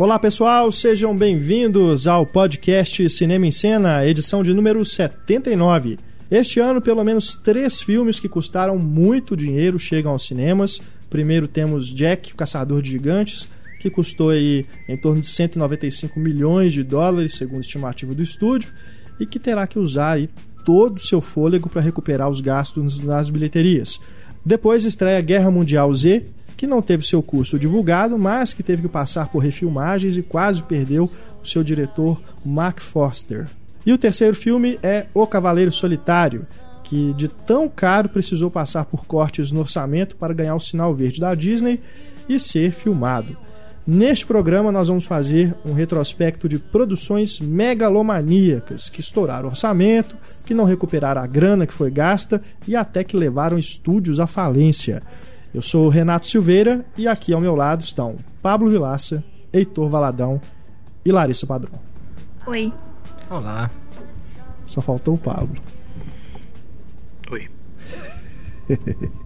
Olá pessoal, sejam bem-vindos ao podcast Cinema em Cena, edição de número 79. Este ano, pelo menos três filmes que custaram muito dinheiro chegam aos cinemas. Primeiro temos Jack, o Caçador de Gigantes, que custou aí em torno de 195 milhões de dólares, segundo a estimativa do estúdio, e que terá que usar aí todo o seu fôlego para recuperar os gastos nas bilheterias. Depois estreia Guerra Mundial Z, que não teve seu custo divulgado, mas que teve que passar por refilmagens e quase perdeu o seu diretor Mark Forster. E o terceiro filme é O Cavaleiro Solitário, que de tão caro precisou passar por cortes no orçamento para ganhar o sinal verde da Disney e ser filmado. Neste programa, nós vamos fazer um retrospecto de produções megalomaníacas que estouraram orçamento, que não recuperaram a grana que foi gasta e até que levaram estúdios à falência. Eu sou Renato Silveira e aqui ao meu lado estão Pablo Vilaça, Heitor Valadão e Larissa Padrão. Oi. Olá. Só faltou o Pablo. Oi.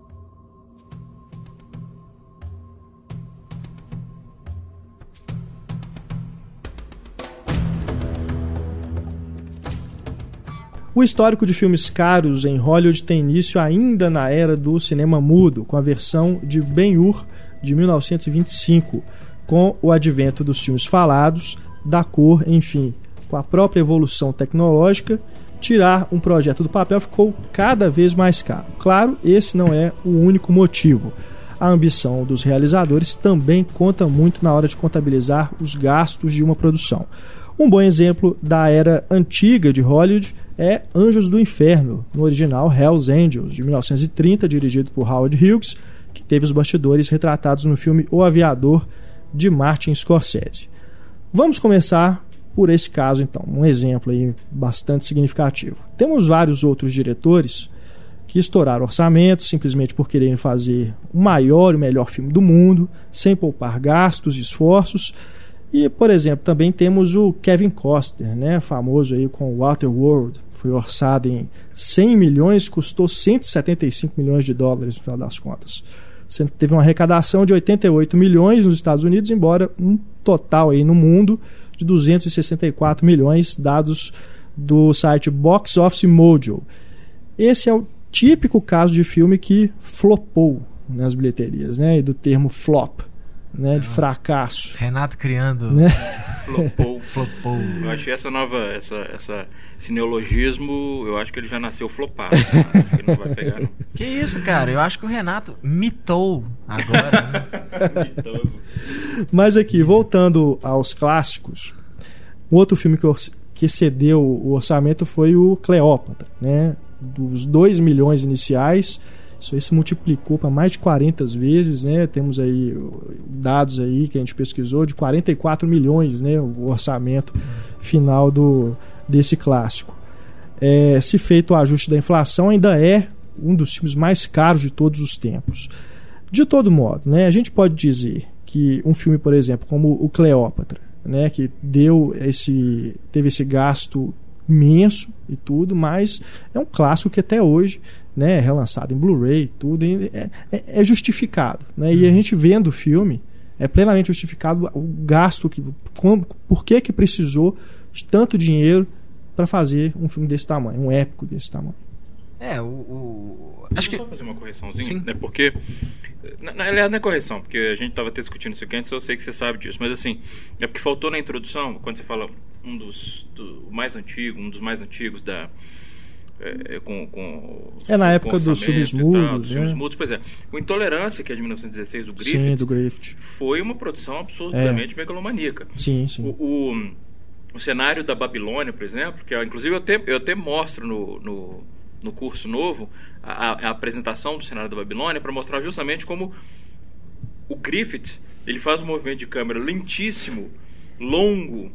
O histórico de filmes caros em Hollywood tem início ainda na era do cinema mudo, com a versão de Ben-Hur de 1925, com o advento dos filmes falados, da cor, enfim, com a própria evolução tecnológica, tirar um projeto do papel ficou cada vez mais caro. Claro, esse não é o único motivo. A ambição dos realizadores também conta muito na hora de contabilizar os gastos de uma produção. Um bom exemplo da era antiga de Hollywood é Anjos do Inferno, no original Hells Angels, de 1930, dirigido por Howard Hughes, que teve os bastidores retratados no filme O Aviador, de Martin Scorsese. Vamos começar por esse caso, então, um exemplo aí bastante significativo. Temos vários outros diretores que estouraram orçamento simplesmente por quererem fazer o maior e o melhor filme do mundo, sem poupar gastos e esforços. E, por exemplo, também temos o Kevin Costner, né, famoso aí com Waterworld, foi orçado em 100 milhões, custou 175 milhões de dólares no final das contas. Teve uma arrecadação de 88 milhões nos Estados Unidos, embora um total aí no mundo de 264 milhões, dados do site Box Office Mojo. Esse é o típico caso de filme que flopou nas bilheterias, né? E do termo flop né, de fracasso. Renato criando. Né? Flopou. Flopou. Eu acho que essa nova, essa, essa, esse neologismo, eu acho que ele já nasceu flopado. Tá? acho que não vai pegar, não. Que isso, cara? Eu acho que o Renato mitou agora. Né? Mas aqui, voltando aos clássicos, um outro filme que, que excedeu o orçamento foi o Cleópatra, né? Dos 2 milhões iniciais, isso aí se multiplicou para mais de 40 vezes, né? Temos aí uh, dados aí que a gente pesquisou de 44 milhões, né? O orçamento final do, desse clássico. É, se feito o ajuste da inflação, ainda é um dos filmes mais caros de todos os tempos. De todo modo, né, a gente pode dizer que um filme, por exemplo, como o Cleópatra, né, que deu esse teve esse gasto imenso e tudo, mas é um clássico que até hoje, né, relançado em Blu-ray, tudo é, é- é justificado, né? E a gente vendo o filme é plenamente justificado o gasto que como, por que que precisou de tanto dinheiro para fazer um filme desse tamanho, um épico desse tamanho. É, o. o- Acho que. só fazer uma correçãozinha, Sim. né? Porque na, na, aliás, não é correção, porque a gente estava até discutindo isso aqui antes, eu sei que você sabe disso, mas assim, é porque faltou na introdução, quando você fala um dos do mais antigo, um dos mais antigos da é, é, com, com É na época dos filmes tal, mudos, filmes né? mudos, pois é. O Intolerância, que é de 1916 do Griffith, Sim, do Griffith. foi uma produção absurdamente megalomaníaca. Sim, sim. O, o, o cenário da Babilônia, por exemplo, que é, inclusive eu até, eu até mostro no, no, no curso novo a, a apresentação do cenário da Babilônia para mostrar justamente como o Griffith ele faz um movimento de câmera lentíssimo, longo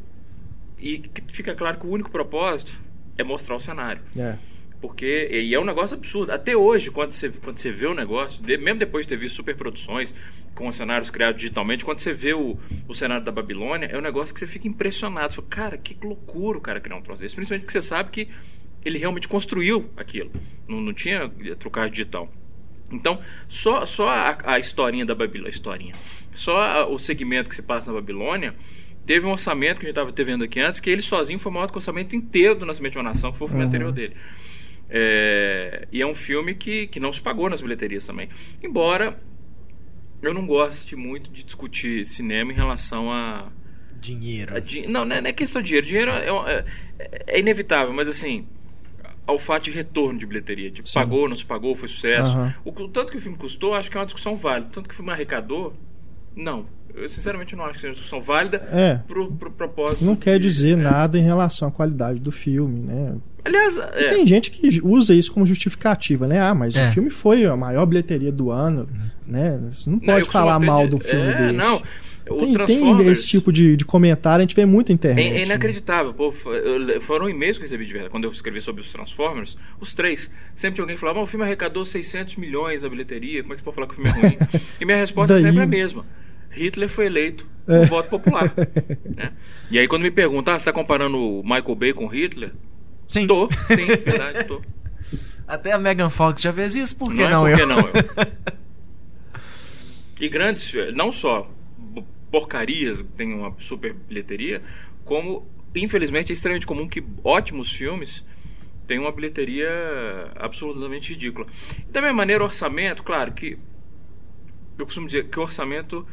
e fica claro que o único propósito é mostrar o cenário. É. Porque, e é um negócio absurdo. Até hoje, quando você, quando você vê o negócio, mesmo depois de ter visto superproduções com cenários criados digitalmente, quando você vê o, o cenário da Babilônia, é um negócio que você fica impressionado. Você fala, cara, que loucura o cara criar um troço desse. Principalmente porque você sabe que ele realmente construiu aquilo. Não, não tinha trucagem digital. Então, só, só a, a historinha da Babilônia, historinha, só a- o segmento que se passa na Babilônia teve um orçamento que a gente estava vendo aqui antes, que ele sozinho foi maior do que o orçamento inteiro do Nascimento de uma Nação, que foi o filme Uhum. anterior dele. É, e é um filme que, que não se pagou nas bilheterias também. Embora eu não goste muito de discutir cinema em relação a. Dinheiro. a di- não, não é, não é questão de dinheiro. Dinheiro é, é- é inevitável, mas assim. Ao fato de retorno de bilheteria. Tipo, Sim. pagou, não se pagou, foi sucesso. Aham. O, o tanto que o filme custou, acho que é uma discussão válida. O tanto que o filme arrecadou, não. Eu sinceramente não acho que seja uma discussão válida É. pro, pro propósito. Não quer de- dizer é. nada em relação à qualidade do filme, né? Aliás, E é, Tem gente que usa isso como justificativa, né? Ah, mas É. o filme foi a maior bilheteria do ano, né? Você não Não, pode costumo falar mal do filme é, desse. Não, o Tem, tem esse tipo de, de comentário, a gente vê muito na internet. É, é né? inacreditável. Pô, fo- eu- foram e-mails que eu recebi de verdade. Quando eu escrevi sobre os Transformers, os três. Sempre tinha alguém que falava: "Mas o filme arrecadou 600 milhões na bilheteria. Como é que você pode falar que o filme é ruim? e minha resposta Daí- sempre é a mesma. Hitler foi eleito por É. voto popular. né? E aí, quando me perguntam, ah, você está comparando o Michael Bay com Hitler? Sim. Tô, sim, verdade, tô. Até a Megan Fox já fez isso, por que Não não, é eu? por que não eu? E grandes, não só porcarias que têm uma super bilheteria, como infelizmente é extremamente comum que ótimos filmes tenham uma bilheteria absolutamente ridícula. Da mesma maneira, o orçamento, claro que eu costumo dizer que o orçamento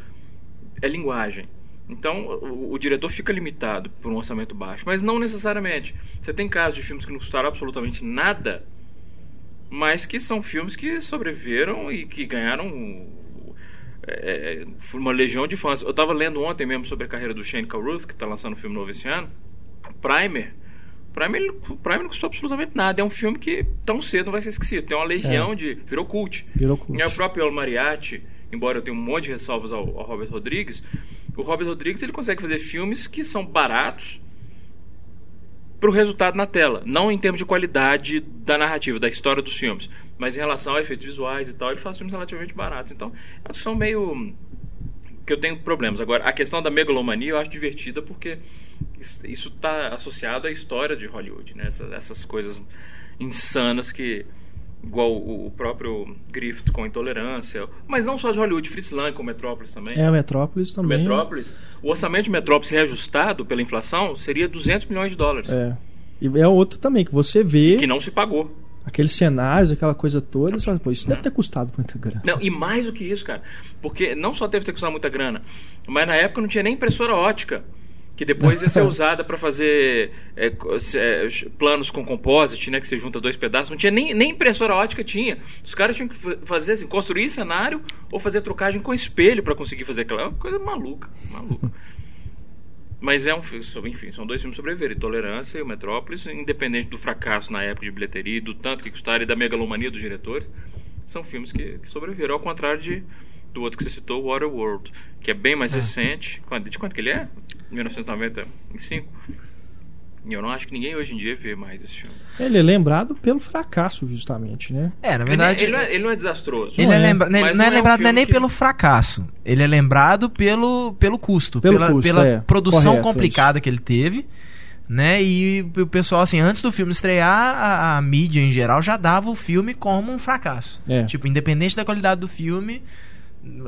é linguagem. Então, o, o diretor fica limitado por um orçamento baixo, mas não necessariamente. Você tem casos de filmes que não custaram absolutamente nada, mas que são filmes que sobreviveram e que ganharam é, uma legião de fãs. Eu estava lendo ontem mesmo sobre a carreira do Shane Carruth, que está lançando um filme novo esse ano, Primer. Primer, Primer não custou absolutamente nada. É um filme que tão cedo não vai ser esquecido. Tem uma legião de. virou cult. Virou cult. E o próprio El Mariachi, embora eu tenha um monte de ressalvas ao, ao Robert Rodrigues, o Robert Rodrigues ele consegue fazer filmes que são baratos para o resultado na tela. Não em termos de qualidade da narrativa, da história dos filmes, mas em relação a efeitos visuais e tal, ele faz filmes relativamente baratos. Então, uma discussão meio que eu tenho problemas. Agora, a questão da megalomania eu acho divertida porque isso está associado à história de Hollywood, né? Essas, essas coisas insanas que igual o próprio Griffith com Intolerância, mas não só de Hollywood, Fritz com Metrópolis também. É, a Metrópolis também. Metrópolis, o orçamento de Metrópolis reajustado pela inflação seria 200 milhões de dólares, É. E é outro também, que você vê que não se pagou. aqueles cenários, aquela coisa toda, você fala, pô, isso deve ter custado muita grana. Não, e mais do que isso, cara, porque não só teve que ter custado muita grana, mas na época não tinha nem impressora ótica, que depois ia ser usada para fazer é, é, planos com composite, né, que você junta dois pedaços. Não tinha nem, nem impressora ótica tinha. Os caras tinham que fa- fazer assim, construir cenário ou fazer trocagem com espelho para conseguir fazer aquela é uma coisa maluca, maluca. Mas é um filme, sobre- enfim, são dois filmes sobreviveram, Intolerância e o Metrópolis, independente do fracasso na época de bilheteria, do tanto que custaram e da megalomania dos diretores, são filmes que, que sobreviveram, ao contrário de, do outro que você citou, Waterworld, que é bem mais recente. Quando- De quanto que ele é? 1995. E eu não acho que ninguém hoje em dia vê mais esse filme. Ele é lembrado pelo fracasso, justamente, né? É, na verdade. ele, ele não é, ele não é desastroso. Ele Não é é. lembra- não é não é um lembrado não é nem que- pelo fracasso. Ele é lembrado pelo, pelo custo. Pelo pela custo, pela é. produção Correto, complicada que ele teve. Né? E o pessoal, assim, antes do filme estrear, a, a mídia em geral já dava o filme como um fracasso. É. Tipo, independente da qualidade do filme,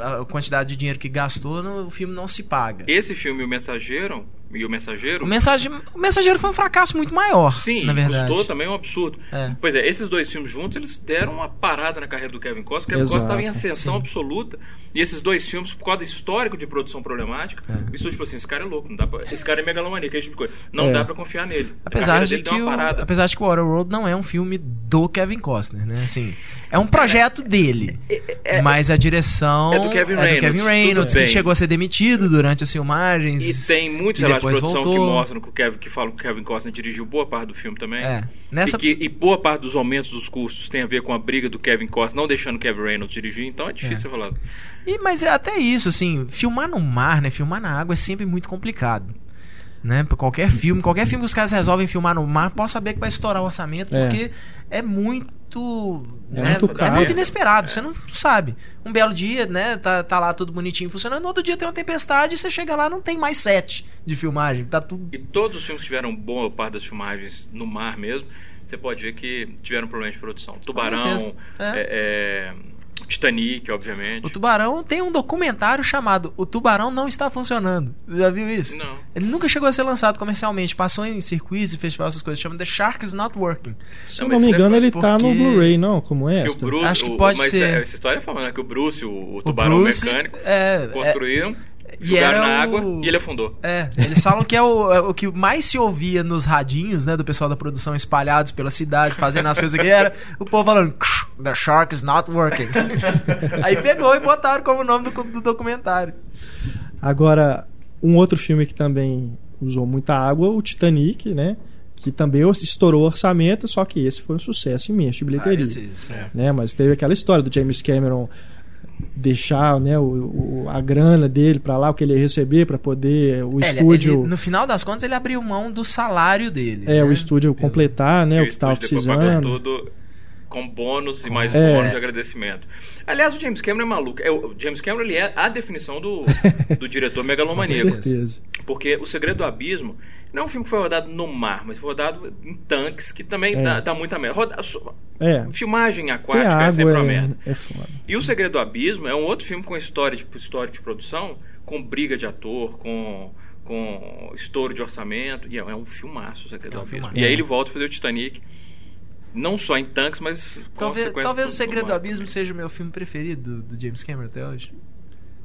a quantidade de dinheiro que gastou, no- o filme não se paga. Esse filme, O Mensageiro, e o Mensageiro, O, mensagem, o Mensageiro foi um fracasso muito maior. Sim, na verdade. custou também um absurdo. É. Pois é, esses dois filmes juntos, eles deram uma parada na carreira do Kevin Costner. O Kevin Costner estava em ascensão sim. absoluta. E esses dois filmes, por causa do histórico de produção problemática, É. o estúdio falou assim: esse cara é louco, não dá pra, esse cara é megalomaníaco, esse tipo de coisa. Não É. dá pra confiar nele. Apesar de, dele que deu uma o, parada. apesar de que o Waterworld não é um filme do Kevin Costner, né? Assim, é um projeto dele. é- mas a direção é do Kevin Reynolds, Kevin Reynolds, que bem. chegou a ser demitido durante as filmagens. E tem muitos relatos de depois produção que mostram que, o Kevin, que falam que o Kevin Costner dirigiu boa parte do filme também. É. Nessa- E, que, e boa parte dos aumentos dos custos tem a ver com a briga do Kevin Costner, não deixando o Kevin Reynolds dirigir, então é difícil É. você falar. E, mas é até isso, assim, filmar no mar, né? Filmar na água é sempre muito complicado. Né? Pra qualquer filme, qualquer filme que os caras resolvem filmar no mar, pode saber que vai estourar o orçamento, É. porque é muito. É né, muito é caro. muito inesperado, você não sabe. Um belo dia, né? Tá, tá lá tudo bonitinho funcionando, no outro dia tem uma tempestade e você chega lá não tem mais set de filmagem. Tá tudo. E todos os filmes que tiveram boa parte das filmagens no mar mesmo, você pode ver que tiveram problemas de produção. Tubarão. É. é, é, Titanic, obviamente. O Tubarão tem um documentário chamado O Tubarão Não Está Funcionando. Já viu isso? Não. Ele nunca chegou a ser lançado comercialmente. Passou em circuitos e festivais, essas coisas. Chama The Shark is Not Working. Se Não, eu não me é engano, ele tá no porque- Blu-ray, não? Como é Que o esta? Bruce, Acho que o- pode mas ser. é- essa história fala né, que o Bruce, o, o O tubarão Bruce, mecânico, é, construíram, e jogaram era na o- água e ele afundou. É, eles falam que é o, é o que mais se ouvia nos radinhos, né, do pessoal da produção espalhados pela cidade, fazendo as coisas que era o povo falando The shark is not working. Aí pegou e botaram como nome do, do documentário. Agora, um outro filme que também usou muita água, o Titanic, né? Que também estourou o orçamento, só que esse foi um sucesso imenso de bilheteria. Ah, esse- esse- é. né? Mas teve aquela história do James Cameron deixar né, o, o- a grana dele para lá, o que ele ia receber para poder o É, estúdio, ele- no final das contas, ele abriu mão do salário dele. é, né? o estúdio completar, né, Que o que estava depois pagou precisando. Com bônus e mais É. bônus de agradecimento. Aliás, o James Cameron é maluco. É, o James Cameron ele é a definição do, do diretor Com megalomaníaco. certeza. Porque O Segredo do Abismo não é um filme que foi rodado no mar, mas foi rodado em tanques, que também É. dá, dá muita merda. Roda- so- É, filmagem aquática é sempre água uma merda. é, é foda. E O Segredo do Abismo é um outro filme com história de, história de produção, com briga de ator, com, com estouro de orçamento. E é, é um filmaço O Segredo É um do Abismo. filmaço. E aí ele volta a fazer o Titanic, não só em tanques, mas Talvez, talvez o Segredo do Abismo seja o meu filme preferido do, James Cameron até hoje.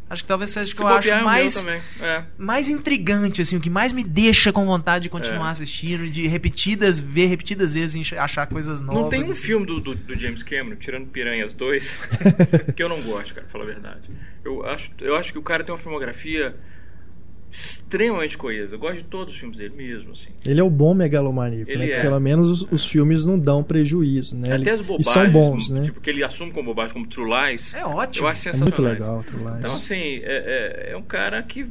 Acho que talvez seja o que eu acho mais. É. mais intrigante, assim, o que mais me deixa com vontade de continuar É. assistindo, de repetidas, ver repetidas vezes e achar coisas novas. Não tem um assim. filme do, do, do James Cameron, tirando Piranhas 2, que eu não gosto, cara, pra falar a verdade. Eu acho, eu acho que o cara tem uma filmografia extremamente coesa. Eu gosto de todos os filmes dele mesmo, assim. Ele é o bom megalomaníaco, Ele né? é. Pelo menos os, os filmes não dão prejuízo, né? Até Ele- as e bobagens, são bons, né? tipo, que ele assume como bobagem, como True Lies, É ótimo. eu acho é sensacional. muito legal, True Lies. Então, assim, é, é- é um cara que,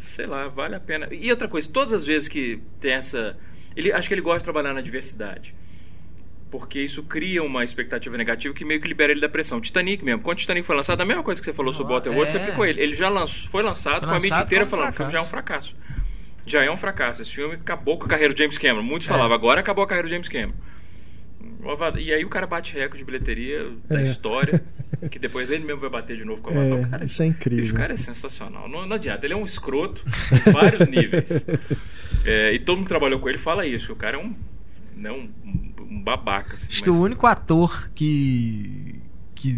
sei lá, vale a pena. E outra coisa, todas as vezes que tem essa. Ele, acho que ele gosta de trabalhar na diversidade. Porque isso cria uma expectativa negativa que meio que libera ele da pressão. Titanic mesmo. Quando o Titanic foi lançado, a mesma coisa que você falou sobre o Waterworld, é. você aplicou ele. Ele já lançou, foi lançado Foi com a mídia lançado inteira como falando que o filme já é um fracasso. Já é um fracasso. Esse filme acabou com a carreira do James Cameron. Muitos É. falavam, agora acabou a carreira do James Cameron. E aí o cara bate recorde de bilheteria da É. história, que depois ele mesmo vai bater de novo com a É. Cara, isso é incrível. O cara é sensacional. Não, não adianta. Ele é um escroto em vários níveis. É, e todo mundo que trabalhou com ele fala isso. O cara é um, né, um, um babaca. assim, Acho mas- que o único ator que que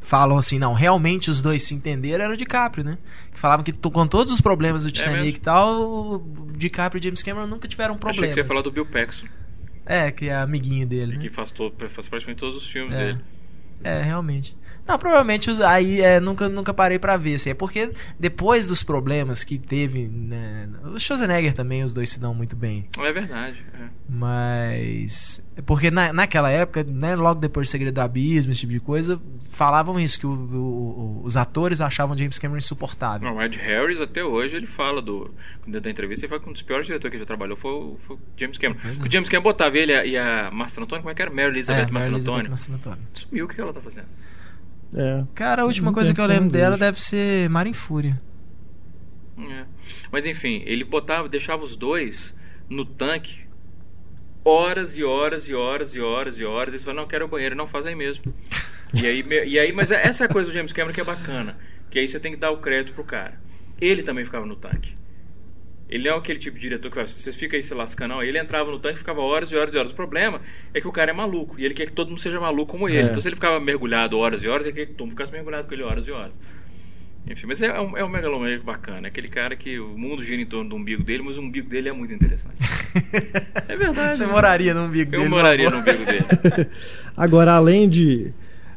falam assim, não, realmente os dois se entenderam era o DiCaprio, né? Que falavam que com todos os problemas do Titanic É e tal, o DiCaprio e James Cameron nunca tiveram Achei problemas. que você ia falar do Bill Paxton, É, que é amiguinho dele, né? que faz, todo, faz praticamente todos os filmes É. dele. É, realmente. Não, provavelmente aí é, nunca, nunca parei pra ver, assim, é porque depois dos problemas que teve, né, o Schwarzenegger também, os dois se dão muito bem, É verdade. é. mas porque na, naquela época, né, logo depois do Segredo do Abismo, esse tipo de coisa, falavam isso, que o- o- os atores achavam James Cameron insuportável. Não, o Ed Harris, até hoje, ele fala do. Quando da entrevista, ele fala que um dos piores diretores que já trabalhou foi, o- foi o James Cameron. É. O James Cameron botava ele e a, e a Marcia Antônio, como é que era? Mary Elizabeth É, Marcia Antônio. Sumiu, o que ela tá fazendo? É. Cara, a última coisa que eu lembro dela vejo. deve ser Mar em Fúria. É. Mas enfim, ele botava, deixava os dois no tanque horas e horas e horas e horas e horas. Eles falavam, não, quero o banheiro, não faz aí mesmo. e, aí, e aí, mas essa é a coisa do James Cameron que é bacana. Que aí você tem que dar o crédito pro cara. Ele também ficava no tanque. Ele não é aquele tipo de diretor que fala, vocês ficam aí se lascando, não. Ele entrava no tanque e ficava horas e horas e horas. O problema é que o cara é maluco. E ele quer que todo mundo seja maluco como ele. É. Então se ele ficava mergulhado horas e horas, ele quer que todo mundo ficasse mergulhado com ele horas e horas. Enfim, mas é um, é um megalomaníaco bacana. É aquele cara que o mundo gira em torno do umbigo dele, mas o umbigo dele é muito interessante. É verdade. Você né? moraria no umbigo Eu dele? moraria meu no umbigo dele. Agora, além de,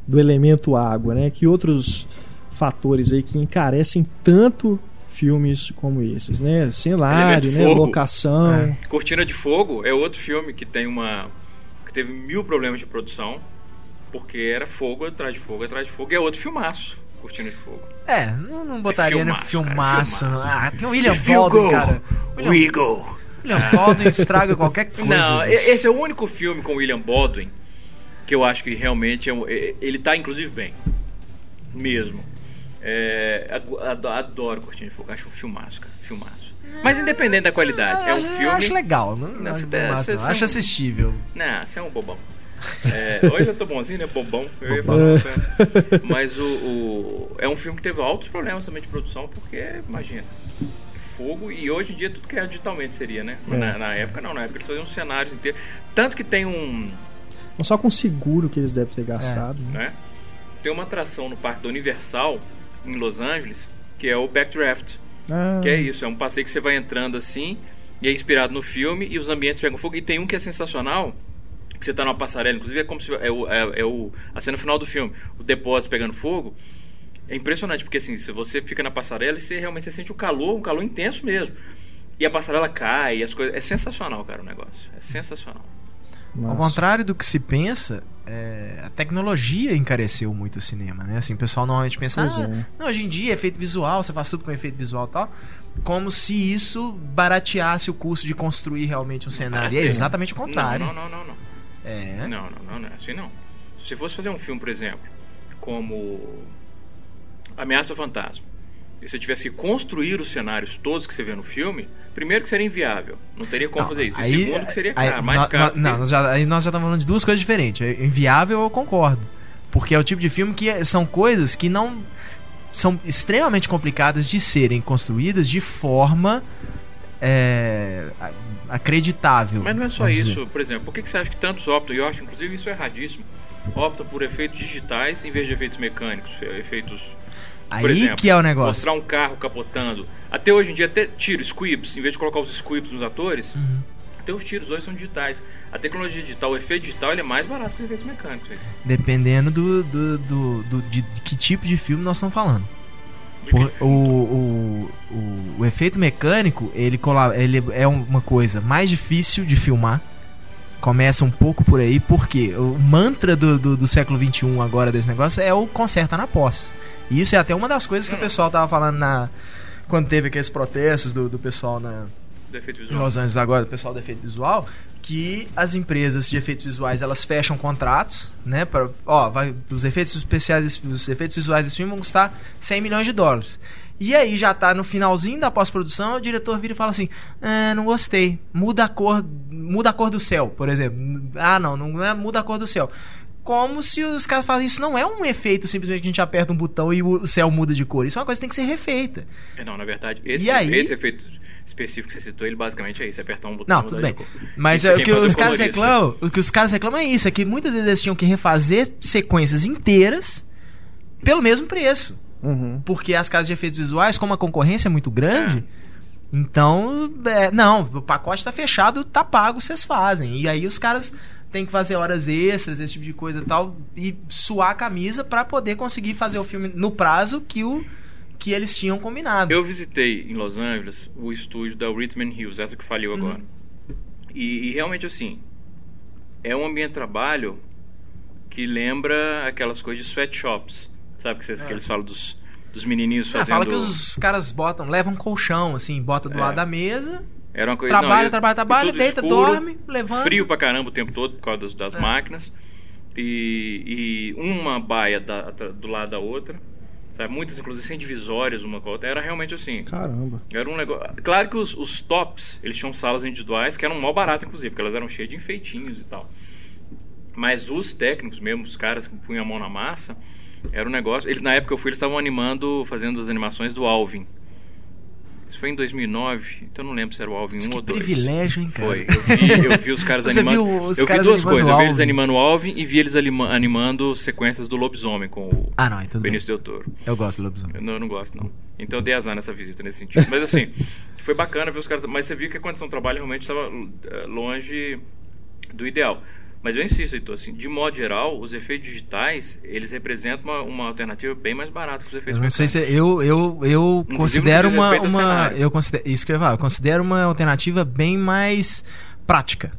do elemento água, né? Que outros fatores aí que encarecem tanto filmes como esses, né? Cenário, né? fogo. Locação. Cortina de Fogo é outro filme que tem uma. que teve mil problemas de produção, porque era fogo atrás de fogo atrás de fogo. E é outro filmaço, Cortina de Fogo. É, não, não botaria no filmaço, cara, filmaço. filmaço. não. Ah, tem o William Baldwin, go, cara. William, we go. William Baldwin estraga qualquer coisa. Não, esse é o único filme com William Baldwin que eu acho que realmente é um- é- ele tá inclusive bem. Mesmo. É, ado- ado- adoro Cortina de Fogo, acho um filmaço, cara. Filmaço. Mas independente da qualidade, é um acho, filme. Acho legal, não, não Não, acho, tá- não. você acho não- assistível. Não, você é um bobão. É, hoje eu tô bonzinho, né? Bobão. Eu ia falar, né? Mas o, o- é um filme que teve altos problemas também de produção, porque, imagina, fogo, e hoje em dia tudo que é digitalmente seria, né? É. Na, na época não, na época eles faziam cenários inteiros. Tanto que tem um. Não só com seguro que eles devem ter gastado. né? né? Tem uma atração no parque da Universal, em Los Angeles, que é o Backdraft. Ah, Que é isso, é um passeio que você vai entrando assim, e é inspirado no filme, e os ambientes pegam fogo. E tem um que é sensacional, que você tá numa passarela, inclusive é como se é, o, é, é o, a cena final do filme, o depósito pegando fogo. É impressionante, porque assim, se você fica na passarela e você realmente você sente o calor, um calor intenso mesmo. E a passarela cai, e as coisas. É sensacional, cara, o negócio. É sensacional. Ao nossa. contrário do que se pensa, é, a tecnologia encareceu muito o cinema, né? Assim, o pessoal normalmente pensa, ah, é. não, hoje em dia efeito visual, você faz tudo com efeito visual e tal, como se isso barateasse o custo de construir realmente um cenário. E é Barateia. exatamente o contrário. Não, não, não, não. não. É. Não, não, não, não é assim não. Se fosse fazer um filme, por exemplo, como Ameaça Fantasma, e você tivesse que construir os cenários todos que você vê no filme, primeiro que seria inviável. Não teria como Não, fazer isso. E aí- segundo que seria aí caro, mais caro. não, nós já, aí nós já estamos falando de duas coisas diferentes. É Inviável, eu concordo. Porque é o tipo de filme que é- são coisas que não. são extremamente complicadas de serem construídas de forma. é, acreditável. Mas não é só vamos dizer. isso, por exemplo, por que, que você acha que tantos optam, e eu acho inclusive isso é erradíssimo, optam por efeitos digitais em vez de efeitos mecânicos, e- por Aí exemplo, que é o negócio. Mostrar um carro capotando. Até hoje em dia, até tiro, squibs, em vez de colocar os squibs nos atores, Uhum. até os tiros hoje são digitais. A tecnologia digital, o efeito digital, ele é mais barato que os efeitos mecânicos. Dependendo do, do, do, do- de, de que tipo de filme nós estamos falando. Por- o, o, o, o efeito mecânico, ele, ele é uma coisa mais difícil de filmar. Começa um pouco por aí, porque o mantra do, do, do século XXI agora desse negócio é o conserta na pós. E isso é até uma das coisas que o pessoal tava falando na. Quando teve aqueles protestos do, do pessoal na, do em. Los Angeles agora, o pessoal do efeito visual, que as empresas de efeitos visuais elas fecham contratos, né? Para, ó, vai, os efeitos especiais, os efeitos visuais desse filme vão custar 100 milhões de dólares. E aí já tá no finalzinho da pós-produção, o diretor vira e fala assim: ah, não gostei, muda a cor, muda a cor do céu, por exemplo. Ah, não, não é muda a cor do céu. Como se os caras fazem isso não é um efeito simplesmente que a gente aperta um botão e o céu muda de cor. Isso é uma coisa que tem que ser refeita. É, não, na verdade, esse, E aí- esse efeito específico que você citou, ele basicamente é isso, é apertar um botão Não, e tudo bem. de cor. Mas Isso é, o que é os caras reclamam, o que os caras reclamam é isso, é que muitas vezes eles tinham que refazer sequências inteiras pelo mesmo preço. Uhum. Porque as casas de efeitos visuais, como a concorrência é muito grande, então, é, não, o pacote tá fechado, tá pago, vocês fazem. E aí os caras têm que fazer horas extras, esse tipo de coisa e tal, e suar a camisa pra poder conseguir fazer o filme no prazo que o que eles tinham combinado. Eu visitei em Los Angeles o estúdio da Whitman Hughes, essa que faliu Uhum. agora. E, e realmente assim, é um ambiente de trabalho que lembra aquelas coisas de sweatshops. Sabe que, vocês, que É. eles falam dos, dos menininhos Ah, fazendo... fala que os caras botam, levam um colchão, assim, bota do É. lado da mesa, Era uma coisa, trabalha, não, trabalha, trabalha, deita, escuro, dorme, levanta. Frio pra caramba o tempo todo por causa das, das É. máquinas. E, e uma baia da- do lado da outra. Sabe? Muitas, inclusive, sem divisórias uma com a outra. Era realmente assim. Caramba. Era um negócio. Claro que os, os tops, eles tinham salas individuais que eram mal baratas, inclusive, porque elas eram cheias de enfeitinhos e tal. Mas os técnicos mesmo, os caras que punham a mão na massa, era um negócio. Eles, na época que eu fui, eles estavam animando, fazendo as animações do Alvin. Isso foi em 2009, então eu não lembro se era o Alvin 1 Mas que ou 2. privilégio, hein, cara? Foi. Eu vi, eu vi os caras Você animando. viu os eu vi caras duas animando coisas. Eu vi eles animando o Alvin e vi eles anima- animando sequências do lobisomem com o Ah, não, bem. Benício Del Toro. Eu gosto do lobisomem. Eu não, eu não gosto, não. Então eu dei azar nessa visita nesse sentido. Mas assim, foi bacana ver os caras. Mas você viu que a condição de trabalho realmente estava eh, longe do ideal. Mas eu insisto, Heitor, assim, de modo geral, os efeitos digitais, eles representam uma, uma alternativa bem mais barata que os Eu efeitos não sei mecânicos. se eu eu, eu Inclusive, considero uma, uma eu considero isso que eu ia falar, eu considero uma alternativa bem mais prática.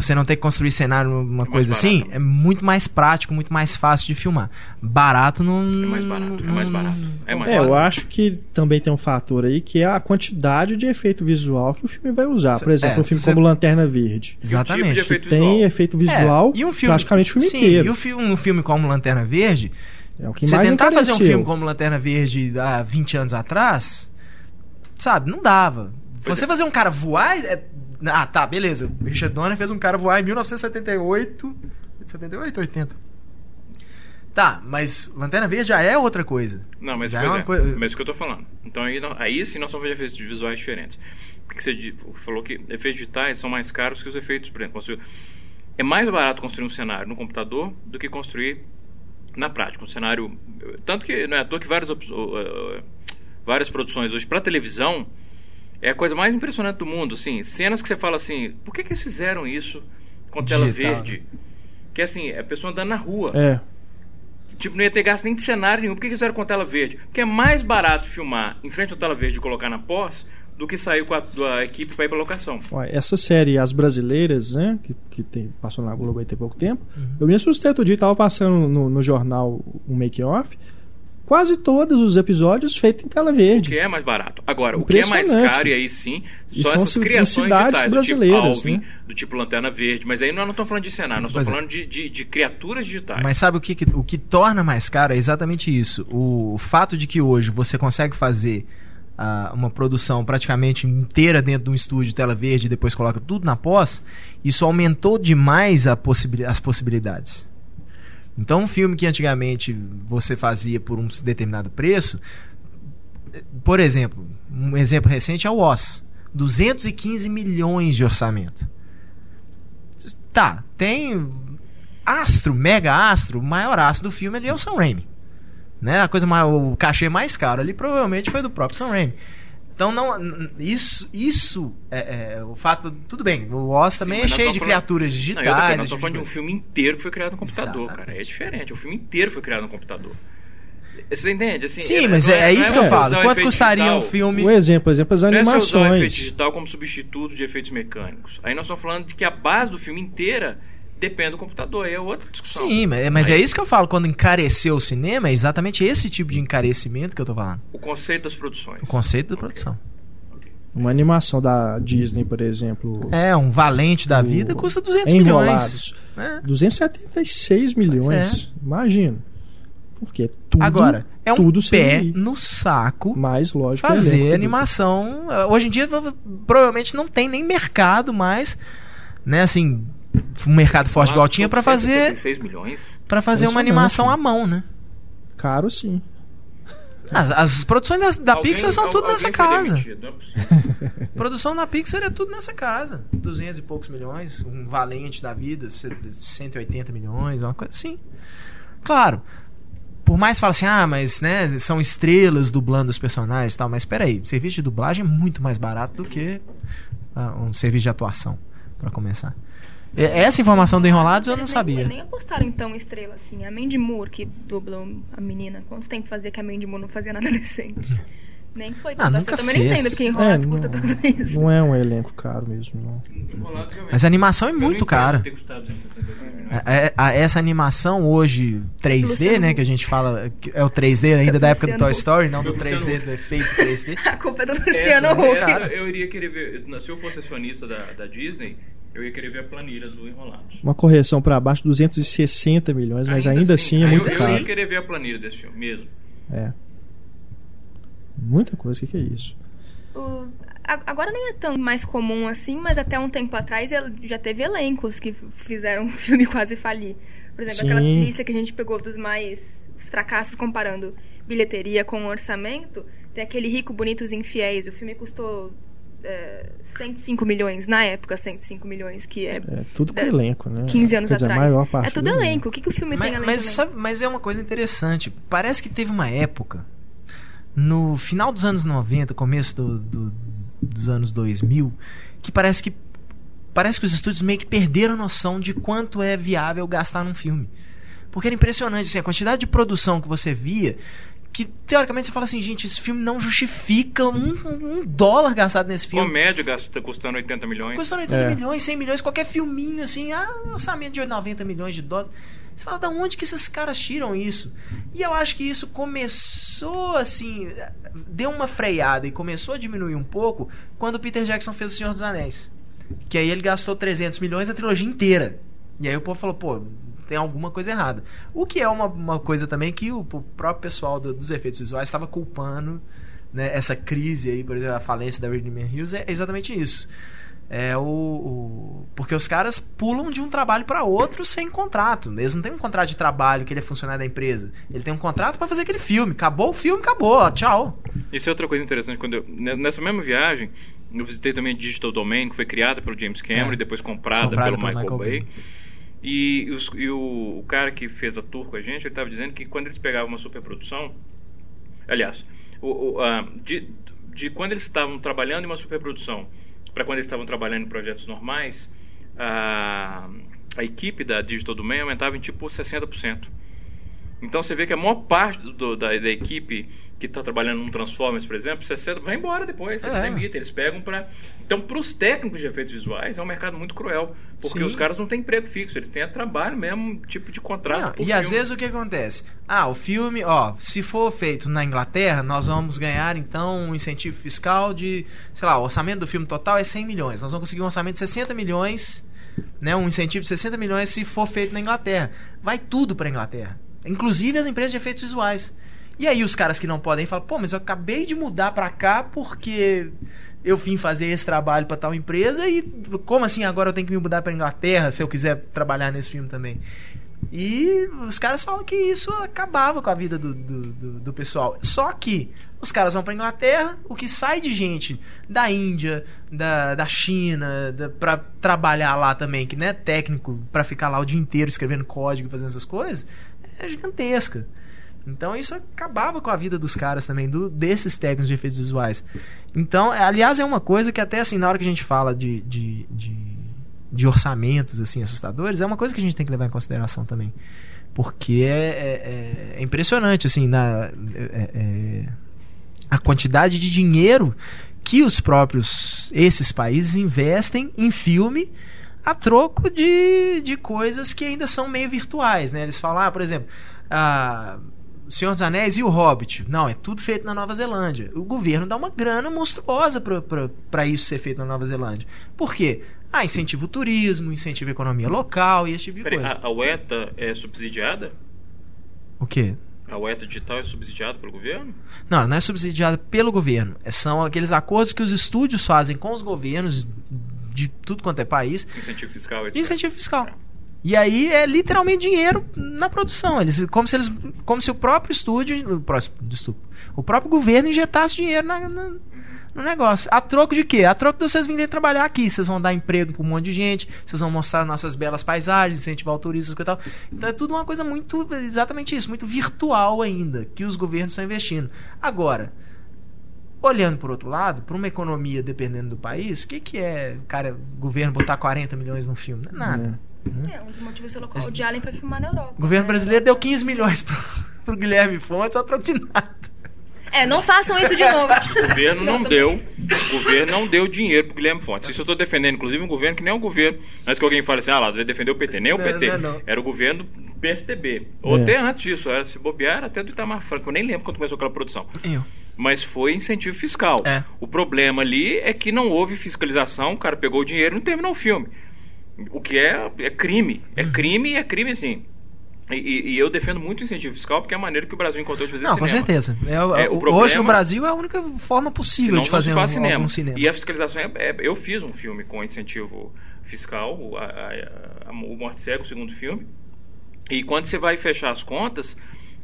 Você não ter que construir cenário, uma mais coisa assim, barato. é muito mais prático, muito mais fácil de filmar. Barato não. É mais barato, é mais barato. É mais É, eu barato. acho que também tem um fator aí que é a quantidade de efeito visual que o filme vai usar. Por exemplo, É, um filme você- como Lanterna Verde. Exatamente. tipo de Que tem efeito visual É, e um filme, praticamente o filme sim, inteiro. E o filme, um filme como Lanterna Verde, É o que você mais tentar fazer um encareceu. filme como Lanterna Verde há 20 anos atrás, sabe, não dava. Pois você é. fazer um cara voar, é- Ah, tá, beleza. O Richard Donner fez um cara voar em 1978. 78, 80. Tá, mas Lanterna Verde já é outra coisa. Não, mas, Já é uma é, coisa- mas é isso que eu tô falando. Então aí, não- aí sim nós vamos ver efeitos visuais diferentes. Porque você falou que efeitos digitais são mais caros que os efeitos, por exemplo, construir- é mais barato construir um cenário no computador do que construir na prática. Um cenário. Tanto que não é à toa que várias, op- o- eh, várias produções hoje para televisão é a coisa mais impressionante do mundo. Assim, cenas que você fala assim, por que, que eles fizeram isso com tela Digital, verde? Que assim, é a pessoa andando na rua. É. Tipo, não ia ter gasto nem de cenário nenhum. Por que que fizeram com tela verde? Porque é mais barato filmar em frente à tela verde e colocar na pós do que sair com a, da equipe para ir pra locação. Ó, Essa série, As Brasileiras, né? Que, que tem, passou na Globo aí tem pouco tempo. Uhum. Eu me assustei outro dia, tava passando no, no jornal um make-off. Quase todos os episódios feitos em tela O verde. que é mais barato. Agora, o que é mais caro, e aí sim, E são essas criações cidades digitais, brasileiras, do tipo Alvin, né? do tipo Lanterna Verde. Mas aí nós não estamos falando de cenário, nós Pois estamos é. falando de, de, de criaturas digitais. Mas sabe o que, o que torna mais caro é exatamente isso. O, fato de que hoje você consegue fazer ah, uma produção praticamente inteira dentro de um estúdio de tela verde e depois coloca tudo na pós, isso aumentou demais a possibili- as possibilidades. Então, um filme que antigamente você fazia por um determinado preço, por exemplo, um exemplo recente é o Oz. 215 milhões de orçamento. Tá, tem astro, mega astro, o maior astro do filme ali é o Sam Raimi. Né? A coisa mais, o cachê mais caro ali provavelmente foi do próprio Sam Raimi. Então não, isso, isso é, é, o fato, tudo bem. O Oz Sim, também é cheio de falando- criaturas Não, digitais. e coisa, nós esse estamos tipo falando de um filme inteiro que foi criado no computador, Exatamente. cara. É diferente. O filme inteiro foi criado no computador. Você entende? Assim, Sim, mas é, é isso que eu falo. Quanto custaria um filme? Um exemplo, exemplo, as Não é usar o efeito animações. digital como substituto de efeitos mecânicos. Aí nós estamos falando de que a base do filme inteira depende do computador. Aí é outra discussão. Sim, mas, mas é isso que eu falo. Quando encareceu o cinema, é exatamente esse tipo de encarecimento que eu tô falando. O conceito das produções. O conceito da produção. Uma animação da Disney, por exemplo. É, um valente da vida custa 200 milhões. Enrolados. É. 276 milhões. Imagina. Porque tudo, Agora, é um tudo pé no saco mais lógico. o fazer tudo. animação. Hoje em dia provavelmente não tem nem mercado mais, né, assim, um mercado forte igual tinha pra fazer 176 milhões. para fazer uma animação à mão, né? Caro sim. As, as produções das- da Alguém- Pixar são al- tudo nessa casa. demitido, é. Produção da Pixar é tudo nessa casa. 200 e poucos milhões, um valente da vida, 180 milhões, uma coisa assim. Claro, por mais que fale assim, ah, mas né, são estrelas dublando os personagens e tal, mas espera aí, serviço de dublagem é muito mais barato do que ah, um serviço de atuação, pra começar. E- Essa informação do Enrolados eu não sabia. Nem, nem apostaram em tão estrela assim. A Mandy Moore, que dublou a menina. Quanto tempo fazia que a Mandy Moore não fazia nada decente? Nem foi Ah, nunca Eu também fez. não entendo porque Enrolados É, custa não- tudo isso. Não é um elenco caro mesmo, não. Também. Mas a animação é Eu não muito cara. ter custado 276 milhões. É- é- a- essa animação hoje 3D, Luciano né, que a gente fala, é o 3D ainda da época do Luciano Toy Huck. Story, não do Luciano 3D Huck. do efeito 3D. A culpa é do Luciano Huck. eu iria querer ver. Se eu fosse acionista da, da Disney, eu ia querer ver a planilha do Enrolados. Uma correção para baixo, 260 milhões, mas ainda, assim, é aí muito eu, Eu caro. ia querer ver a planilha desse filme mesmo. É. Muita coisa, o que, que é isso? O- Agora nem é tão mais comum assim, mas até um tempo atrás ele- já teve elencos que fizeram o filme quase falir. Por exemplo, aquela Sim. lista que a gente pegou dos mais. os fracassos comparando bilheteria com orçamento. Tem aquele Rico, Bonitos e Infiéis. O filme custou é, 105 milhões, na época 105 milhões, que é É tudo com É, elenco, né? 15 anos Quer dizer, a atrás. maior parte é tudo do elenco. O que, que o filme tem Mas, mas, do elenco? sabe- mas é uma coisa interessante. Parece que teve uma época, no final dos anos 90, começo do- do- dos anos 2000, que parece que parece que os estúdios meio que perderam a noção de quanto é viável gastar num filme. Porque era impressionante assim, a quantidade de produção que você via. Que teoricamente você fala assim, gente, esse filme não justifica um, um dólar gastado nesse filme. Comédia gasta, custando 80 milhões. Custando 80 É. milhões, 100 milhões, qualquer filminho assim, ah, um orçamento de 90 milhões de dólares. Você fala, da onde que esses caras tiram isso? E eu acho que isso começou assim, deu uma freada e começou a diminuir um pouco quando o Peter Jackson fez O Senhor dos Anéis. Que aí ele gastou 300 milhões a trilogia inteira. E aí o povo falou, pô, tem alguma coisa errada. O que é uma, uma coisa também que o, o próprio pessoal do- dos efeitos visuais estava culpando né, essa crise aí, por exemplo, a falência da Redeemer Hills é exatamente isso. É o, o- Porque os caras pulam de um trabalho para outro sem contrato. Eles não têm um contrato de trabalho que ele é funcionário da empresa. Ele tem um contrato para fazer aquele filme. Acabou o filme, acabou. Tchau. Isso é outra coisa interessante. Quando eu- ne- nessa mesma viagem, eu visitei também a Digital Domain, que foi criada pelo James Cameron É. e depois comprada, Comprada pelo pelo Michael, Michael Bay. E, os- e o, o cara que fez a tour com a gente, ele estava dizendo que quando eles pegavam uma superprodução, aliás, o, o, ah, de, de quando eles estavam trabalhando em uma superprodução para quando eles estavam trabalhando em projetos normais, a, a equipe da Digital Domain aumentava em tipo 60%. Então você vê que a maior parte do- da, da equipe que está trabalhando num Transformers, por exemplo, 60, vai embora depois, eles É. demitem, eles pegam para. Então, para os técnicos de efeitos visuais, é um mercado muito cruel, porque Sim. os caras não têm emprego fixo, eles têm é trabalho mesmo, tipo de contrato. Não, e às filme. vezes o que acontece? Ah, o filme, ó, se for feito na Inglaterra, nós vamos ganhar então um incentivo fiscal de, sei lá, o orçamento do filme total é 100 milhões. Nós vamos conseguir um orçamento de 60 milhões, né, um incentivo de 60 milhões se for feito na Inglaterra. Vai tudo para Inglaterra, inclusive as empresas de efeitos visuais. E aí os caras que não podem falam: "Pô, mas eu acabei de mudar para cá porque eu vim fazer esse trabalho para tal empresa e como assim agora eu tenho que me mudar para Inglaterra se eu quiser trabalhar nesse filme também?" E os caras falam que isso acabava com a vida do, do, do- do pessoal. Só que os caras vão pra Inglaterra, o que sai de gente da Índia, da, da China, da, pra trabalhar lá também, que não é técnico, pra ficar lá o dia inteiro escrevendo código e fazendo essas coisas, é gigantesca. Então isso acabava com a vida dos caras também, do, desses técnicos de efeitos visuais. Então, é, aliás, é uma coisa que até assim, na hora que a gente fala de, de, de, de orçamentos assim assustadores, é uma coisa que a gente tem que levar em consideração também. Porque é, é- é impressionante, assim, na, é- é- a quantidade de dinheiro que os próprios, esses países investem em filme a troco de, de coisas que ainda são meio virtuais, né? Eles falam, ah, por exemplo, o Senhor dos Anéis e o Hobbit. Não, é tudo feito na Nova Zelândia. O governo dá uma grana monstruosa para isso ser feito na Nova Zelândia. Por quê? Ah, incentiva o turismo, incentiva a economia local e esse tipo de Peraí, coisa. a, a UETA é subsidiada? O quê? A UETA digital é subsidiada pelo governo? Não, não é subsidiada pelo governo. É- São aqueles acordos que os estúdios fazem com os governos de tudo quanto é país Incentivo fiscal, etc. incentivo fiscal. E aí é literalmente dinheiro na produção. Eles, como se eles, como se o próprio estúdio, o próximo, desculpa, o próprio governo injetasse dinheiro na- na- no negócio. A troco de quê? A troco de vocês virem trabalhar aqui. Vocês vão dar emprego para um monte de gente. Vocês vão mostrar nossas belas paisagens, incentivar o turismo e tal. Então é tudo uma coisa muito, exatamente isso, muito virtual ainda que os governos estão investindo. Agora, olhando por outro lado, para uma economia dependendo do país, o que, que é, cara, o governo botar 40 milhões num filme? Não é nada. É, um dos motivos pelo qual o de Allen foi filmar na Europa. O governo né? brasileiro deu 15 milhões pro, pro Guilherme Fontes, só troco de nada. É, não façam isso de novo. O governo não deu, o governo não deu dinheiro pro Guilherme Fontes. Isso eu estou defendendo, inclusive, um governo que nem é um governo. Antes que alguém fale assim, ah lá, vai defender o PT. Nem o Não, PT. não, não. Era o governo PSDB. Ou É. até antes disso, era, se bobear, era até do Itamar Franco. Eu nem lembro quando começou aquela produção. Eu. Mas foi incentivo fiscal. É. O problema ali é que não houve fiscalização, o cara pegou o dinheiro e não terminou o filme. O que é, é crime. É Uhum. crime e é crime sim. E, e- eu defendo muito o incentivo fiscal porque é a maneira que o Brasil encontrou de fazer Não, com cinema. certeza. É, o- É, o hoje problema- no Brasil é a única forma possível de fazer faz um, cinema. algum cinema. E a fiscalização é, é- Eu fiz um filme com incentivo fiscal, o, a, a- a- o Morte Cego, o segundo filme. E quando você vai fechar as contas,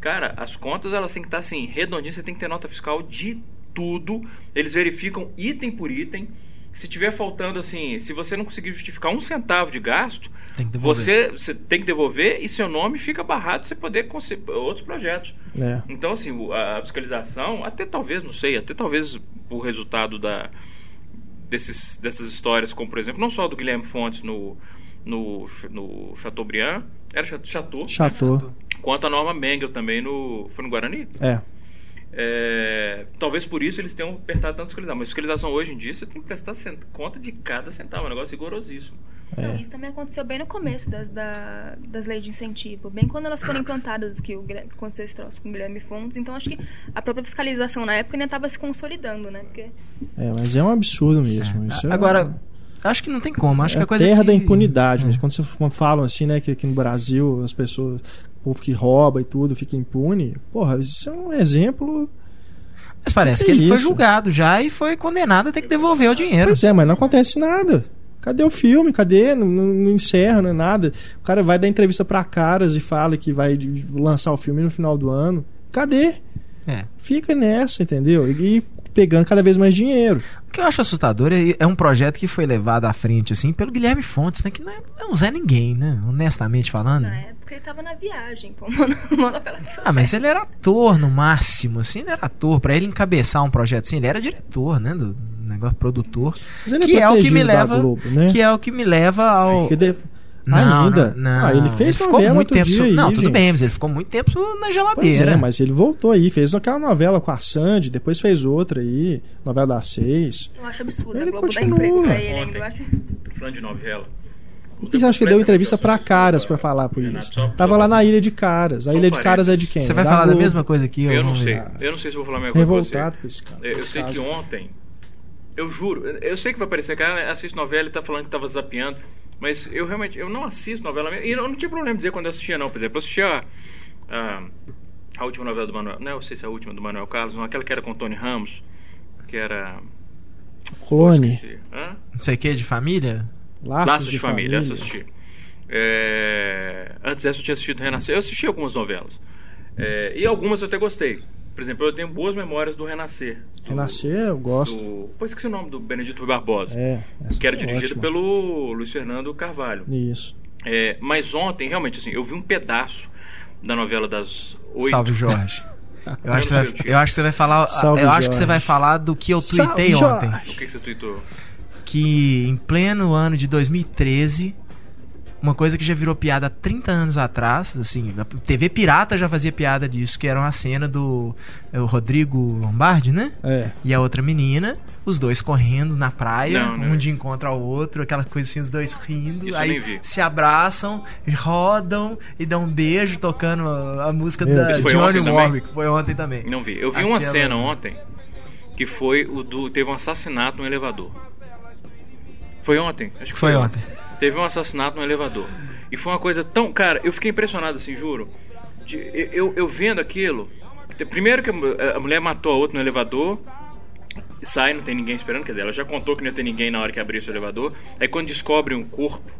cara, as contas elas têm que estar assim, redondinhas, você tem que ter nota fiscal de tudo. Eles verificam item por item. Se tiver faltando assim, se você não conseguir justificar um centavo de gasto, Tem que devolver. você, você tem que devolver e seu nome fica barrado para você poder outros projetos. É. Então, assim, a fiscalização, até talvez, não sei, até talvez o resultado da, desses, dessas histórias, como por exemplo, não só do Guilherme Fontes no, no, no Chateaubriand, era Cha- Chateau, Chateau. quanto a Norma Mengel também no. Foi no Guarani? É. É, talvez por isso eles tenham apertado tanto fiscalização. Mas fiscalização hoje em dia você tem que prestar conta de cada centavo, é um negócio rigorosíssimo. Não, isso também aconteceu bem no começo das, da- das leis de incentivo, bem quando elas foram implantadas, que o Guilherme, aconteceu esse troço com o Guilherme Fontes. Então, acho que a própria fiscalização na época ainda estava se consolidando, né? Porque É, mas é um absurdo mesmo. Isso é- Agora, acho que não tem como. Acho é que a coisa terra que- da impunidade. Mas É. quando vocês falam assim, né, que aqui no Brasil as pessoas, o povo que rouba e tudo fica impune, porra, isso é um exemplo. Mas parece Que que ele foi julgado já e foi condenado a ter que devolver o dinheiro. Pois é, mas não acontece nada. Cadê o filme? Cadê? Não, não, não encerra, não é nada. O cara vai dar entrevista pra caras e fala que vai lançar o filme no final do ano. Cadê? É. Fica nessa, entendeu? E pegando cada vez mais dinheiro. O que eu acho assustador é, é um projeto que foi levado à frente, assim, pelo Guilherme Fontes, né? Que não é, não é um Zé Ninguém, né? Honestamente falando. Na época ele tava na viagem, pô, mano, Ah, mas ele era ator no máximo, assim, ele era ator. Pra ele encabeçar um projeto assim, ele era diretor, né? Do negócio produtor. Mas ele Que é o que me leva. Globo, né? Que é o que me leva ao. Não, Ainda? Não, não. Ah, ele fez ficou novela muito tempo. so- aí, não, tudo gente. bem, mas ele ficou muito tempo na Pois geladeira. é, mas ele voltou aí, fez aquela novela com a Sandy, depois fez outra aí, novela das seis. Eu acho absurdo Ele a Globo dar continua. emprego pra ele ainda. Ontem. Eu acho... Falando de novela. Por que você acha que deu entrevista pra Caras pra falar por isso? Tava lá na Ilha de Caras. A Ilha de Caras é de quem? Você vai falar da Globo. mesma coisa aqui? Eu não vamos sei. Eu não sei se eu vou falar a mesma coisa. Revoltado com esse cara. Eu, eu sei que ontem. Eu juro, eu sei que vai parecer, cara, assiste novela e tá falando que tava zapeando. Mas eu realmente, eu não assisto novela mesmo. E eu não tinha problema dizer quando eu assistia, não. Por exemplo, eu assistia a, a, a última novela do Manuel. Não sei se é a última do Manuel Carlos, não, aquela que era com o Tony Ramos, que era. Clone? Não sei o que, de família? Laços, Laços de, Família, essa eu assisti. É, Antes dessa eu tinha assistido Renascer. Eu assisti algumas novelas. É, E algumas eu até gostei. Por exemplo, eu tenho boas memórias do Renascer. Do- Renascer, eu gosto. Do... Pô, esqueci o nome do Benedito Barbosa. É, essa que era é dirigido ótima. pelo Luiz Fernando Carvalho. Isso. É, mas ontem, realmente, assim, eu vi um pedaço da novela das oito. Salve, Jorge. Eu acho, que vai, eu acho que você vai falar. Salve, eu acho que Jorge. você vai falar do que eu tuitei Salve, ontem. O que, que você tweetou? Que em pleno ano de 2013, uma coisa que já virou piada há 30 anos atrás, assim, a TV Pirata já fazia piada disso, que era uma cena do é, o Rodrigo Lombardi, né? É. E a outra menina, os dois correndo na praia, Não, não um é de encontro ao outro, aquela coisa assim, os dois rindo, Isso eu aí nem vi. se abraçam, rodam e dão um beijo tocando a, a música Meu da Deus. Isso foi Johnny ontem também? Warwick. Foi ontem também. Não vi. Eu vi uma Aquela- cena ontem que foi o do. Teve um assassinato no elevador. Foi ontem? Acho que Foi foi, ontem. Teve um assassinato no elevador. E foi uma coisa tão. Cara, eu fiquei impressionado, assim, juro. De- eu, eu, vendo aquilo. Primeiro que a mu- a mulher matou a outra no elevador. Sai, não tem ninguém esperando. Quer dizer, ela já contou que não ia ter ninguém na hora que abrisse o elevador. Aí quando descobre um corpo.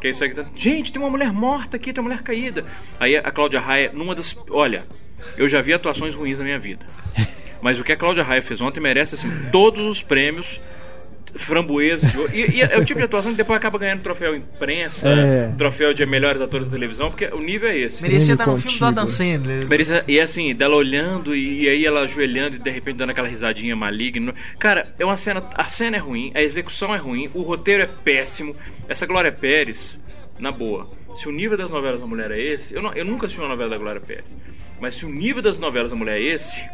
Que aí sai gritando, gente, tem uma mulher morta aqui, tem uma mulher caída. Aí a Cláudia Raia, numa das. Olha, eu já vi atuações ruins na minha vida. Mas o que a Cláudia Raia fez ontem merece, assim, todos os prêmios framboesas de ouro. E, e é o tipo de atuação que depois acaba ganhando troféu imprensa, É. troféu de melhores atores da televisão, porque o nível é esse. Merecia estar no filme do Adam contigo. Sandler. Merecia- E assim, dela olhando e, e aí ela ajoelhando e de repente dando aquela risadinha maligna. Cara, é uma cena. A cena é ruim, a execução é ruim, o roteiro é péssimo. Essa Glória Pérez, na boa, se o nível das novelas da mulher é esse, eu, não- eu nunca assisti uma novela da Glória Pérez. Mas se o nível das novelas da mulher é esse,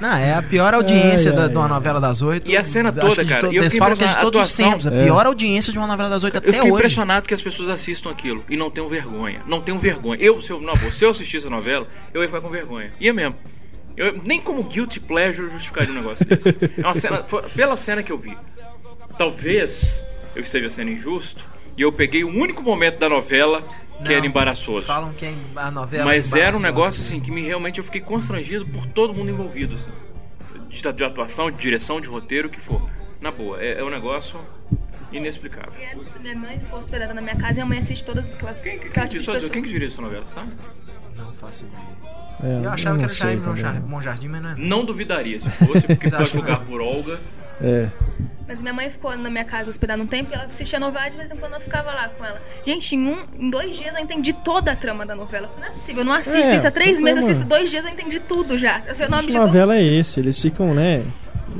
Não, é a pior audiência Ai, da- ai, de uma novela das oito. E a cena toda, cara, to- e eu Eles fiquei falam que é de todos a os atuação- tempos. A É. pior audiência de uma novela das oito Eu até fiquei hoje. impressionado que as pessoas assistam aquilo e não tenham vergonha. Não tenham vergonha. Eu, se eu, não, se eu assistisse a novela, eu ia ficar com vergonha. Ia mesmo. Eu, nem como guilty pleasure justificaria um negócio desse. É uma cena, foi- pela cena que eu vi. Talvez eu esteja sendo injusto e eu peguei o único momento da novela que Não, era embaraçoso. Falam que a novela Mas é era um negócio assim que me realmente eu fiquei constrangido por todo mundo envolvido. Assim. De, de atuação, de direção, de roteiro, o que for. Na boa, é, é um negócio inexplicável. E é Minha mãe ficou hospedada na minha casa e minha mãe assiste todas aquelas, Quem, quem, quem, de só- pessoa. quem que dirige essa novela, sabe? Não faço ideia. É, Eu achava não que era sei Jaime Bom também, Jar- não. Bom Jardim, mas não é. Não duvidaria se fosse, porque pode não. por Olga. É. Mas minha mãe ficou na minha casa hospedada um tempo e ela assistia a novela de vez em quando eu ficava lá com ela. Gente, em, um, em dois dias eu entendi toda a trama da novela. Não é possível, eu não assisto É, isso há três meses, eu assisto dois dias eu entendi tudo já. Eu sei o nome Que de tudo. novela é esse? Eles ficam, né?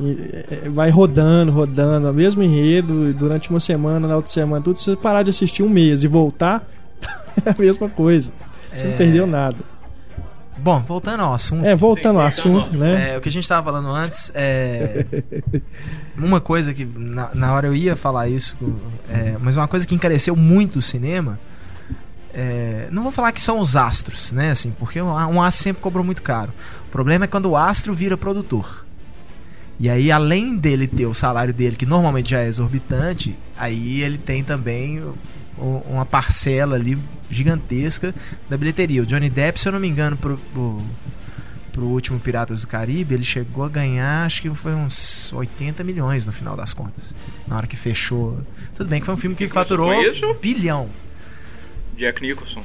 e- é, Vai rodando, rodando, o mesmo enredo, durante uma semana, na outra semana, tudo. Se você parar de assistir um mês e voltar, é a mesma coisa. Você É. não perdeu nada. Bom, voltando ao assunto. É, voltando ao assunto, né? É, o que a gente estava falando antes é. uma coisa que na, na hora eu ia falar isso, é, mas uma coisa que encareceu muito o cinema. é, não vou falar que são os astros, né? Assim, porque um, um astro sempre cobrou muito caro. O problema é quando o astro vira produtor. E aí, além dele ter o salário dele, que normalmente já é exorbitante, aí ele tem também uma parcela ali gigantesca da bilheteria. O Johnny Depp, se eu não me engano, pro, pro- pro último Piratas do Caribe, ele chegou a ganhar, acho que foi uns 80 milhões no final das contas. Na hora que fechou. Tudo bem que foi um filme que Que faturou com bilhão. Jack Nicholson.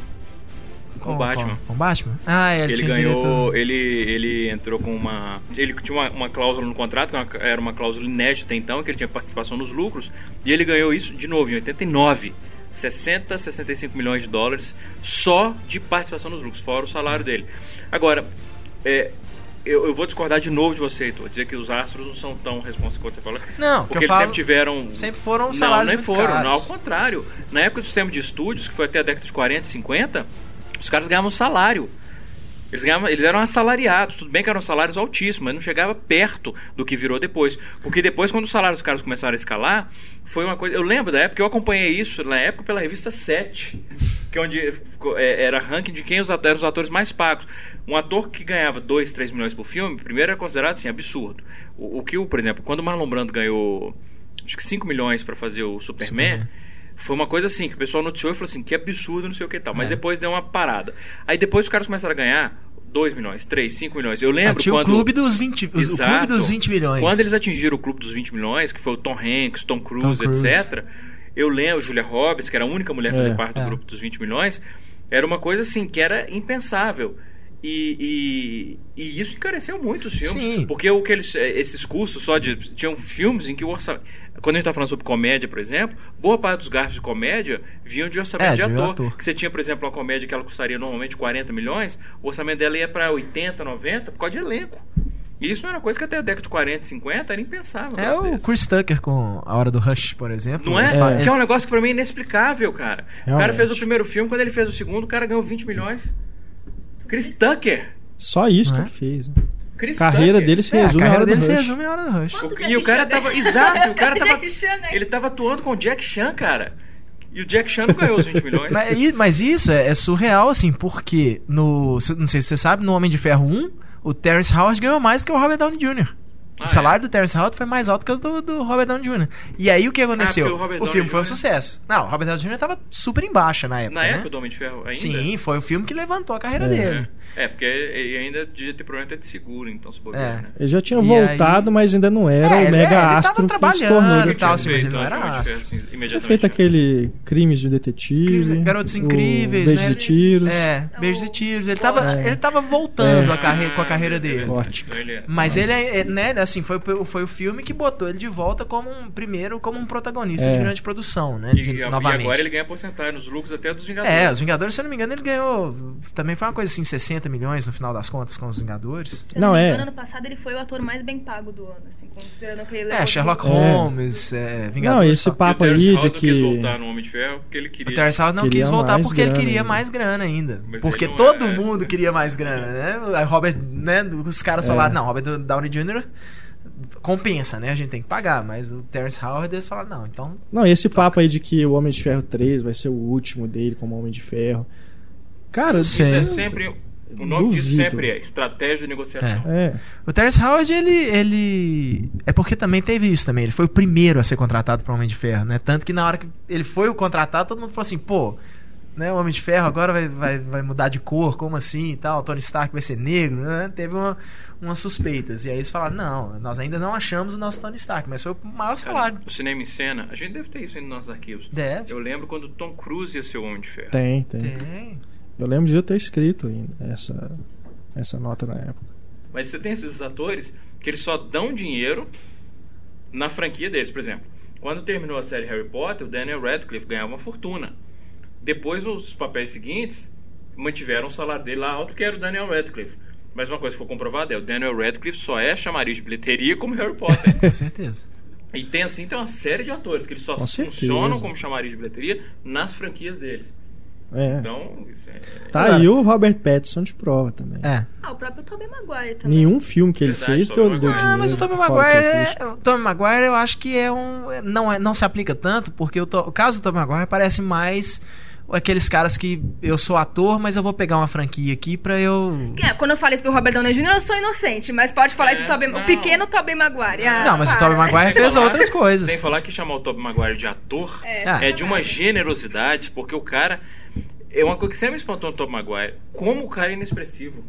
Com Batman. Com, Batman? Ah, é, ele, Ele ganhou. direito. Ele, ele entrou com uma. Ele tinha uma, uma cláusula no contrato, que era uma- era uma cláusula inédita até então, que ele tinha participação nos lucros. E ele ganhou isso de novo, em 89. 60, 65 milhões de dólares só de participação nos lucros, fora o salário dele. Agora, é, eu, eu vou discordar de novo de você, Heitor. Dizer que os astros não são tão responsáveis quanto você falou. Não, Porque eles falo, sempre tiveram. sempre foram Não, salários nem muito foram. caros. Não, ao contrário. Na época do sistema de estúdios, que foi até a década de 40 e 50, os caras ganhavam salário. Eles, ganhavam, eles eram assalariados. Tudo bem que eram salários altíssimos, mas não chegava perto do que virou depois. Porque depois, quando os salários dos caras começaram a escalar, foi uma coisa. Eu lembro da época, eu acompanhei isso na época pela revista 7, que é onde é, era ranking de quem eram os atores mais pagos. Um ator que ganhava 2, 3 milhões por filme, primeiro era considerado assim, absurdo. O, o que, o, por exemplo, quando o Marlon Brando ganhou acho que 5 milhões para fazer o Superman. Foi uma coisa assim, que o pessoal noticiou e falou assim, que absurdo, não sei o que e tal. Mas É. depois deu uma parada. Aí depois os caras começaram a ganhar 2 milhões, 3, 5 milhões. Eu Ah, lembro tinha quando... o clube dos 20, os- o Exato. clube dos 20 milhões. Quando eles atingiram o clube dos 20 milhões, que foi o Tom Hanks, Tom Cruise, Tom Cruise. etc. Eu lembro, Julia Roberts, que era a única mulher a fazer É, parte do é. grupo dos 20 milhões, era uma coisa assim que era impensável. E, e, e isso encareceu muito os filmes. Sim. Porque o que eles, eh, esses custos só de. Tinham filmes em que o orçamento. Quando a gente está falando sobre comédia, por exemplo, boa parte dos gastos de comédia vinham de orçamento É, de ator. ator. Que você tinha, por exemplo, uma comédia que ela custaria normalmente 40 milhões, o orçamento dela ia para 80, 90 por causa de elenco. E isso não era coisa que até a década de 40, 50 era impensável. É o. Chris Tucker com A Hora do Rush, por exemplo. Não é? É. Que é um negócio que pra mim é inexplicável, cara. O cara Realmente. fez o primeiro filme, quando ele fez o segundo, o cara ganhou 20 milhões. Chris Tucker. Só isso que é? ele fez. Chris Carreira Tucker. dele se É, a resume a carreira hora do dele se Rush. resume a Hora do Rush. O- E o cara Chan tava. Exato, o cara tava. Ele tava atuando com o Jack Chan, cara. E o Jack Chan não ganhou os 20 milhões. Mas, mas isso é, é surreal, assim, porque no. Não sei se você sabe, no Homem de Ferro 1, o Terrence Howard ganhou mais que o Robert Downey Jr. Ah, o salário é? do Terrence Howard foi mais alto que o do, do Robert Downey Jr. E aí o que aconteceu? porque o o filme foi um Jr. sucesso. Não, o Robert Downey Jr. tava super em baixa na época. Na né? época do Homem de Ferro ainda? Sim, foi o filme que levantou a carreira É. dele. É, porque ele ainda devia ter problema até de seguro, então se bobear, É. né? Ele já tinha E voltado, mas ainda não era É, o ele- mega é, ele tava astro que se trabalhando tornou e tal, assim, mas ele não era astro. assim, Tinha feito aquele Crimes de Detetive. Crimes- Garotos Incríveis, Beijos né? e Tiros. É, beijos e tiros. Ele tava, É. ele tava voltando É. a carreira, com a carreira dele. Gótico. Então ele é- Mas ele é, é, né, assim, foi, o- foi o filme que botou ele de volta como um, primeiro, como um protagonista É. de grande produção, né? E, de- e novamente. agora ele ganha porcentagem nos lucros até dos Vingadores. É, os Vingadores, se eu não me engano, ele ganhou. Também foi uma coisa assim, 60 milhões no final das contas com os Vingadores. Se Não, me é. ano passado ele foi o ator mais bem pago do ano, assim, considerando que ele levou É, Sherlock tudo. Holmes, é, Vingadores. Não, esse o papo Terrence aí de Howard quis que. voltar no Homem de Ferro porque ele queria. O Terrence Howard não Queria quis voltar porque ele queria ainda. mais grana ainda. Mas porque não todo é- mundo queria mais grana, né? Aí Robert, né? Os caras É. falaram, não, Robert Downey Jr. compensa, né? A gente tem que pagar. Mas o Terrence Howard, eles falaram, não, então. Não, e esse papo aí de que o Homem de Ferro 3 vai ser o último dele como Homem de Ferro. Cara, Isso é eu- sempre. O nome disso Duvido. sempre é estratégia de negociação. É. O Terrence Howard, ele, ele. É porque também teve isso também. Ele foi o primeiro a ser contratado para Homem de Ferro, né? Tanto que na hora que ele foi o contratado, todo mundo falou assim, pô, né? O Homem de Ferro agora vai, vai, vai mudar de cor, como assim e tal? O Tony Stark vai ser negro, né? Teve uma, umas suspeitas. E aí eles falaram, não, nós ainda não achamos o nosso Tony Stark, mas foi o maior Cara, salário. o cinema em cena, a gente deve ter isso aí nos nossos arquivos. Deve. Eu lembro quando Tom Cruise ia ser o Homem de Ferro. Tem, tem, Tem. Eu lembro de eu ter escrito ainda essa, essa nota na época. Mas você tem esses atores que eles só dão dinheiro na franquia deles. Por exemplo, quando terminou a série Harry Potter, o Daniel Radcliffe ganhava uma fortuna. Depois, os papéis seguintes mantiveram o salário dele lá alto, que era o Daniel Radcliffe. Mas uma coisa que foi comprovada é o Daniel Radcliffe só é chamariz de bilheteria como Harry Potter. Com certeza. e tem assim, tem uma série de atores que eles só Com certeza. funcionam como chamariz de bilheteria nas franquias deles. É. Então, isso é... Tá aí o Robert Pattinson de prova também. É. Ah, o próprio Tobey Maguire também. Nenhum filme que ele Verdade, fez Tobey deu, deu dinheiro. Ah, mas o Tobey Maguire, o é, o Tobey Maguire eu acho que é um não é, não se aplica tanto porque o, to- o caso do Tobey Maguire parece mais aqueles caras que eu sou ator, mas eu vou pegar uma franquia aqui pra eu É, quando eu falo isso do Robert Downey Jr., eu sou inocente, mas pode falar É, isso do Tobey, não. o pequeno Tobey Maguire. Ah, Não, mas o para. Tobey Maguire fez falar- outras coisas. Sem falar que chamar o Tobey Maguire de ator É, é de uma generosidade, porque o cara. É uma coisa que sempre me espantou no Tobey Maguire. Como o cara é inexpressivo.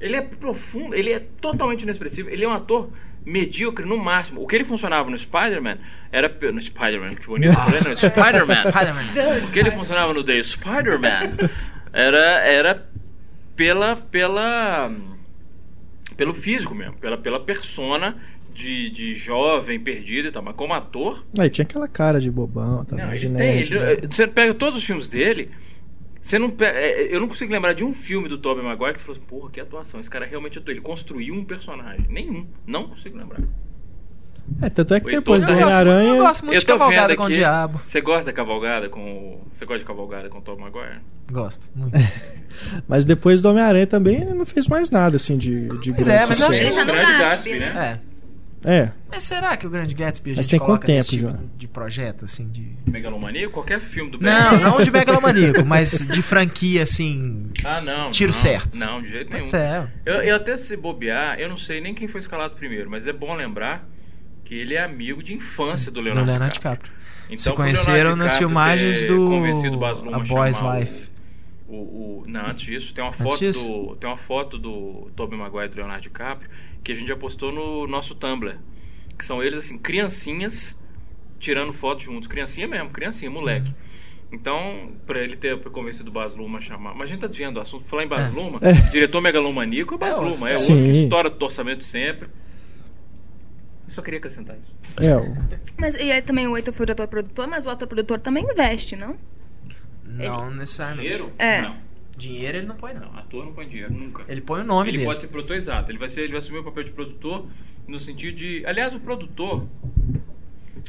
Ele é profundo, ele é totalmente inexpressivo. Ele é um ator medíocre no máximo. O que ele funcionava no Spider-Man era. No Spider-Man, que bonito. no Spider-Man. Spider-Man. O que ele funcionava no The Spider-Man era, era pela, pela. pelo físico mesmo, pela, pela persona de, de jovem, perdido e tal. Mas como ator, Aí tinha aquela cara de bobão também, não, de ele tem. nerd. ele- né? Você pega todos os filmes dele. Você não pe- é, eu não consigo lembrar de um filme do Tobey Maguire que você falou assim, porra, que atuação. Esse cara realmente atuou. Ele construiu um personagem. Nenhum. Não consigo lembrar. É, tanto é que depois do Homem-Aranha. Eu gosto muito eu de cavalgada com o diabo. Você gosta da cavalgada com o. Você gosta de cavalgada com o Tobey Maguire? Gosto. Muito. Mas depois do Homem-Aranha também ele não fez mais nada assim de, de Pois grande é, mas eu acho que Ele sucesso. tá no Grande Gatsby, né? né? É. É, Mas será que o Grande Gatsby a Mas gente tem coloca quanto nesse tempo tipo já? de projeto, assim, de... Megalomaníaco? Qualquer filme do Não, Batman. não de megalomaníaco, mas de franquia, assim... Ah, não. Tiro não, certo. Não, de jeito nenhum. Pois é. Eu, eu até se bobear, eu não sei nem quem foi escalado primeiro, mas é bom lembrar que ele é amigo de infância do Do Leonardo, Leonardo DiCaprio. DiCaprio. Então, Se conheceram Leonardo nas DiCaprio filmagens do convencido o Baz Luhrmann A Boy's Life. O, o- não, antes disso, tem uma Antes foto disso? do tem uma foto do Tobey Maguire e do Leonardo DiCaprio que a gente já postou no nosso Tumblr, que são eles assim, criancinhas tirando foto juntos, criancinha mesmo, criancinha, moleque. Uhum. Então, pra ele ter convencido o Baz Luhrmann a chamar. Mas a gente tá desviando do assunto. Falar em Baz É. Luhrmann, diretor megalomaníaco é Baz É, Luhrmann. É Sim. outro que estoura do orçamento sempre. Eu só queria acrescentar isso. é. o- Mas e aí também o Heitor foi o ator-produtor, mas o ator-produtor também investe, não? Não necessariamente. Dinheiro? É. Não. Dinheiro ele não põe, não. Não, ator não põe dinheiro, nunca. Ele põe o nome ele dele. pode ser produtor exato. Ele vai, ser, ele vai assumir o papel de produtor no sentido de. Aliás, o produtor.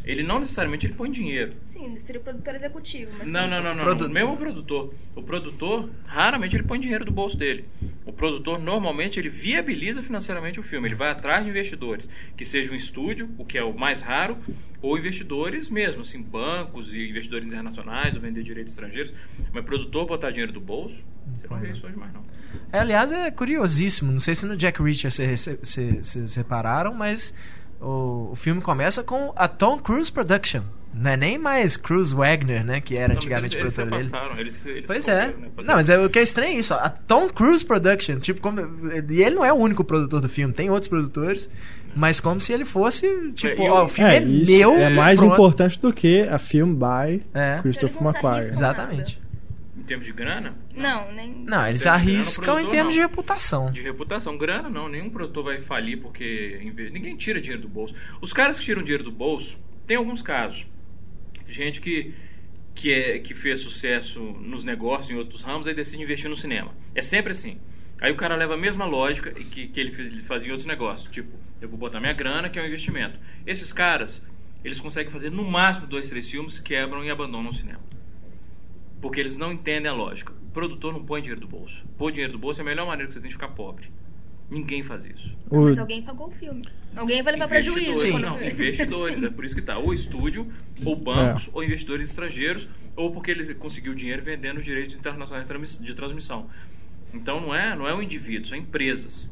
Ele não necessariamente ele põe dinheiro. Sim, seria o produtor executivo, mas. Não, não, não, não. Produ-. Mesmo o produtor. O produtor, raramente ele põe dinheiro do bolso dele. O produtor, normalmente, ele viabiliza financeiramente o filme. Ele vai atrás de investidores, que seja um estúdio, o que é o mais raro, ou investidores mesmo, assim, bancos e investidores internacionais, ou vender direitos estrangeiros. Mas produtor botar dinheiro do bolso, você não vê isso hoje mais, não. É, aliás, é curiosíssimo. Não sei se no Jack Reacher vocês repararam, mas o, o filme começa com a Tom Cruise Production. Não é nem mais Cruise Wagner, né? Que era Não, antigamente eles, eles produtor dele. afastaram, Eles, eles Pois é. né, Não, mas é, o que é estranho é isso. ó. A Tom Cruise Production, tipo, como, e ele não é o único produtor do filme, tem outros produtores, mas como se ele fosse, tipo, É, ó, o- filme é, É, meu. é mais pronto. importante do que a film by É. Christopher Eles McQuarrie. Exatamente. Em termos de grana, Não, nem. Não, eles grana no arriscam em produtor, termos não. de reputação. de reputação. Grana não, nenhum produtor vai falir porque ninguém tira dinheiro do bolso. Os caras que tiram dinheiro do bolso, tem alguns casos. Gente que que, é, que fez sucesso nos negócios, em outros ramos, aí decide investir no cinema. É sempre assim. Aí o cara leva a mesma lógica que, que ele, fez, ele fazia em outros negócios. Tipo, eu vou botar minha grana, que é um investimento. Esses caras, eles conseguem fazer no máximo dois, três filmes, quebram e abandonam o cinema. Porque eles não entendem a lógica. O produtor não põe dinheiro do bolso. Pôr dinheiro do bolso é a melhor maneira que você tem de ficar pobre. Ninguém faz isso. O- Mas alguém pagou o filme. Alguém vai levar prejuízo. Investidores, quando não, investidores. Sim. É por isso que tá. Ou estúdio, ou bancos, É. ou investidores estrangeiros, ou porque ele conseguiu dinheiro vendendo os direitos internacionais de transmissão. Então não é, não é um indivíduo, são empresas.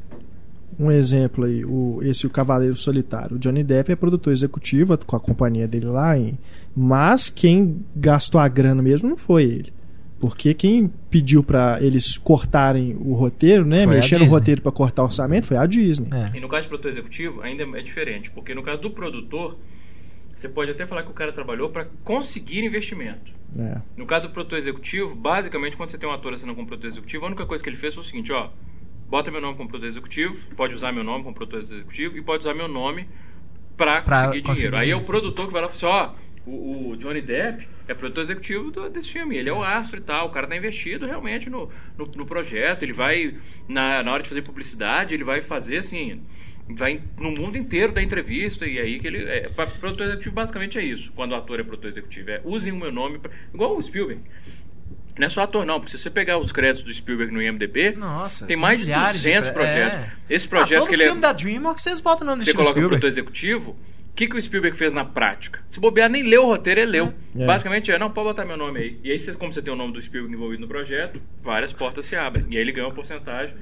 Um exemplo aí, o, esse o Cavaleiro Solitário. O Johnny Depp é produtor executivo com a companhia dele lá, em, mas quem gastou a grana mesmo não foi ele. Porque quem pediu pra eles cortarem o roteiro, né? Foi Mexer no roteiro pra cortar o orçamento, foi a Disney. É. E no caso de produtor executivo, ainda é diferente, porque no caso do produtor, você pode até falar que o cara trabalhou para conseguir investimento. É. No caso do produtor executivo, basicamente, quando você tem um ator assinando como produtor executivo, a única coisa que ele fez foi o seguinte, ó, bota meu nome como produtor executivo, pode usar meu nome como produtor executivo e pode usar meu nome para conseguir, conseguir dinheiro. Aí é o produtor que vai lá e fala assim, ó, o, o Johnny Depp é produtor executivo do- desse filme, ele é o astro e tal, o cara tá investido realmente no, no, no projeto, ele vai, na, na hora de fazer publicidade, ele vai fazer assim, vai no mundo inteiro da entrevista e aí que ele é, produtor executivo basicamente é isso quando o ator é produtor executivo é usem o meu nome pra, igual o Spielberg não é só ator não porque se você pegar os créditos do Spielberg no IMDb Nossa, tem mais de milhares 200 de- projetos é. esse Ah, projeto todo que ele é filme da DreamWorks vocês botam o nome do você coloca o Spielberg. produtor executivo o que, que o Spielberg fez na prática? Se bobear, nem leu o roteiro, ele leu. É. Basicamente é, não, pode botar meu nome aí. E aí, você- como você tem o nome do Spielberg envolvido no projeto, várias portas se abrem. E aí ele ganha uma porcentagem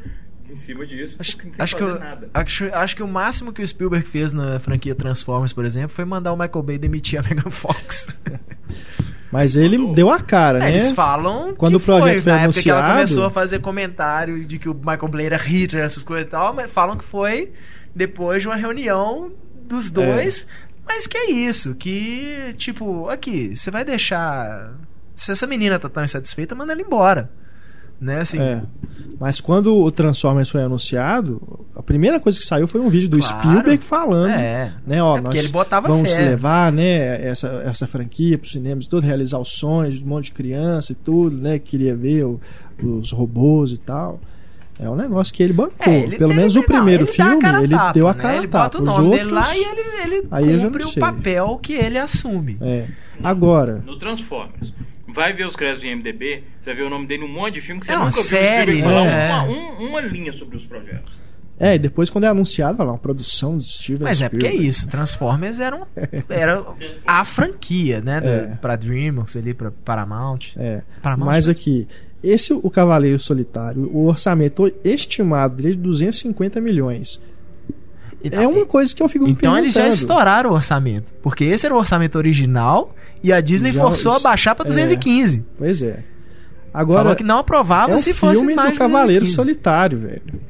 em cima disso, Acho, acho que eu- nada. acho, acho que o máximo que o Spielberg fez na franquia Transformers, por exemplo, foi mandar o Michael Bay demitir a Megan Fox. Mas ele deu a cara, É, né? Eles falam Quando que o projeto foi na época que ela anunciado- começou a fazer comentário de que o Michael Blade era Hitler, essas coisas e tal, mas falam que foi depois de uma reunião dos dois. Mas que é isso, que, tipo, aqui, você vai deixar. Se essa menina tá tão insatisfeita, manda ela embora. Né, assim. É. Mas quando o Transformers foi anunciado, a primeira coisa que saiu foi um vídeo do Claro. Spielberg falando, É. né, ó, É nós ele botava vamos fé. levar, né, essa, essa franquia pros cinemas e tudo, realizar os sonhos de um monte de criança e tudo, né, que queria ver o- os robôs e tal. É um negócio que ele bancou. É, ele- Pelo ele- menos o não, primeiro ele a filme, ele tapa, deu a né? cara Ele a tapa. bota o Os nome outros, dele lá e ele, ele Aí eu já cumpre não o papel que ele assume. é. Agora, No Transformers. Vai ver os créditos de MDB, você vai ver o nome dele num monte de filme que você É uma nunca série, viu Spielberg falar é. uma, um- uma linha sobre os projetos. é, e depois quando é anunciado, fala, uma produção de Steven Mas é porque é Spielberg. isso, Transformers era, um, era a franquia, né? do- É. Pra DreamWorks ali, pra Paramount. É. Paramount, Mas né? aqui, esse o Cavaleiro Solitário, o orçamento estimado dele é de 250 milhões. É uma coisa que eu fico me Então eles já perguntando. estouraram o orçamento. Porque esse era o orçamento original e a Disney Já- forçou a baixar pra é. 215. Pois é. Agora, Falou que não aprovava é um se fosse filme mais do de Cavaleiro 215. Solitário, velho.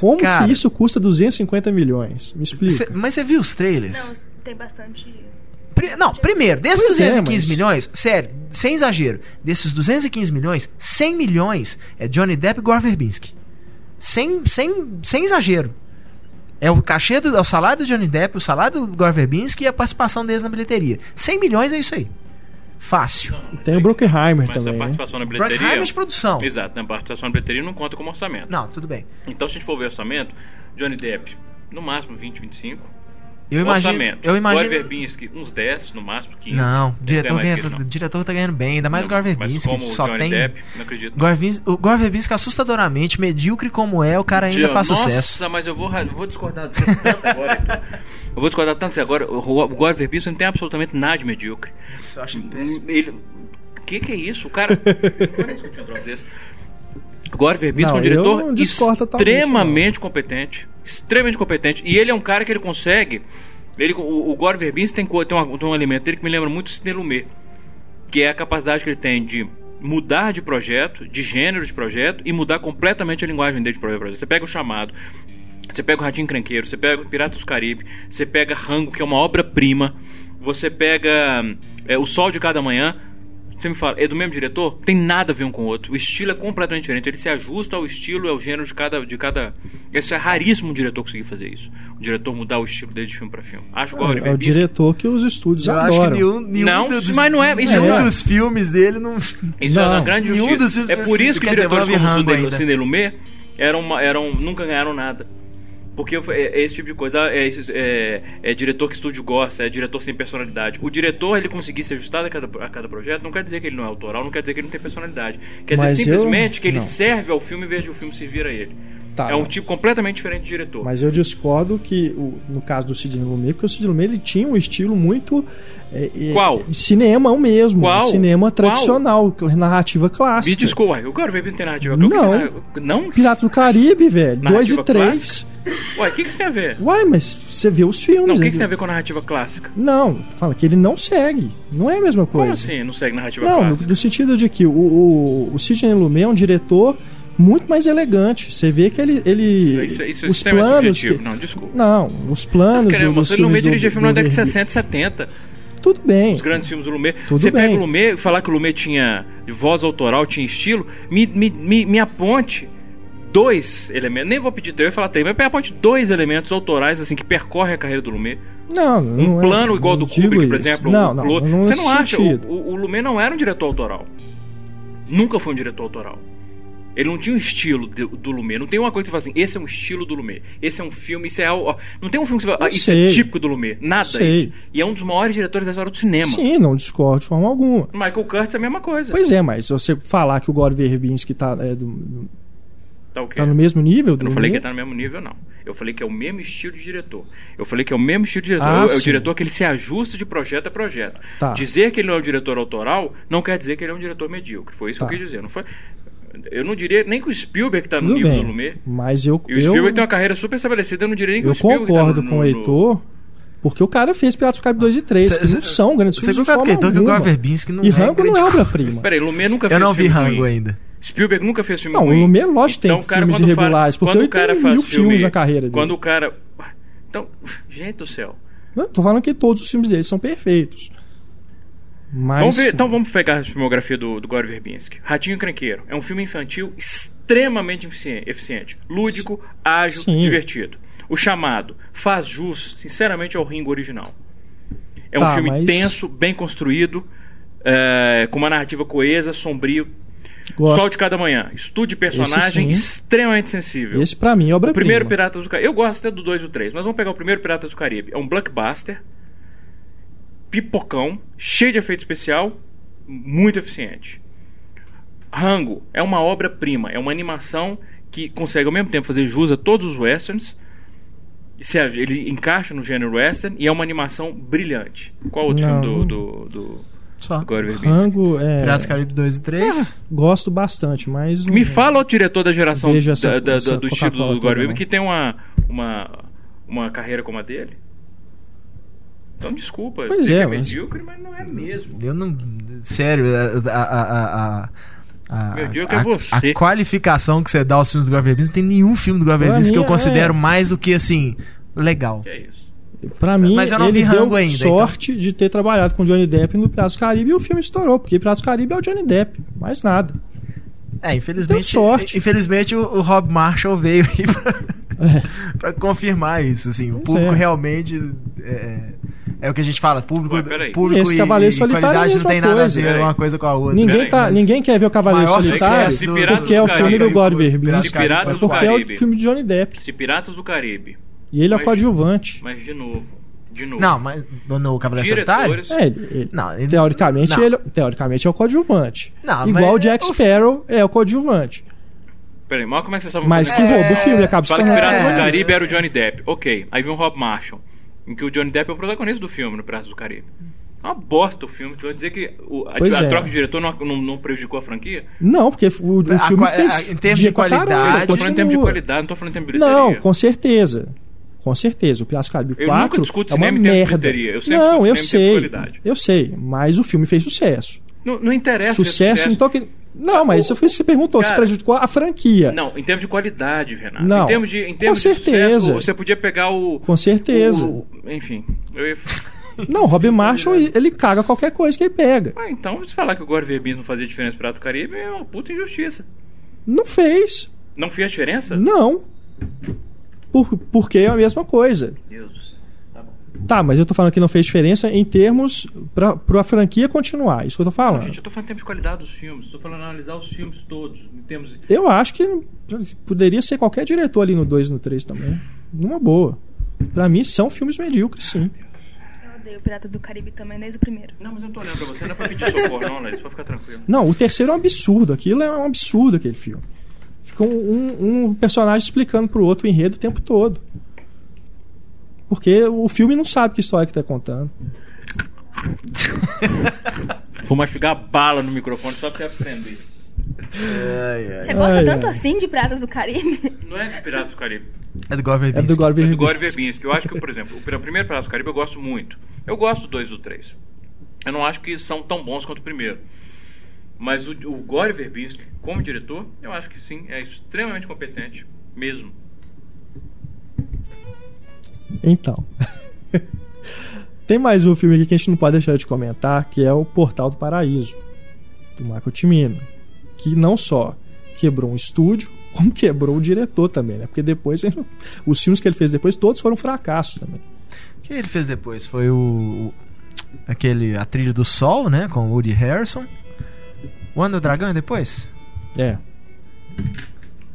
Como Cara- que isso custa 250 milhões? Me explica. Cê- mas você viu os trailers? Não, tem bastante. Pri- Não, primeiro, desses Pois é, 215 mas- milhões, sério, sem exagero, desses 215 milhões, 100 milhões é Johnny Depp e Gore Verbinski. Sem, sem, sem exagero. É o cachê do é o salário do Johnny Depp, o salário do Gore Verbinski e a participação deles na bilheteria. 100 milhões é isso aí. Fácil. Tem o Bruckheimer Mas também, a né? participação na Brockheimer bilheteria. é de produção. Exato, na participação na bilheteria não conta como orçamento. Não, tudo bem. Então, se a gente for ver orçamento, Johnny Depp, no máximo 20, 25. Eu imagino, orçamento. eu imagino Gore Verbinski, uns 10, no máximo 15. Não, o Não diretor, ganha, isso, o não. diretor tá ganhando bem, ainda mais o Gore Mas Verbinski, o só Johnny tem Depp, não acredito. não. Gore o Gore Verbinski assustadoramente medíocre como é, o cara ainda Tia, faz Nossa, sucesso. mas eu vou, vou discordar de você tanto agora. Heitor. Eu vou discordar tanto de você agora. O o Gore Verbinski não tem absolutamente nada de medíocre. Eu acho Ele... Que que é isso? O cara... É que discutir um troço desse? Gore Verbinski Não, é um diretor extremamente competente. Extremamente competente. E ele é um cara que ele consegue... Ele, o, o Gore Verbinski tem, tem, uma- tem um elemento dele que me lembra muito o Sidney Lumet. Que é a capacidade que ele tem de mudar de projeto, de gênero de projeto, e mudar completamente a linguagem dele de projeto. Você pega o chamado, você pega o Ratinho Cranqueiro, você pega o Piratas do Caribe, você pega Rango, que é uma obra-prima, você pega é, O Sol de Cada Manhã. Você me fala, é do mesmo diretor? Tem nada a ver um com o outro. O estilo é completamente diferente. Ele se ajusta ao estilo, ao gênero de cada. De cada... Isso é raríssimo um diretor conseguir fazer isso. O diretor mudar o estilo dele de filme para filme. Acho que É, é o diretor que os estúdios Eu acho que adoram. nenhum, nenhum Não, dos, mas não é- isso nenhum é- dos filmes dele não. Isso é Não, uma grande nenhum justiça. dos filmes É por assim, isso que dizer, diretores vamos como Sidney- Lumet eram, uma- eram, nunca ganharam nada. Porque é, é esse tipo de coisa. É, é- é diretor que estúdio gosta, é diretor sem personalidade. O diretor, ele conseguir se ajustar a cada, a cada projeto, não quer dizer que ele não é autoral, não quer dizer que ele não tem personalidade. Quer Mas dizer eu- simplesmente que ele não. serve ao filme em vez de o filme servir a ele. Tá, é um não. tipo completamente diferente de diretor. Mas eu discordo que, no caso do Sidney Lumet, porque o Sidney Lumet ele tinha um estilo muito. é, é, Qual? De cinema mesmo. Qual? Cinema Qual? tradicional, narrativa Me clássica. desculpa, ué, eu quero ver narrativa. Não. O que que é na- não? Piratas do Caribe, velho. Dois Narrativa e três. Ué, o que, que isso tem a ver? Uai, mas você vê os filmes. Não, o que, que isso tem a ver com a narrativa clássica? Não, fala que ele não segue. Não é a mesma coisa. Como assim não segue narrativa Não, no, clássica? no sentido de que o, o, o Sidney Lumet é um diretor muito mais elegante. Você vê que ele. ele Isso, isso, os é mais planos. que- Não, desculpa. não, os planos. Do, no filmes meio dirigia filme na década de Verbi- 60 70. Tudo bem. Os grandes filmes do Lumet. Tudo você pega bem. o Lumet e falar que o Lumet tinha voz autoral, tinha estilo, me, me, me, me aponte dois elementos. Nem vou pedir três, eu ia falar três, mas me aponte dois elementos autorais assim que percorrem a carreira do Lumet. Não, Um não é- plano igual não do Kubrick, por isso. exemplo. Não, o não, Claude. não Você não acha? sentido. O, o, Lumet não era um diretor autoral. Nunca foi um diretor autoral. Ele não tinha um estilo de- do Lumet. Não tem uma coisa que você fala assim, esse é um estilo do Lumet. Esse é um filme, isso é ó, Não tem um filme que você fala, ah, isso sei. é típico do Lumet. Nada. E é um dos maiores diretores da história do cinema. Sim, não discordo de forma alguma. Michael Curtis é a mesma coisa. Pois é, mas se você falar que o Gore Verbinski tá, é, do- Tá o quê? tá no mesmo nível do Eu não falei que tá no mesmo nível, não. Eu falei que é o mesmo estilo de diretor. Eu falei que é o mesmo estilo de diretor. Ah, é, o- é o sim. diretor que ele se ajusta de projeto a projeto. Tá. Dizer que ele não é um diretor autoral não quer dizer que ele é um diretor medíocre. Foi isso Tá. que eu quis dizer. Não foi... Eu não diria nem que o Spielberg tá no nível bem. do Lumet. Mas eu, E o eu, Spielberg tem uma carreira super estabelecida. Eu não diria nem que eu o Spielberg concordo tá no, com o Heitor, Porque o cara fez Piratas do Caribe 2 e 3, Cê- que não cê- são grandes Você filmes de concorda forma então que o. Gore Verbinski não E é Rango não é obra-prima. Peraí, Lumet nunca Eu fez não vi Rango ainda. Spielberg nunca fez filme Não, ruim. o Lumet, lógico, tem Então, o cara, filmes irregulares, fala- porque ele cara tem mil filme, filmes na carreira dele. Quando o cara... Então, gente do céu. Não, tô falando que todos os filmes dele são perfeitos. Mas. Vamos ver- então vamos pegar a filmografia do, do Gore Verbinski. Ratinho Cranqueiro. É um filme infantil extremamente efici- eficiente. Lúdico, ágil, Sim. divertido. O Chamado faz jus, sinceramente, ao Ringo original. É um Tá, filme mas- tenso, bem construído, é, com uma narrativa coesa, sombrio. Gosto. Sol de Cada Manhã. Estude personagem sim. extremamente sensível. Esse pra mim é obra O primeiro Piratas do Caribe. Eu gosto até do 2 e do 3, mas vamos pegar o primeiro Piratas do Caribe. É um blockbuster, pipocão, cheio de efeito especial, muito eficiente. Rango é uma obra-prima, é uma animação que consegue ao mesmo tempo fazer jus a todos os westerns. Ele encaixa no gênero western e é uma animação brilhante. Qual outro Não. filme do, do, do, Só. Rango é. Piratas Caribe 2 e 3. Gosto bastante, mas. Me não- fala o diretor da geração essa- da- essa do estilo do Gore não. que tem uma, uma, uma carreira como a dele. Então, desculpa, Pois sei é, que é mas- medíocre, mas não é mesmo. Eu não. Sério, a. a, a, a a, a, é você. a qualificação que você dá aos filmes do Gore Verbinski, não tem nenhum filme do Gore Verbinski que eu considero é. mais do que assim, legal. Que é isso. Pra mim, Mas eu não ele vi deu ainda, então. sorte de ter trabalhado com Johnny Depp no Piratas do Caribe e o filme estourou, porque Piratas do Caribe é o Johnny Depp, mais nada. É, infelizmente. Deu sorte. Infelizmente o, o Rob Marshall veio aí pra, pra confirmar isso. Assim, o Pois público é. realmente. É, é o que a gente fala, público, Ué, público Esse e, Cavaleiro e Solitário é a qualidade não mesma tem nada coisa. a ver uma coisa com a outra. Ninguém, Peraí, tá, ninguém quer ver o Cavaleiro Solitário sucesso do- porque é o do filme do Caribe. Gore Piratas Verbinski, do porque é o filme de Johnny Depp. Se Piratas do Caribe. E ele é o Mas- coadjuvante. Mas de novo. De novo. Não, mas no, no Cavaleiro Solitário? É, ele- ele- Não, ele- teoricamente, não. ele, teoricamente é o coadjuvante. Não, Igual o Jack Sparrow é o coadjuvante. Peraí, mas como é que vocês estavam Mas que fazendo? rouba o filme, acaba se Fala que Piratas do É. Caribe era o Johnny Depp. Ok. Aí vem o Rob Marshall. Em que o Johnny Depp é o protagonista do filme no Piratas do Caribe. É uma bosta o filme. Tu vai dizer que o- a, a é. troca de diretor não, não- não prejudicou a franquia? Não, porque o, o A filme qua- fez. a- em termos de qualidade- eu tô falando em termos de qualidade, não tô falando em termos de bilheteria. Não, com certeza. Com certeza. O Piratas do Caribe Eu 4 nunca discuto é uma merda. Eu não, eu sei. Eu sei. Mas o filme fez sucesso. Não, não interessa. se é sucesso, então que. Não, mas isso foi você perguntou, se Cara, prejudicou a franquia. Não, em termos de qualidade, Renato. Não, em termos de, em com termos de certeza. sucesso, você podia pegar o. Com certeza. o- enfim. Eu ia... Não, o Robin Marshall, ele caga qualquer coisa que ele pega. Ah, então, se falar que o Gore Verbinski não fazia diferença Piratas do Caribe, é uma puta injustiça. Não fez. Não fez diferença? Não. Por, porque é a mesma coisa. Deus do céu. Tá bom. Tá, mas eu tô falando que não fez diferença em termos pra, pra franquia continuar. Isso que eu tô Não, falando. gente, eu tô falando em termos de qualidade dos filmes. Tô falando analisar os filmes todos. Em termos de... Eu acho que poderia ser qualquer diretor ali no 2 e no 3 também. Numa boa. Pra mim, são filmes medíocres, sim. Eu odeio Piratas do Caribe também, desde o primeiro. Não, mas eu não tô olhando pra você. Não é pra pedir socorro, não, Larissa. Pode ficar tranquilo. Não, o terceiro é um absurdo. Aquilo é um absurdo, aquele filme. Fica um, um- um personagem explicando pro outro o enredo o tempo todo. Porque o filme não sabe que história que tá contando. Vou mastigar bala no microfone só pra aprender. Você gosta Ai, tanto ai. assim de Piratas do Caribe? Não é Piratas do Caribe. É do Gore É Verbinski. do Gore É do Gore Verbinski. Verbinski. Eu acho que, por exemplo, o pr- primeiro Piratas do Caribe eu gosto muito. Eu gosto do 2 e do 3. Eu não acho que são tão bons quanto o primeiro. Mas o, o Gore Verbinski, como diretor, eu acho que sim, é extremamente competente. Mesmo. Então. Tem mais um filme aqui que a gente não pode deixar de comentar, que é o Portal do Paraíso, do Michael Cimino. Que não só quebrou um estúdio, como quebrou o diretor também, né? Porque depois, ele- os filmes que ele fez depois, todos foram fracassos também. O que ele fez depois? Foi o. o- aquele. A Trilha do Sol, né? Com o Woody Harrison. O Ano do Dragão é depois? É.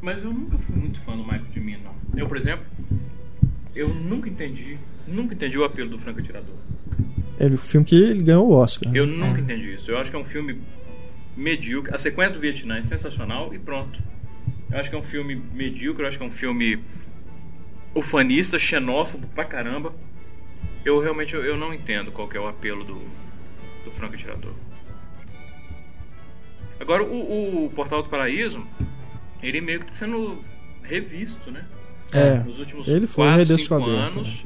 Mas eu nunca fui muito fã do Michael Cimino, não. Eu, por exemplo, eu nunca entendi, nunca entendi o apelo do Franco Atirador. É o filme que ele ganhou o Oscar. né? Eu nunca entendi isso. Eu acho que é um filme medíocre. A sequência do Vietnã é sensacional e pronto. Eu acho que é um filme medíocre, eu acho que é um filme ufanista, xenófobo pra caramba. Eu realmente eu, eu não entendo qual que é o apelo do, do Franco Atirador. Agora, o, o Portal do Paraíso, ele meio que tá sendo revisto, né? É, Nos últimos ele foi 4, redescoberto, 5 anos.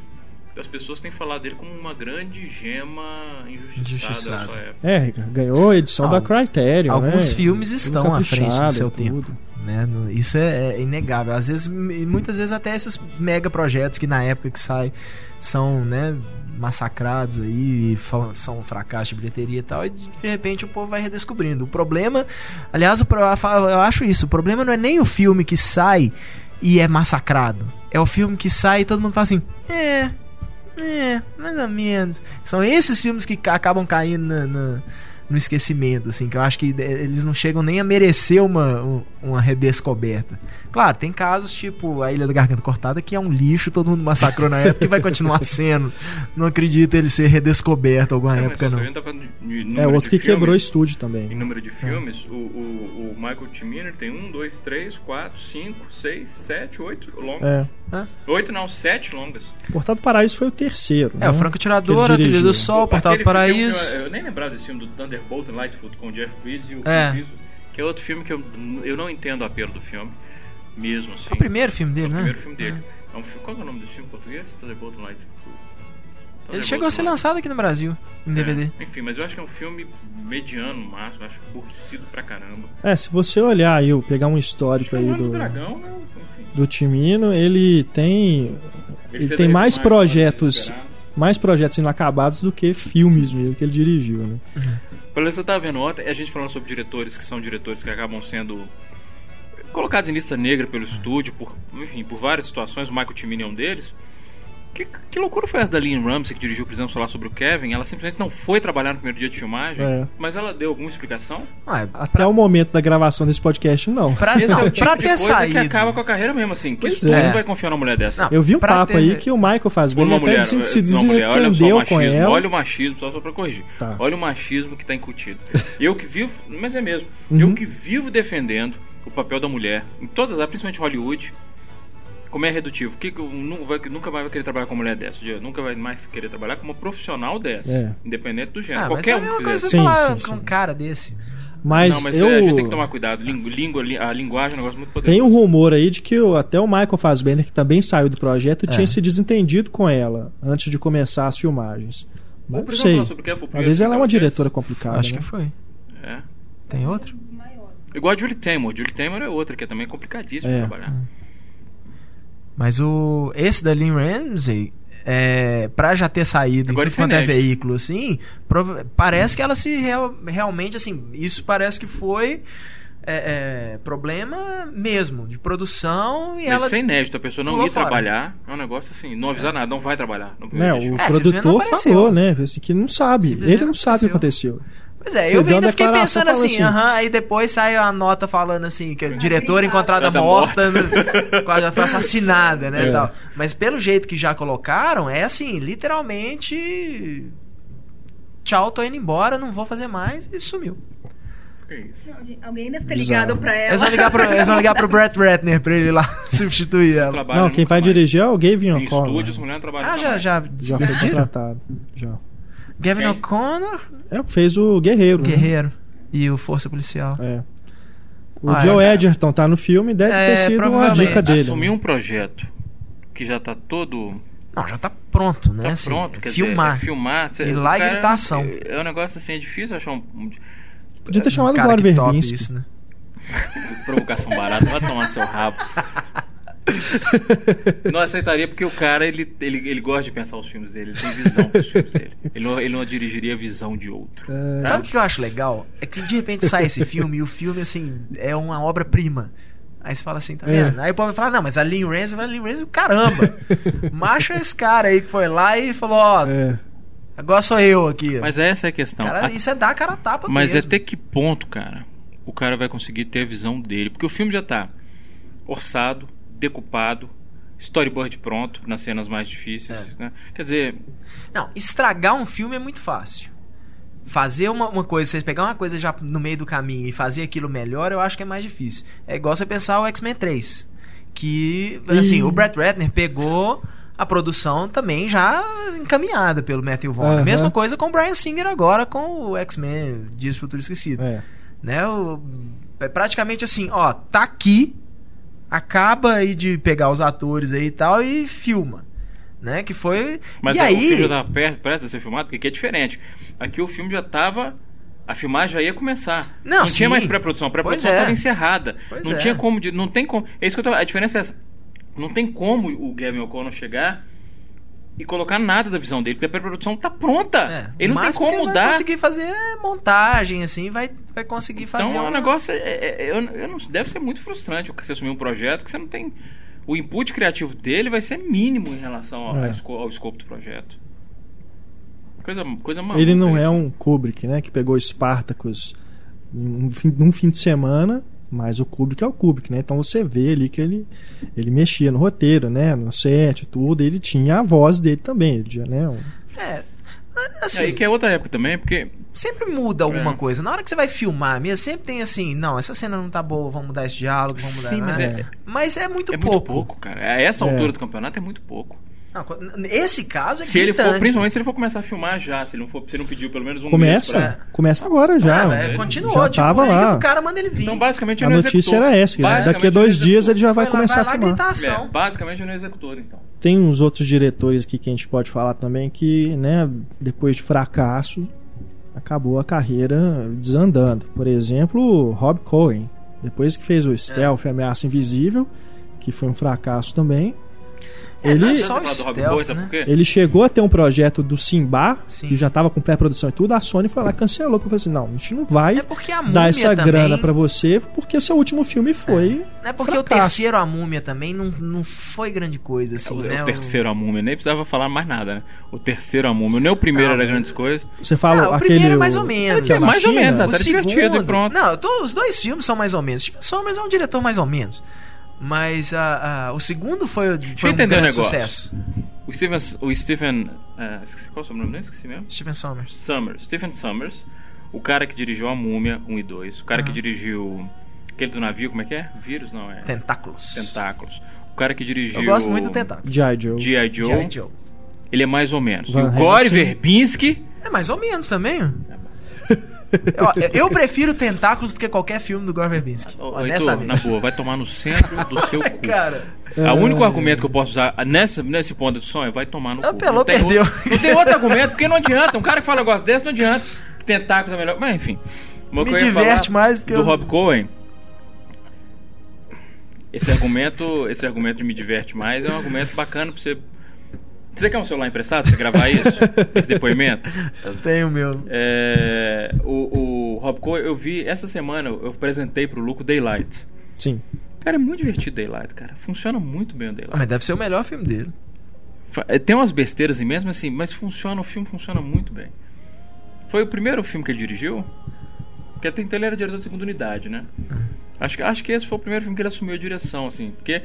as pessoas têm falado dele como uma grande gema injustiçada, da sua época. É, ganhou a edição Al- da Criterion, alguns né? filmes Tudo estão à frente do seu e tempo. tudo. né? Isso é, é inegável. Às vezes, muitas vezes até esses mega projetos que na época que sai são, né, massacrados aí, e fa- são um fracasso de bilheteria e tal, e de repente o povo vai redescobrindo. O problema, aliás, eu acho isso, o problema não é nem o filme que sai e é massacrado. É o filme que sai e todo mundo fala assim, é, é, mais ou menos. São esses filmes que ca- acabam caindo na- na- no esquecimento, assim, que eu acho que eh, eles não chegam nem a merecer uma, um- uma redescoberta. Claro, tem casos tipo A Ilha da Garganta Cortada, que é um lixo, todo mundo massacrou na época e vai continuar sendo. Não acredito ele ser redescoberto alguma É, época, não. tá É, outro que quebrou filmes. estúdio Em também. número de filmes, o, o, o Michael T. Miner tem um, dois, três, quatro, cinco, seis, sete, oito longas. É. Oito não, sete longas. Portal do Paraíso foi o terceiro. É, né? o Franco Tirador, A Trilha do. Sol, Pô, Portal do aquele filme Paraíso. Eu, eu nem lembrava desse filme do Thunderbolt and Lightfoot com o Jeff Bridges e o É. Eastwood, que é outro filme que eu, eu não entendo o apelo do filme, mesmo assim. É o primeiro filme É dele, o né? primeiro filme dele. É um filme, qual é o nome desse filme em português? Thunderbolt and Lightfoot. Ele chegou a ser lançado aqui no Brasil, em DVD. É, enfim, mas eu acho que é um filme mediano no máximo, eu acho aborrecido pra caramba. É, se você olhar aí, eu pegar um histórico que é aí do do, dragão, né? enfim. do Timino, ele tem Ele fez tem mais projetos- mais projetos inacabados do que filmes mesmo que ele dirigiu, né? Pelo menos você tá vendo ontem, a gente falando sobre diretores que são diretores que acabam sendo colocados em lista negra pelo estúdio, por, enfim, por várias situações, o Michael Cimino é um deles. Que, que loucura foi essa da Lynn Ramsey que dirigiu Prisão Solar sobre o Kevin? Ela simplesmente não foi trabalhar no primeiro dia de filmagem, É. mas ela deu alguma explicação? Ah, Até o momento da gravação desse podcast, não. pra, Esse é não, o tipo pra de ter coisa saído. que acaba com a carreira mesmo, assim. Que Pois é. vai confiar numa mulher dessa? Não, Eu vi um Pra papo ter- aí que o Michael faz bem, uma até mulher, se, se uma mulher, olha só o desentendeu machismo, com ela. olha o machismo, só pra corrigir. Tá. Olha o machismo que tá incutido. Eu que vivo, mas é mesmo, Uhum. eu que vivo defendendo o papel da mulher em todas as áreas, principalmente Hollywood, como é redutivo. Que, nunca mais vai querer trabalhar com uma mulher dessa, nunca vai mais querer trabalhar com uma profissional dessa, É. independente do gênero. Ah, mas é Qualquer a um mesma que coisa Sim, falar sim, com um cara desse. Mas, Não, mas eu é, a gente tem que tomar cuidado. Língua, a linguagem é um negócio muito poderoso. tem um rumor aí de que o- até o Michael Fassbender, que também saiu do projeto, É. tinha se desentendido com ela antes de começar as filmagens. Mas não sei. Falar sobre o que foi o Às vezes ela é uma diretora complicada, Acho né? que foi. É. Tem outro? Igual a Julie Taymor. Julie Taymor é outra, que é também complicadíssima É. de trabalhar. Mas o esse da Lynn Ramsey, é, pra já ter saído Agora em é tudo quanto é veículo, assim, parece que ela se real- realmente, assim, isso parece que foi é, é, problema mesmo, de produção e Mas ela... isso é inédito, a pessoa não ir fora. trabalhar é um negócio assim, não avisar nada, não vai trabalhar. No Né, primeiro o dia. É, não produtor falou, né? assim, que não sabe. Ele não não sabe o que aconteceu. Pois é, eu ainda fiquei pensando assim, assim, aham, aí depois saiu a nota falando assim, que a diretora encontrada morta, né, quase foi assassinada, né, É. tal. Mas pelo jeito que já colocaram, é assim, literalmente tchau, tô indo embora, não vou fazer mais e sumiu. Isso? Não, alguém deve ter ligado pra Eles vão ela. ligar pro, eles vão ligar pro Brett Ratner pra ele lá substituir ela. Não, quem vai mais. dirigir é o Gavin O'Connor. Ah, já, já, Já foi contratado. Já. Gavin Quem? O'Connor, É, fez o Guerreiro. né? Guerreiro e o Força Policial. É. O Ah, Joe é. Edgerton tá no filme deve É, ter sido uma dica dele. Assumir né? um projeto que já tá todo Não, já tá pronto, né? tá assim, pronto, é quer filmar. dizer, é filmar, cê- o lá e gritar ação. É, é um negócio assim, é difícil achar um, um- Podia ter chamado o cara Glória Verbinski. isso, né? provocação barata, vai tomar seu rabo. Não aceitaria porque o cara ele, ele, ele gosta de pensar os filmes dele, ele tem visão pros filmes dele. Ele não, ele não dirigiria a visão de outro. É, Sabe o que eu acho legal? É que de repente sai esse filme e o filme, assim, é uma obra-prima. Aí você fala assim, tá É. vendo? Aí o povo vai falar, não, mas a Lynn Ramsey, a Lynn Ramsey, caramba! Macho é esse cara aí que foi lá e falou, ó, é. agora sou eu aqui. Mas essa é a questão. cara, A- isso é dar a cara a tapa Mas mesmo. até que ponto, cara, o cara vai conseguir ter a visão dele? Porque o filme já tá orçado, decupado, storyboard pronto nas cenas mais difíceis. É. né? Quer dizer, Não, estragar um filme é muito fácil. Fazer uma, uma coisa, você pegar uma coisa já no meio do caminho e fazer aquilo melhor, eu acho que é mais difícil. É igual você pensar o X-Men 3. Que, assim, Ih. o Brett Ratner pegou a produção também já encaminhada pelo Matthew Vaughn. Mesma coisa com o Brian Singer agora com o X-Men Dias do Futuro Esquecido. É. Né? O- é praticamente assim, ó, tá aqui, acaba aí de pegar os atores aí e tal e filma. né? Que foi. Mas e é, aí. o filme já tava perto, prestes a ser filmado, porque aqui é diferente. Aqui o filme já tava. A filmagem já ia começar. Não, tinha sim. mais pré-produção. A pré-produção Pois é. estava encerrada. Pois não é. tinha como. de- Não tem como. É isso que eu tô, A diferença é essa. Não tem como o Gavin O'Connor chegar e colocar nada da visão dele, porque a pré-produção tá pronta. É, ele o não tem como mudar. Vai conseguir fazer montagem, assim, vai, vai conseguir fazer. Então, o uma- negócio é, é- é- eu, eu não, deve ser muito frustrante você assumir um projeto que você não tem. O input criativo dele vai ser mínimo em relação ao, É. ao esco- ao escopo do projeto. Coisa, coisa maluca. Ele não é um Kubrick, né? Que pegou Spartacus num fim, num fim de semana, mas o Kubrick é o Kubrick, né? Então você vê ali que ele, ele mexia no roteiro, né? No set, tudo. Ele tinha a voz dele também. Ele tinha, né? um- É. É, Assim, aí que é outra época também, porque sempre muda alguma É. coisa. Na hora que você vai filmar mesmo, sempre tem assim, não, essa cena não tá boa, vamos mudar esse diálogo, vamos mudar. Sim, mas é- Mas é muito é pouco. muito pouco, cara. A essa É. altura do campeonato é muito pouco. Esse caso é Se ele for, principalmente se ele for começar a filmar já, se ele não for, se ele não pediu pelo menos um Começa, mês pra... começa agora já. Ah, é, continuou, já tipo, tava lá. pro cara, manda ele vir. Então, basicamente, A não notícia era essa, né? Daqui a dois ele dias ele já vai lá, começar vai a filmar. gritar É, ação. basicamente, ele não executor, então. Tem uns outros diretores aqui que a gente pode falar também que, né, depois de fracasso, acabou a carreira desandando. Por exemplo, o Rob Cohen, depois que fez o Stealth, Ameaça Invisível, que foi um fracasso também. É, não é Ele, só o stealth, Boy, sabe né? ele chegou a ter um projeto do Simba, Sim. que já estava com pré-produção e tudo, a Sony foi lá e cancelou, porque falou assim, não, a gente não vai É dar essa também, grana pra você, porque o seu último filme foi É porque fracasso. o terceiro, a múmia também, não, não foi grande coisa, assim, o, né? o terceiro a múmia, nem precisava falar mais nada, né? O terceiro a múmia, nem o primeiro Não, era mas- grandes coisas. Você fala Ah, o aquele primeiro é mais ou menos. é É mais ou menos, O Tá divertido e pronto. Não, tô- os dois filmes são mais ou menos. Stephen Sommers é um diretor mais ou menos. Mas ah, ah, o segundo foi, foi eu um grande negócio. sucesso. O Steven. O Stephen ah, esqueci, qual é o sobrenome dele? Esqueci mesmo. Stephen Sommers. Summers. Stephen Summers. O cara que dirigiu A Múmia 1 e 2. O cara que Aham. dirigiu. Aquele do navio, como é que é? Vírus? Não, é. Tentáculos. Tentáculos. O cara que dirigiu. Eu gosto muito do Tentáculos. G.I. Joe. G.I. Joe. G.I. Joe. Ele é mais ou menos. Van e o Gore. Verbinski. É mais ou menos também. Eu, eu prefiro Tentáculos do que qualquer filme do Gore Verbinski. Honestamente. na boa, vai tomar no centro do seu cu. Cara, O único argumento que eu posso usar nessa, nesse ponto de som é vai tomar no cu. Apelou, não tem perdeu. Outro, não tem outro argumento, porque não adianta. Um cara que fala um negócio desse não adianta. Tentáculos é melhor. Mas enfim. Uma me eu diverte mais do que do os- Rob Cohen. Esse argumento, esse argumento de me diverte mais é um argumento bacana pra você. Você quer um celular emprestado pra você gravar isso? esse depoimento? Eu tenho meu. É, o, o Rob Cohen, eu vi essa semana, eu apresentei pro Luco Daylight. Sim. Cara, é muito divertido Daylight, cara. Funciona muito bem o Ah, Daylight. mas deve ser o melhor filme dele. É, Tem umas besteiras mesmo assim, mas funciona, o filme funciona muito bem. Foi o primeiro filme que ele dirigiu? Porque até então ele era diretor de segunda unidade, né? Acho que, acho que esse foi o primeiro filme que ele assumiu a direção, assim. Porque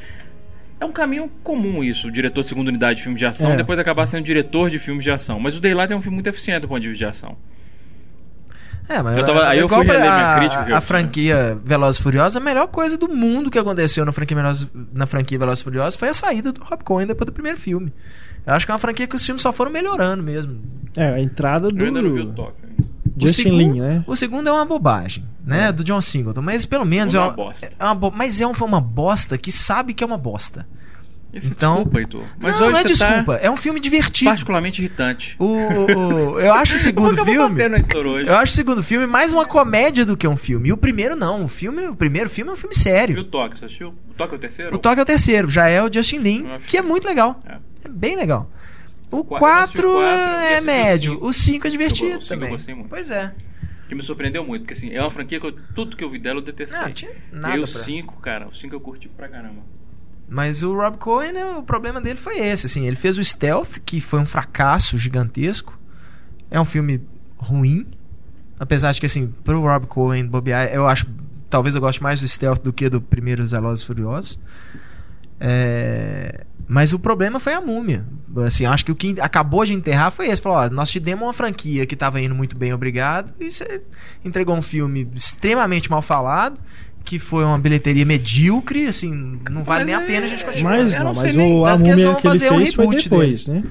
é um caminho comum isso, o diretor de segunda unidade de filme de ação, É. depois acabar sendo diretor de filmes de ação. Mas o Daylight é um filme muito eficiente do ponto de vista de ação. É, mas Eu tava- aí eu fui reler minha a- crítica, eu- A franquia Velozes e Furiosos, a melhor coisa do mundo que aconteceu na franquia, Velozes, na franquia Velozes e Furiosos foi a saída do Rob Cohen depois do primeiro filme. Eu acho que é uma franquia que os filmes só foram melhorando mesmo. É, a entrada Eu ainda não vi o do toque. Justin segundo- Lin, né? O segundo é uma bobagem, né? Do John Singleton. Mas pelo menos é é uma, bosta. é uma bo- Mas é uma bosta que sabe que é uma bosta. Esse Então- desculpa, Heitor. Mas não, hoje não é você desculpa. tá É um filme divertido. particularmente irritante. O, o- eu acho o segundo eu filme. Eu acho o segundo filme mais uma comédia do que um filme. E o primeiro não. O filme, o primeiro filme é um filme E sério. o toque, você assistiu? O toque é o terceiro? O toque é o terceiro, já é o Justin Lin, Eu que é muito legal. É. É bem legal. O quatro, eu assisti 4 o quatro, e é médio. cinco. O 5 é Eu divertido cinco eu também. Pois é. Que me surpreendeu muito, porque assim, é uma franquia que eu- tudo que eu vi dela eu detestei. Não, tinha e nada aí o pra- 5, cara, o 5 eu curti pra caramba. Mas o Rob Cohen, né, o problema dele foi esse, assim, ele fez o Stealth, que foi um fracasso gigantesco. É um filme ruim, apesar de que assim, pro Rob Cohen bobear, eu acho, talvez eu goste mais do Stealth do que do primeiro Velozes e Furiosos. É, mas o problema foi a múmia. Assim, acho que o que acabou de enterrar foi esse. Falou, ó, nós te demos uma franquia que estava indo muito bem, obrigado. E você entregou um filme extremamente mal falado, que foi uma bilheteria medíocre, assim, não vale Mas nem a é- pena a gente continuar. Mas não, mas nem- o, a tanto que eles múmia vão que ele fazer um fez foi depois, né?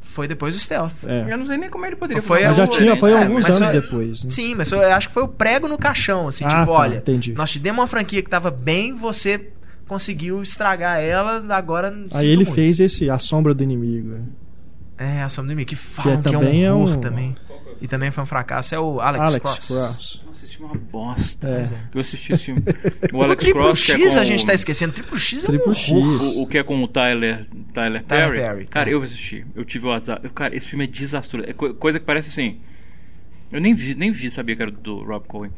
Foi depois do Stealth. É. Eu não sei nem como ele poderia Foi fazer Mas já o- tinha, foi é, alguns anos só- depois. Né? Sim, mas eu acho que foi o prego no caixão, assim, Ah, tipo, tá, olha, entendi. nós te demos uma franquia que tava bem, você conseguiu estragar ela, agora Aí ele muito. fez esse A Sombra do Inimigo. É, a Sombra do Inimigo, que falam que, também é é um horror um- também. E também foi um fracasso. É o Alex, Alex Cross. Cross. Nossa, esse filme é uma bosta. É. Eu assisti esse filme. O O Alex Triplo Cross, que é X com a gente o- tá esquecendo. Triplo X é Triplo um X. O, o que é com o Tyler, Tyler, Tyler Perry. Perry, Cara, é. eu assisti. Eu tive o azar. Eu, cara, esse filme é desastroso. É co- coisa que parece assim. Eu nem vi, nem vi, sabia que era do Rob Cohen.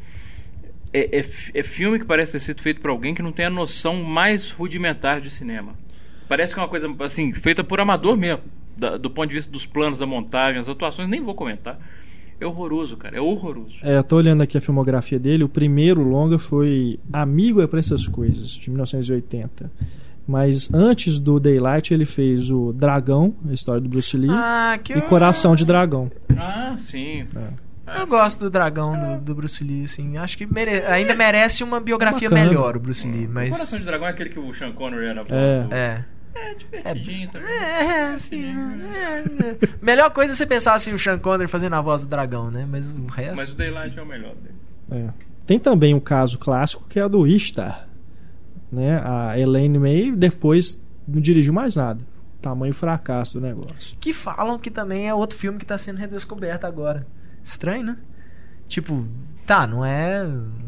É, é é filme que parece ter sido feito por alguém que não tem a noção mais rudimentar de cinema. Parece que é uma coisa assim, feita por amador mesmo. da- do ponto de vista dos planos, da montagem, as atuações, nem vou comentar. É horroroso, cara. É horroroso. É, eu tô olhando aqui a filmografia dele. O primeiro longa foi Amigo é pra essas coisas, de 1980. Mas antes do Daylight ele fez o Dragão, a história do Bruce Lee, Ah, que e eu... Coração de Dragão. Ah, sim. Eu gosto do dragão do, do Bruce Lee, assim. Acho que mere- ainda merece uma biografia Bacana. melhor, o Bruce Lee, O Coração de mas. Dragão é aquele que o Sean Connery era É. do- É. É divertidinho também. É, assim. é, é. Melhor coisa é você pensar assim, o Sean Connery fazendo a voz do dragão, né? Mas o resto. Mas o Daylight é o melhor dele. É. Tem também um caso clássico que é o do Ishtar. Né? A Elaine May depois não dirigiu mais nada. Tamanho fracasso do negócio. Que falam que também é outro filme que tá sendo redescoberto agora. Estranho, né? Tipo, tá, não é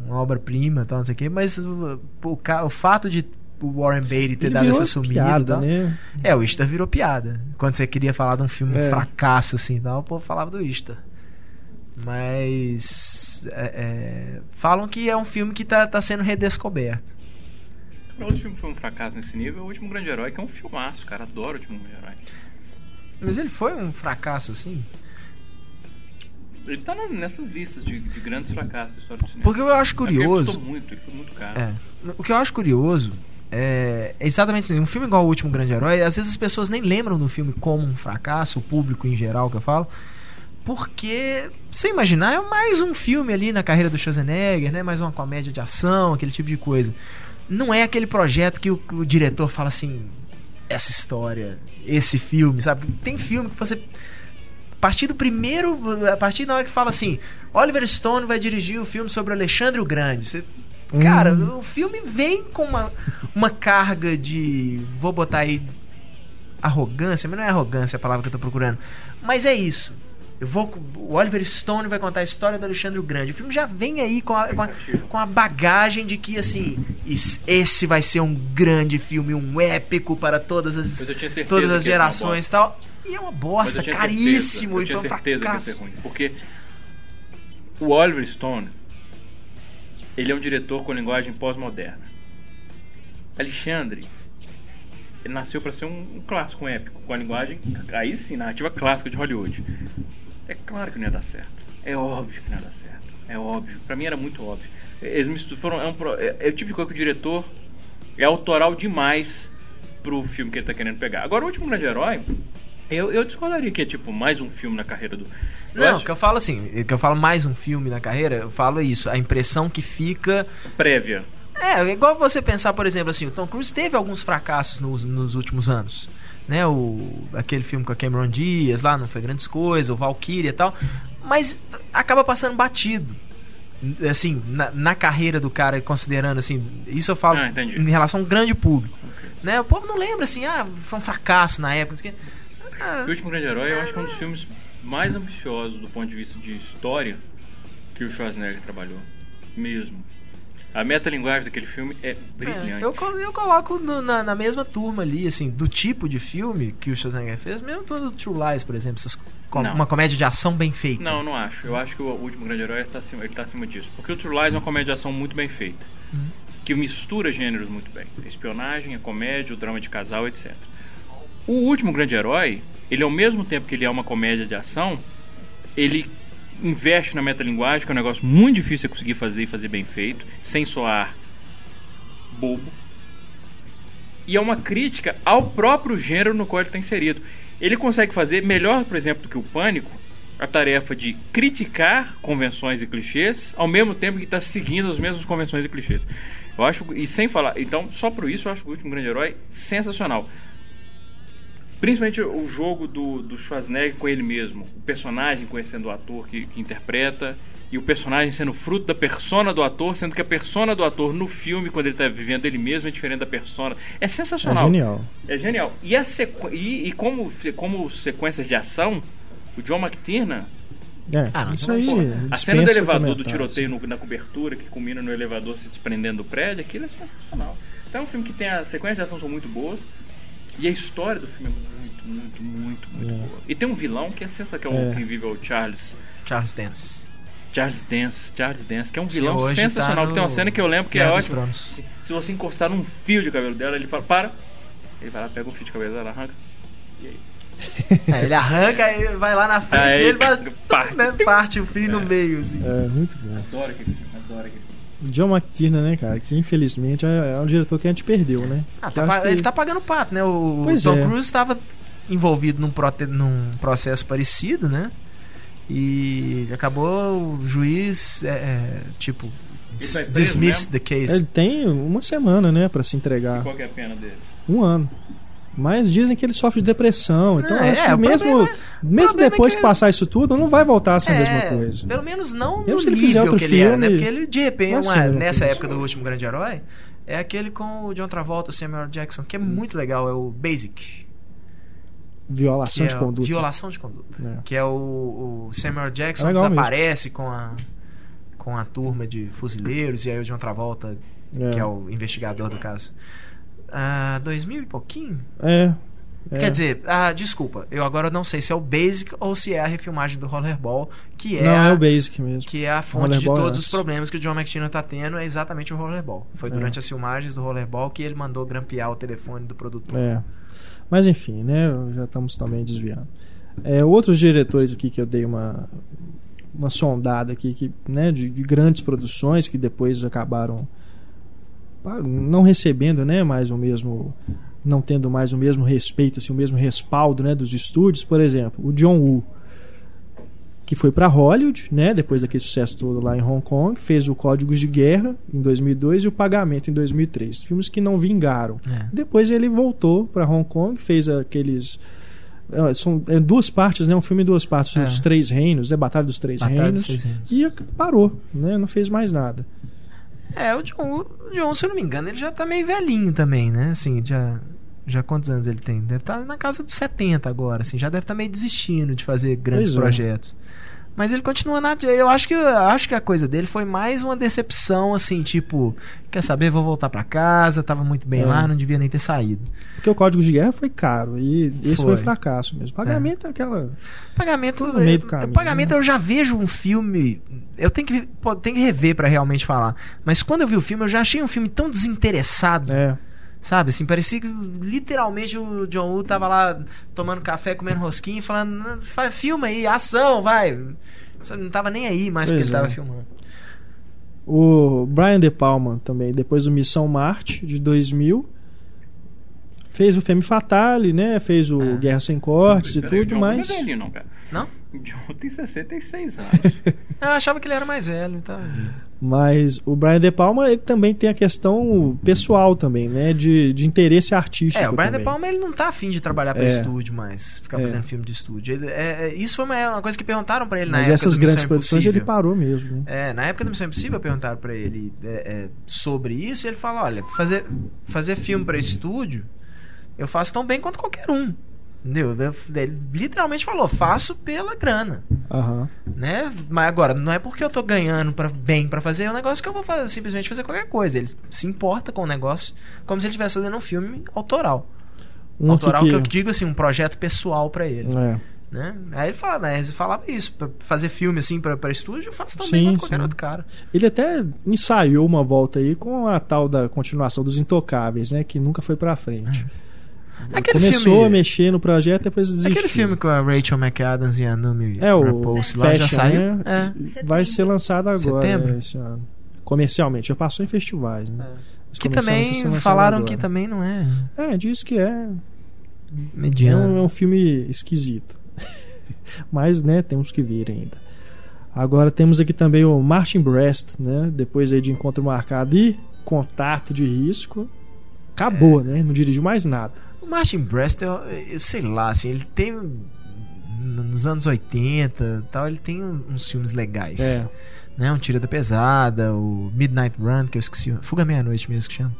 uma obra-prima, tal, não sei o quê, mas o, o, o fato de o Warren Beatty ter Ele dado virou essa sumida. piada, tal, né? É, o Ista virou piada. Quando você queria falar de um filme É. fracasso, assim, tal, o povo falava do Ista. Mas. é, é, falam que é um filme que tá, tá sendo redescoberto. Outro filme que foi um fracasso nesse nível é O Último Grande Herói, que é um filmaço, cara. Adoro O Último Grande Herói. Mas ele foi um fracasso, assim? Ele tá nessas listas de, de grandes fracassos da história do cinema. Porque eu acho É Ele curioso. custou muito, ele foi muito caro. É. O que eu acho curioso é exatamente assim, um filme igual O Último Grande Herói, às vezes as pessoas nem lembram do filme como um fracasso, o público em geral que eu falo, porque, você imaginar, é mais um filme ali na carreira do Schwarzenegger, né? mais uma comédia de ação, aquele tipo de coisa. Não é aquele projeto que o, que o diretor fala assim, essa história, esse filme, sabe? Tem filme que você partir do primeiro, a partir da hora que fala assim, Oliver Stone vai dirigir o filme sobre Alexandre o Grande. Você, cara, Hum. o filme vem com uma, uma carga de, vou botar aí arrogância, mas não é arrogância a palavra que eu tô procurando. Mas é isso. Eu vou, o Oliver Stone vai contar a história do Alexandre o Grande. O filme já vem aí com a, com a, com a bagagem de que assim, esse vai ser um grande filme, um épico para todas as todas as gerações e tal. E é uma bosta, eu tinha caríssimo, certeza, e foi eu um tinha certeza que ia fracasso. ser ruim. Porque o Oliver Stone, ele é um diretor com linguagem pós-moderna. Alexandre, ele nasceu para ser um, um clássico, um épico, com a linguagem, aí sim, narrativa clássica de Hollywood. É claro que não ia dar certo. É óbvio que não ia dar certo. É óbvio. Pra mim era muito óbvio. Eles mistu- foram, é, um, é, é o tipo de coisa que o diretor é autoral demais pro filme que ele tá querendo pegar. Agora, o último grande herói, eu, eu discordaria que é tipo mais um filme na carreira do. Eu Não, acho que eu falo assim, que eu falo mais um filme na carreira, eu falo isso, a impressão que fica. prévia. É, é igual você pensar, por exemplo, assim, o Tom Cruise teve alguns fracassos nos, nos últimos anos. Né, o, aquele filme com a Cameron Diaz lá, não foi grandes coisas, o Valkyria e tal. Mas acaba passando batido. Assim, na, na carreira do cara, considerando assim, isso eu falo Ah, em relação a um grande público. Ok. Né? O povo não lembra assim, ah, foi um fracasso na época. não sei o quê. Ah, O último grande herói, eu acho que é um dos filmes mais ambiciosos do ponto de vista de história que o Schwarzenegger trabalhou. Mesmo. A metalinguagem daquele filme é brilhante. É, eu, eu coloco no- na, na mesma turma ali, assim, do tipo de filme que o Schwarzenegger fez, mesmo do True Lies, por exemplo, essas com- uma comédia de ação bem feita. Não, não acho. Eu acho que o último grande herói está acima, ele tá acima disso. Porque o True Lies é uma comédia de ação muito bem feita. Uhum. Que mistura gêneros muito bem. A espionagem, a comédia, o drama de casal, etc. O último grande herói, ele ao mesmo tempo que ele é uma comédia de ação, ele investe na metalinguagem, que é um negócio muito difícil de conseguir fazer e fazer bem feito, sem soar bobo. E é uma crítica ao próprio gênero no qual ele está inserido. Ele consegue fazer melhor, por exemplo, do que o Pânico, a tarefa de criticar convenções e clichês, ao mesmo tempo que está seguindo as mesmas convenções e clichês. Eu acho, e sem falar, então, só por isso eu acho o último grande herói sensacional. Principalmente o jogo do, do Schwarzenegger com ele mesmo, o personagem conhecendo o ator que, que interpreta e o personagem sendo fruto da persona do ator, sendo que a persona do ator no filme, quando ele está vivendo ele mesmo, é diferente da persona. É É sensacional. genial. É genial. E, a sequ... e, e como, como sequências de ação, o John McTiernan, É, Ah, não, isso aí. a cena do elevador do tiroteio no- na cobertura, que culmina no elevador se desprendendo do prédio, aquilo é sensacional. Então é um filme que tem as sequências de ação são muito boas. E a história do filme é muito, muito, muito, muito É. boa. E tem um vilão que é sensacional, que é o É. que vive é o Charles. Charles Dance. Charles Dance, Charles Dance, que é um Que vilão hoje tá sensacional. no tem uma cena que eu lembro que Guerra é ótima. Se, se você encostar num fio de cabelo dela, ele fala, para. Ele vai lá, pega um fio de cabelo dela, arranca. E aí? É, ele arranca e vai lá na frente Aí, dele vai, parte. né, parte o fio no meio, assim. É, muito bom. Adoro aquele filme, adoro aquele filme. John McTiernan, né, cara? Que infelizmente é, é um diretor que a gente perdeu, né? Ah, Que tá pa- que- Ele tá pagando pato, né? O Pois Tom é. Cruise estava envolvido num, prote- num processo parecido, né? E acabou o juiz, é, é, tipo, vai preso dismiss mesmo? the case. Ele tem uma semana, né, pra se E entregar. qual que é a pena dele? Um ano. Mas dizem que ele sofre de depressão. Então Ah, acho é, que o mesmo, problema- mesmo problema é depois que- que passar isso tudo, não vai voltar a ser a mesma É, coisa. Pelo menos não Mesmo no se ele fizer outro que ele era, né? filme, Porque ele, de repente, uma- nessa coisa. época do Último Grande Herói, é aquele com o John Travolta, o Samuel Jackson, que é muito legal, é o Basic. Violação de é conduta. Violação de conduta. É. Que é o, o Samuel Jackson É desaparece com a, com a turma de fuzileiros e aí o John Travolta, É. que é o investigador do caso. Ah, 2000 e pouquinho? É. é. Quer dizer, ah, desculpa, eu agora não sei se é o Basic ou se é a refilmagem do Rollerball, que é, Não, a, é o Basic mesmo. que é a fonte de todos os problemas que o John McTiernan tá tendo, é exatamente o Rollerball. Foi durante as filmagens do Rollerball que ele mandou grampear o telefone do produtor. É. Mas enfim, né? Já estamos também desviando. É, outros diretores aqui que eu dei uma, uma sondada aqui, que, né, de, de grandes produções que depois acabaram não recebendo né, mais o mesmo. não tendo mais o mesmo respeito, assim, o mesmo respaldo né, dos estúdios, por exemplo, o John Woo, que foi para Hollywood, né, depois daquele sucesso todo lá em Hong Kong, fez o Códigos de Guerra em 2002 e o Pagamento em 2003, filmes que não vingaram. É. Depois ele voltou para Hong Kong, fez aqueles é, são é, duas partes, né? Um filme em duas partes, É. os Três Reinos, é Batalha dos Três Batalha Reinos. dos Três Reinos. E parou, né? Não fez mais nada. É, o John, o John, se eu não me engano, ele já tá meio velhinho também, né? Assim, já. Já quantos anos ele tem? Deve estar na casa dos 70 agora, assim, já deve estar meio desistindo de fazer grandes Pois é. Mas ele continua na. Eu acho que, eu acho que a coisa dele foi mais uma decepção, assim, tipo, quer saber, vou voltar pra casa, tava muito bem É. lá, não devia nem ter saído. Porque o Código de Guerra foi caro e esse foi, Foi. fracasso mesmo. Pagamento é, aquela. Pagamento. No meio do eu- caminho, pagamento né? eu já vejo um filme. Eu tenho que, pô, tenho que rever pra realmente falar. Mas quando eu vi o filme, eu já achei um filme tão desinteressado. É, Sabe, assim, parecia que literalmente o John Woo tava lá tomando café, comendo rosquinha e falando, "Não, faz, filma aí, ação, vai. Não tava nem aí mais porque Pois ele é. tava filmando. o Brian De Palma também, depois do Missão Marte de 2000, fez o Femme Fatale, né? Fez o É. Guerra Sem Cortes e Peraí, o tudo, John mas. Não é velhinho, não, cara. Não? John tem 66 anos. Eu achava que ele era mais velho, então. Mas o Brian De Palma ele também tem a questão pessoal também, né? De, de interesse artístico. É, o Brian também. De Palma ele não tá afim de trabalhar pra É. estúdio mais, ficar É. fazendo filme de estúdio. Ele, é, é- isso foi uma, uma coisa que perguntaram pra ele na Mas época essas do grandes Missão produções ele Impossível. parou mesmo. Né? É, na época do Missão Impossível perguntaram pra ele é, é, sobre isso e ele falou, olha, fazer, fazer filme pra estúdio eu faço tão bem quanto qualquer um. Entendeu? Ele literalmente falou, faço pela grana. Aham. Né? Mas agora, não é porque eu tô ganhando pra, bem pra fazer, é um negócio que eu vou fazer, simplesmente fazer qualquer coisa. Ele se importa com o negócio como se ele estivesse fazendo um filme autoral. Um autoral aqui que eu digo assim, um projeto pessoal pra ele. É. Né? Aí ele fala, mas ele falava isso, pra fazer filme assim pra, pra estúdio, eu faço tão Sim, quanto qualquer sim. outro cara. Ele até ensaiou uma volta aí com a tal da continuação dos Intocáveis, né? Que nunca foi pra frente. Aquele Começou filme- a mexer no projeto depois desistiu. Aquele filme com a Rachel McAdams e a Numi É o Rapace lá já Passion, saiu. né? É. Vai ser lançado agora Setembro? é, esse ano. Comercialmente, já passou em festivais, né? Mas Que também falaram agora. que também não é É, diz que é. É um, mediano. é um filme esquisito. Mas, né, temos que vir ainda. Agora temos aqui também o Martin Brest, né? Depois aí de encontro marcado e contato de risco. Acabou, É. né? Não dirigiu mais nada. O Martin Brest, eu, eu sei lá, assim, ele tem nos anos 80 e tal, ele tem uns filmes legais. É. né? Um Tira da Pesada, o Midnight Run, que eu esqueci, Fuga Meia-Noite mesmo que chama.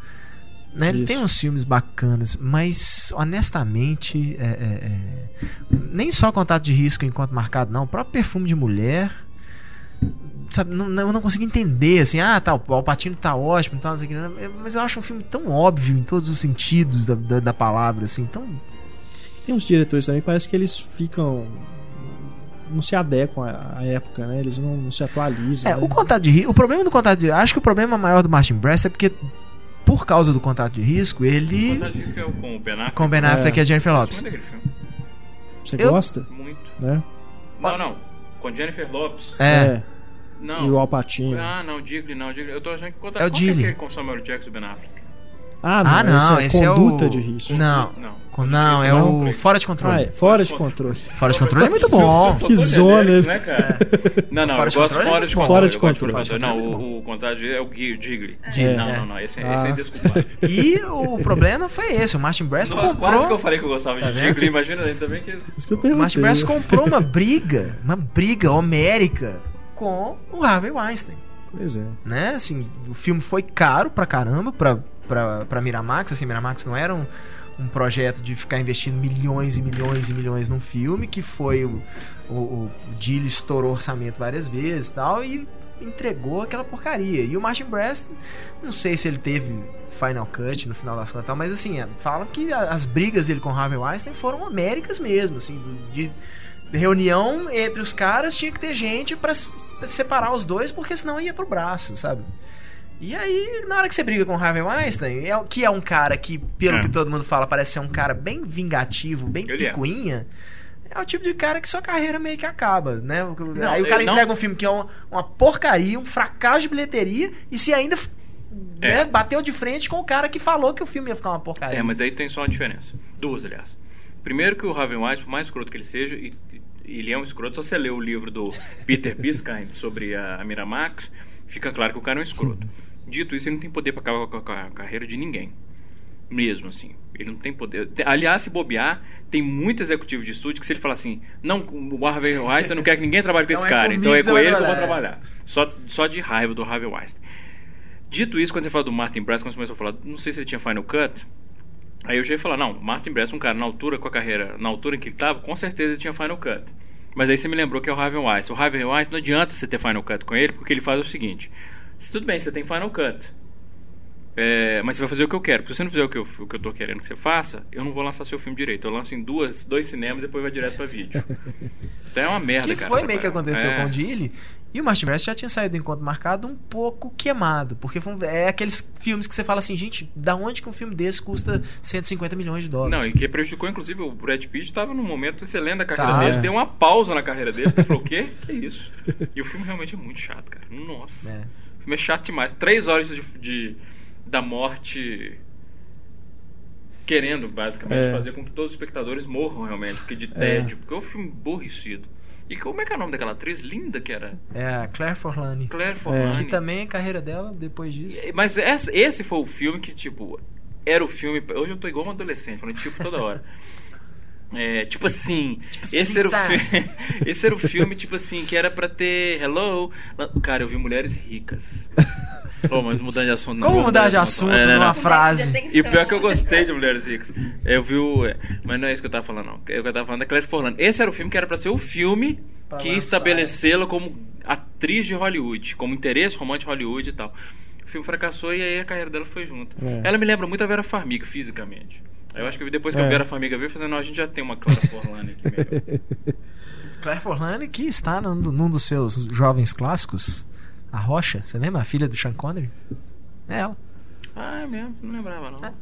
Né? Ele Isso. tem uns filmes bacanas, mas honestamente, é, é, é, nem só Contato de Risco enquanto marcado, não. O próprio Perfume de Mulher, sabe, não, não- eu não consigo entender, assim, ah, tá, o Alpatino tá ótimo, o que, né? mas eu acho um filme tão óbvio em todos os sentidos da, da, da palavra, assim, tão Tem uns diretores também, parece que eles ficam. não se adequam à, época, né? Eles não, não se atualizam. É, né? o contato de risco. O problema do contato de Acho que o problema maior do Martin Brest é porque, por causa do contato de risco, ele. Contato de risco é o com o Ben Affleck. Com o Ben Affleck É. e a Jennifer Lopes. Você eu- gosta? Muito. Né? Não, não. Com Jennifer Lopes. É. Não. E o Alpatino. Ah, não, Digley, não, Digley. Eu tô achando que conta... É o qual que é aquele com Samuel Jackson e Ben Affleck? Ah, não. Ah, não, esse esse é é conduta o- de risco. Não. Não. Não, é Não, o Fora de Controle. Ah, é, fora de controle. Fora de Controle é muito bom. Que zona, né, cara? Não, não, Fora eu de gosto controle é fora de controle. Fora de controle. Não, é o, o contrário de- é o Gui- Digley. É. Não, não, não, esse, é- Ah. esse é indesculpável. E o problema foi esse: o Martin Brest Não, Quase que eu comprou. falei que eu gostava de vendo? Digley, imagina aí também que... Isso que eu O. Martin Brest comprou uma briga, uma briga homérica com o Harvey Weinstein. Pois é. né? Assim, o filme foi caro pra caramba pra, pra, pra Miramax. Assim, Miramax não era um, um projeto de ficar investindo milhões e milhões e milhões num filme, que foi o, o, o Gilly estourou orçamento várias vezes e tal, e entregou aquela porcaria. E o Martin Brest, não sei se ele teve Final Cut no final das contas, tal, mas assim, é, falam que as brigas dele com Harvey Weinstein foram homéricas mesmo, assim, do- de reunião entre os caras tinha que ter gente pra s- separar os dois, porque senão ia pro braço, sabe? E aí, na hora que você briga com o Harvey Weinstein, é, que é um cara que, pelo É. que todo mundo fala, parece ser um cara bem vingativo, bem Ele é. picuinha, é. o tipo de cara que sua carreira meio que acaba, né? aí o eu cara não- entrega um filme que é uma, uma porcaria, um fracasso de bilheteria, e se ainda É. né, bateu de frente com o cara que falou que o filme ia ficar uma porcaria. É, mas aí tem só uma diferença. Duas, aliás. Primeiro que o Harvey Weinstein, por mais escroto que ele seja, e ele é um escroto, só você lê o livro do Peter Biskind sobre a, a Miramax, fica claro que o cara é um escroto. Dito isso, ele não tem poder pra acabar com a, carreira de ninguém. Mesmo assim. Ele não tem poder. Aliás, se bobear, tem muito executivo de estúdio que se ele falar assim, não, o Harvey Weinstein não quer que ninguém trabalhe com Não esse é cara, comigo então é com ele que eu vou trabalhar. trabalhar. Só, só de raiva do Harvey Weinstein. Dito isso, quando você fala do Martin Brest, quando você começou a falar, não sei se ele tinha Final Cut, aí eu já ia falar, não, Martin Brest, um cara na altura com a carreira, na altura em que ele estava, com certeza ele tinha Final Cut. Mas aí você me lembrou que é o Harvey Weinstein. O Harvey Weinstein não adianta você ter Final Cut com ele, porque ele faz o seguinte, se tudo bem, você tem Final Cut, é, mas você vai fazer o que eu quero. Porque se você não fizer o que eu, o que eu tô querendo que você faça, eu não vou lançar seu filme direito. Eu lanço em duas, dois cinemas e depois vai direto pra vídeo. Então é uma merda, que cara. foi meio que aconteceu É. com o Dilly. E o Martin Brest já tinha saído do encontro marcado um pouco queimado. Porque foi é aqueles filmes que você fala assim, gente, da onde que um filme desse custa 150 milhões de Não, dólares? e que prejudicou, inclusive, o Brad Pitt estava num momento excelente da carreira Tá, dele, é. deu uma pausa na carreira dele, ele falou, o quê? Que isso? E o filme realmente é muito chato, cara. Nossa. É. O filme é chato demais. Três horas de, de- da morte querendo, basicamente, É. fazer com que todos os espectadores morram realmente, porque de tédio, porque é um filme aborrecido. E como é que é o nome daquela atriz linda que era? É a Claire Forlani. Claire Que Forlani. também a carreira dela, depois disso. Mas esse, esse foi o filme que, tipo, era o filme. Hoje eu tô igual um adolescente, falando tipo toda hora. É, tipo assim, esse, assim, era o esse era o filme, tipo assim, que era pra ter Hello. Cara, eu vi mulheres ricas. Pô, mas mudando de assunto. não Como mudar de assunto É, não, numa não. frase? E o pior é que eu gostei de Mulheres Ricas. Eu vi o. é, Mas não é isso que eu tava falando, não. O que eu tava falando é Claire Forlani. Esse era o filme que era pra ser o filme Pra que estabelecê-la como atriz de Hollywood, como interesse romântico de Hollywood e tal. O filme fracassou e aí a carreira dela foi junto. É. Ela me lembra muito a Vera Farmiga, fisicamente. Eu acho que depois que É. a Vera Farmiga veio, fazendo, não, a gente já tem uma Clara Forlani aqui melhor. Claire Forlani, que está num, num dos seus jovens clássicos, A Rocha, você lembra? A filha do Sean Connery? É ela. Ah, é mesmo, não lembrava não. É.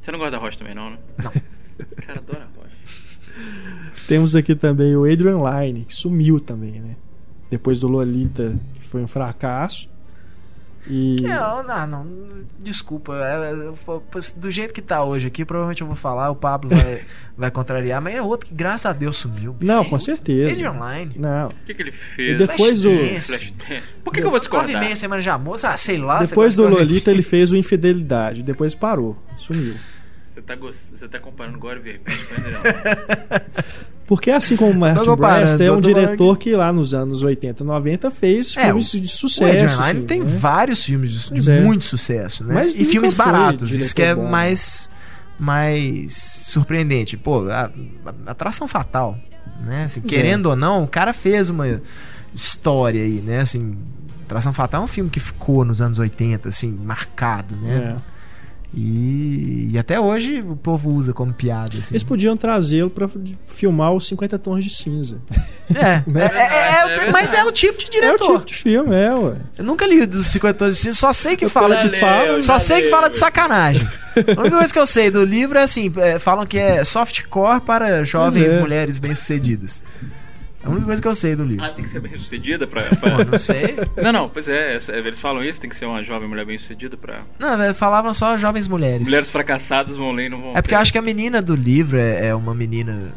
Você não gosta da Rocha também, não, né? Não. Cara, adora a Rocha. Temos aqui também o Adrian Lyne, que sumiu também, né? Depois do Lolita, que foi um fracasso. E. Que é, não, não, desculpa. é, é, do jeito que tá hoje aqui, provavelmente eu vou falar, o Pablo vai, vai contrariar, mas é outro que, graças a Deus, sumiu. Não, com certeza. Adrian Line. Não. O que, que ele E fez? depois do. Flashdance. Flashdance. Por que, que eu vou Nove e discordar? meia semana de amor, ah, sei lá. você Depois do de- Lolita, ele fez o Infidelidade. Depois parou. Sumiu. Você tá, gost... você tá comparando André Allan. Porque assim como o Martin Brest é um diretor que lá nos anos 80, 90 fez É, filmes de O Ed sucesso. Assim, tem né? vários filmes de, é. muito sucesso, né? Mas e filmes baratos, isso que é bom. mais mais surpreendente. Pô, a, a- atração fatal, né? Assim, é. querendo ou não, o cara fez uma história aí, né? Assim, Atração Fatal é um filme que ficou nos anos 80, assim, marcado, né? É. E, e até hoje o povo usa como piada, assim. Eles podiam trazê-lo pra filmar os 50 tons de cinza. É, Né? é, é, é mas é o tipo de É o diretor. tipo de filme, é, ué. Eu nunca li dos 50 tons de cinza, só sei que Eu fala de li, fala, eu só sei que fala de sacanagem. A única coisa que eu sei do livro é assim, é, falam que é softcore para jovens é. mulheres bem-sucedidas. É a única coisa que eu sei do livro. Ah, tem que ser bem sucedida pra. Pô, pra... não sei. não, não, pois é, eles falam isso, tem que ser uma jovem mulher bem sucedida pra. Não, velho, falavam só jovens mulheres. Mulheres fracassadas vão ler e não vão. É porque eu acho que a menina do livro é, é uma menina.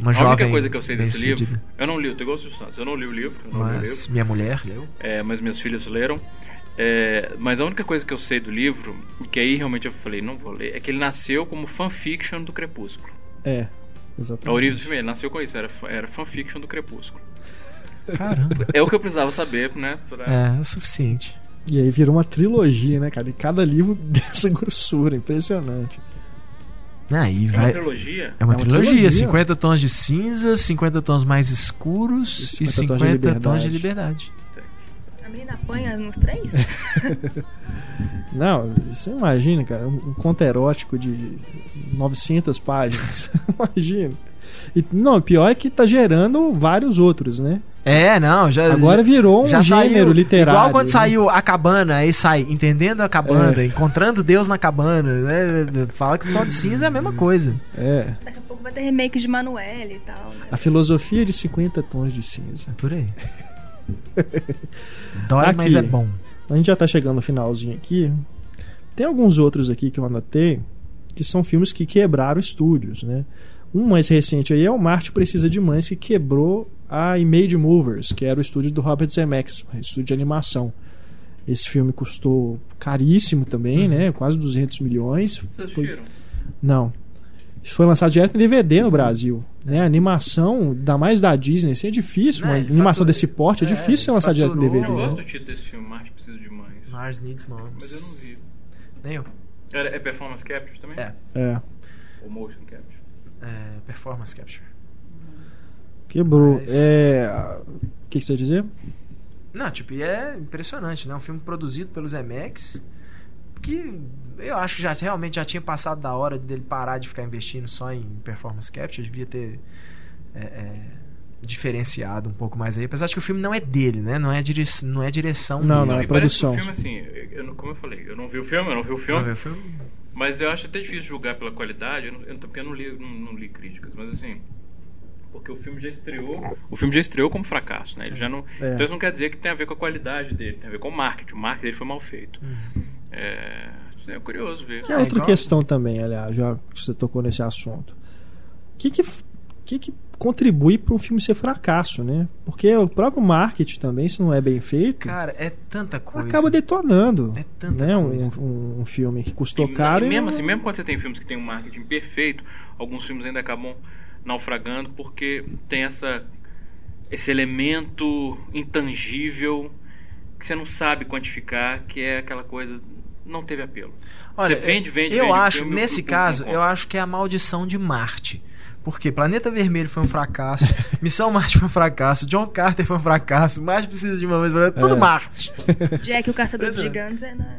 Uma A jovem. única coisa que eu sei desse livro, eu não li, eu tô igual o Santos, eu não li o livro, eu não li o livro. Mas minha mulher leu. É, mas meus filhos leram. É, mas a única coisa que eu sei do livro, e que aí realmente eu falei, não vou ler, é que ele nasceu como fanfiction do Crepúsculo. É, A exatamente. origem do filme, ele nasceu com isso, era, era fanfiction do Crepúsculo. Caramba. É o que eu precisava saber, né? pra- É, é o suficiente. E aí virou uma trilogia, né, cara? E cada livro dessa grossura, impressionante. Aí É uma vai. trilogia? É uma, É uma trilogia, trilogia. 50 tons de cinza, 50 tons mais escuros E e 50 50 tons tons de de liberdade. Liberdade. A menina apanha nos três? Não, você imagina, cara, um conto erótico de 900 páginas. imagina. E, não, pior é que tá gerando vários outros, né? É, não, já. Agora virou um já gênero saiu, literário. Igual quando né? saiu a cabana, aí sai entendendo a cabana, É. encontrando Deus na cabana. Né? Fala que tom de cinza é a mesma coisa. É. Daqui a pouco vai ter remake de Manuel e tal. Né? A filosofia de 50 tons de cinza. É por aí. Dói, Aqui. mas é bom. A gente já tá chegando no finalzinho aqui. Tem alguns outros aqui que eu anotei que são filmes que quebraram estúdios, né? Um mais recente aí é o Marte Precisa de Mães, que quebrou a Image Movers, que era o estúdio do Robert Zemeckis, estúdio de animação. Esse filme custou caríssimo também, né? Quase 200 milhões. Vocês Foi-? Não. Foi lançado direto em DVD no Brasil. Né? A animação, ainda mais da Disney, assim, é difícil. Não, Uma ele animação faturou- desse porte é, é, difícil ser ele lançado direto DVD. Eu né? gosto do título desse filme, Marte Precisa de Mães. Mars needs moms. Mas eu não vi. Nem eu. Era- É performance capture também? É. É. Ou motion capture? É, performance capture. Quebrou. Mas- É. O que, que você ia dizer? Não, tipo, e é impressionante, né? Um filme produzido pelos Zemeckis que eu acho que já realmente já tinha passado da hora dele parar de ficar investindo só em performance capture, devia ter é, é, diferenciado um pouco mais aí, apesar de que o filme não é dele, né? Não é, dire... não é direção Não, dele. não, é e produção. O filme, assim, eu não- como eu falei, eu não vi o filme, eu não vi o filme. Não viu o filme? Mas eu acho até difícil julgar pela qualidade, eu não, eu, porque eu não li, não, não li críticas, mas assim. Porque o filme já estreou. O filme já estreou como fracasso, né? Ele já não, É. Então isso não quer dizer que tem a ver com a qualidade dele, tem a ver com o marketing. O marketing dele foi mal feito. Uhum. É, é curioso ver. Que é É, outra igual- questão também, aliás, já que você tocou nesse assunto. O que que, que, que contribui para um filme ser fracasso, né? Porque o próprio marketing também, se não é bem feito, Cara, é tanta coisa. acaba detonando. É tanta né? Um, coisa. um, um filme que custou E- caro. e e mesmo não- assim, mesmo quando você tem filmes que tem um marketing perfeito, alguns filmes ainda acabam naufragando porque tem essa esse elemento intangível que você não sabe quantificar, que é aquela coisa não teve apelo. Olha, você vende, vende, eu vende acho, filme, nesse não caso, eu acho que é a maldição de Marte. Porque Planeta Vermelho foi um fracasso, Missão Marte foi um fracasso, John Carter foi um fracasso, Marte precisa de uma vez, tudo É. Marte. Jack, o Caçador de é. Gigantes, é na-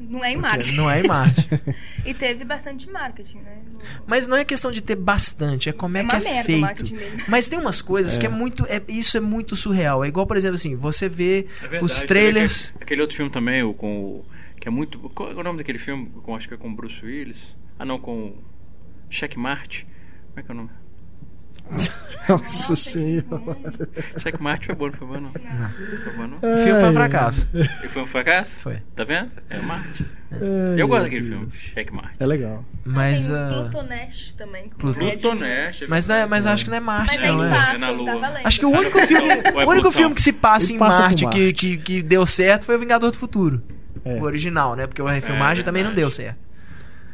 não é em Marte. Não é em Marte. E teve bastante marketing, né? No- Mas não é questão de ter bastante, é como é, É que uma é merda o feito. Mas tem umas coisas que é muito. é- isso é muito surreal. É igual, por exemplo, assim, você vê É verdade, os trailers. Aquele, aquele outro filme também, o, com o, que é muito. Qual é o nome daquele filme? Com, acho que é com o Bruce Willis. Ah, não, com Checkmate. Como é que é o nome? Nossa senhora. Checkmate foi bom, não foi bom, não? Foi bom, não? O filme foi um fracasso. E foi um fracasso? Foi. Tá vendo? É o Marte. ai, Eu gosto daquele filme, Deus. Checkmate. É legal. Mas. Tem o ah, Plutonash também. Com Pluto- o Ed Pluto Murphy. Nash. mas, não é, mas acho que não é Marte, Mas é não, é? espaço, É na tá Lua. valendo. Acho que o único Ou é filme, o único filme que se passa Ele em passa Marte por que, Marte. que, que deu certo foi o Vingador do Futuro. É. O original, né? Porque a refilmagem É, também não deu certo.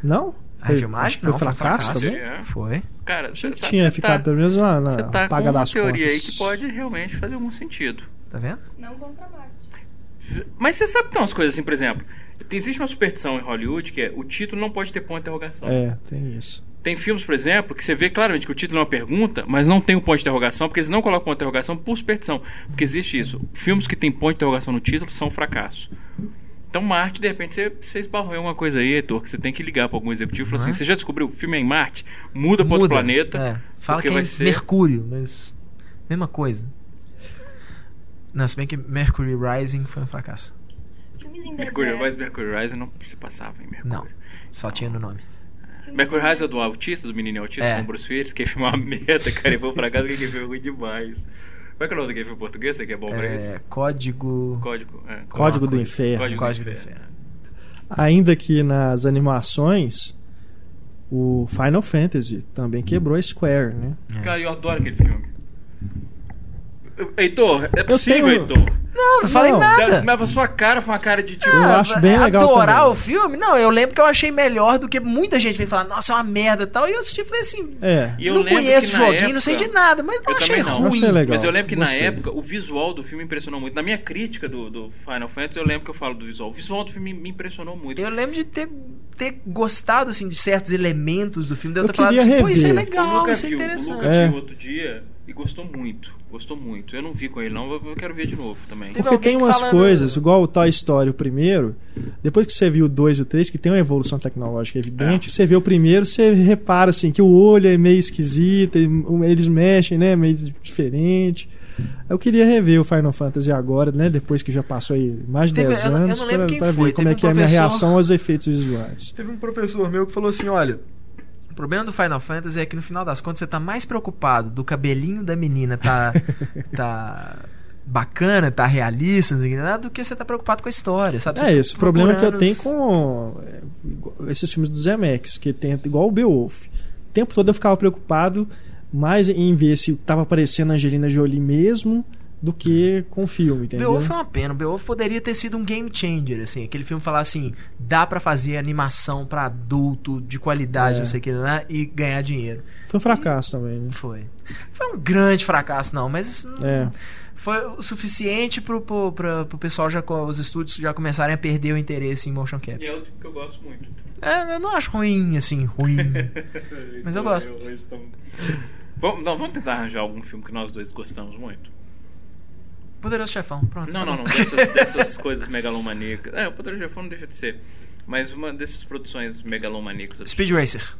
Não? A refilmagem foi não, foi um fracasso fracasso. também? É. Foi. Cara, você tá- tinha você ficado tá, pelo menos na, na Você tá paga uma das teoria contas. aí que pode realmente fazer algum sentido. Tá vendo? Não vão pra Marte. Mas você sabe que tem umas coisas assim, por exemplo, existe uma superstição em Hollywood que é o título não pode ter ponto de interrogação. É, tem isso. Tem filmes, por exemplo, que você vê claramente que o título é uma pergunta, mas não tem um ponto de interrogação, porque eles não colocam ponto de interrogação por superstição. Porque existe isso. Filmes que tem ponto de interrogação no título são fracasso. Então, Marte, de repente, você, você esbarrou em alguma coisa aí, Heitor, que você tem que ligar para algum executivo e falar Não é? assim: você já descobriu? O filme é em Marte? Muda para outro planeta. É. Fala que é vai ser. Mercúrio, mas. Mesma coisa. Não, se bem que Mercury Rising foi um fracasso. Filmes em Mercury, mas Mercury Rising não se passava em Mercury. Não. Só tinha no nome. Mercury Rising é do autista, do menino autista, É. com o Bruce Willis, que filme é uma merda, cara. E vou pra casa que é ruim demais. Como é que é o nome daquele filme em português? Você que é bom pra isso? É, código. Código. É, Código do coisa. Inferno. Código, Código do do Inferno. Ainda que nas animações, o Final Fantasy também quebrou a Square, né? É. Cara, eu adoro aquele filme. Eu- Heitor, é possível, tenho- Heitor. Não, não falei Não. nada. Mas a sua cara foi uma cara de tipo. Eu acho bem legal Adorar também. o filme? Não, eu lembro que eu achei melhor do que muita gente vem falar, nossa, é uma merda e tal. E eu assisti e falei assim, É. Eu não conheço o joguinho, não sei época- de nada, mas não Eu achei não. ruim. Achei legal. Mas eu lembro que Gostei. na época o visual do filme impressionou muito. Na minha crítica do, do Final Fantasy, eu lembro que eu falo do visual. O visual do filme me impressionou muito. Eu lembro de ter, ter gostado assim, de certos elementos do filme. De eu Eu ter falado queria assim, pô, isso é rever. legal, isso é viu, o interessante. Luca É. viu outro dia e gostou muito. Gostou muito. Eu não vi com ele, não. Eu eu quero ver de novo também. Porque tem umas falando- coisas, igual o Toy Story, o primeiro, depois que você viu o 2 e o 3, que tem uma evolução tecnológica evidente, É. você vê o primeiro, você repara assim, que o olho é meio esquisito, e eles mexem, né, meio diferente. Eu queria rever o Final Fantasy agora, né, depois que já passou aí mais de Teve- 10 eu não- eu anos, foi, ver como é que um é a minha professor- reação aos efeitos visuais. Teve um professor meu que falou assim: olha. O problema do Final Fantasy é que no final das contas você tá mais preocupado do cabelinho da menina tá, tá bacana, tá realista, não sei o que, nada, do que você tá preocupado com a história, sabe? Você É, esse problema que eu tenho com é, esses filmes do Zemeckis, que tem igual o Beowulf. O tempo todo eu ficava preocupado mais em ver se tava aparecendo a Angelina Jolie mesmo do que com o filme, entendeu? Beowulf é uma pena. O Beowulf poderia ter sido um game changer, assim. Aquele filme falar assim, dá pra fazer animação pra adulto, de qualidade, É. não sei o que, né? E ganhar dinheiro. Foi um fracasso também, né? Foi. Foi um grande fracasso, não, mas É. foi o suficiente pro, pro, pra- pro pessoal, já, os estúdios já começarem a perder o interesse em motion E capture. é outro que eu gosto muito. É, eu não acho ruim, assim, ruim. Mas eu gosto. hoje tô- Vamos, não, vamos tentar arranjar algum filme que nós dois gostamos muito. Poderoso Chefão, pronto. Não, tá não, bom. não. Dessas, dessas coisas megalomaníacas. É, o Poderoso Chefão não deixa de ser. Mas uma dessas produções megalomaníacas. eu Speed Racer.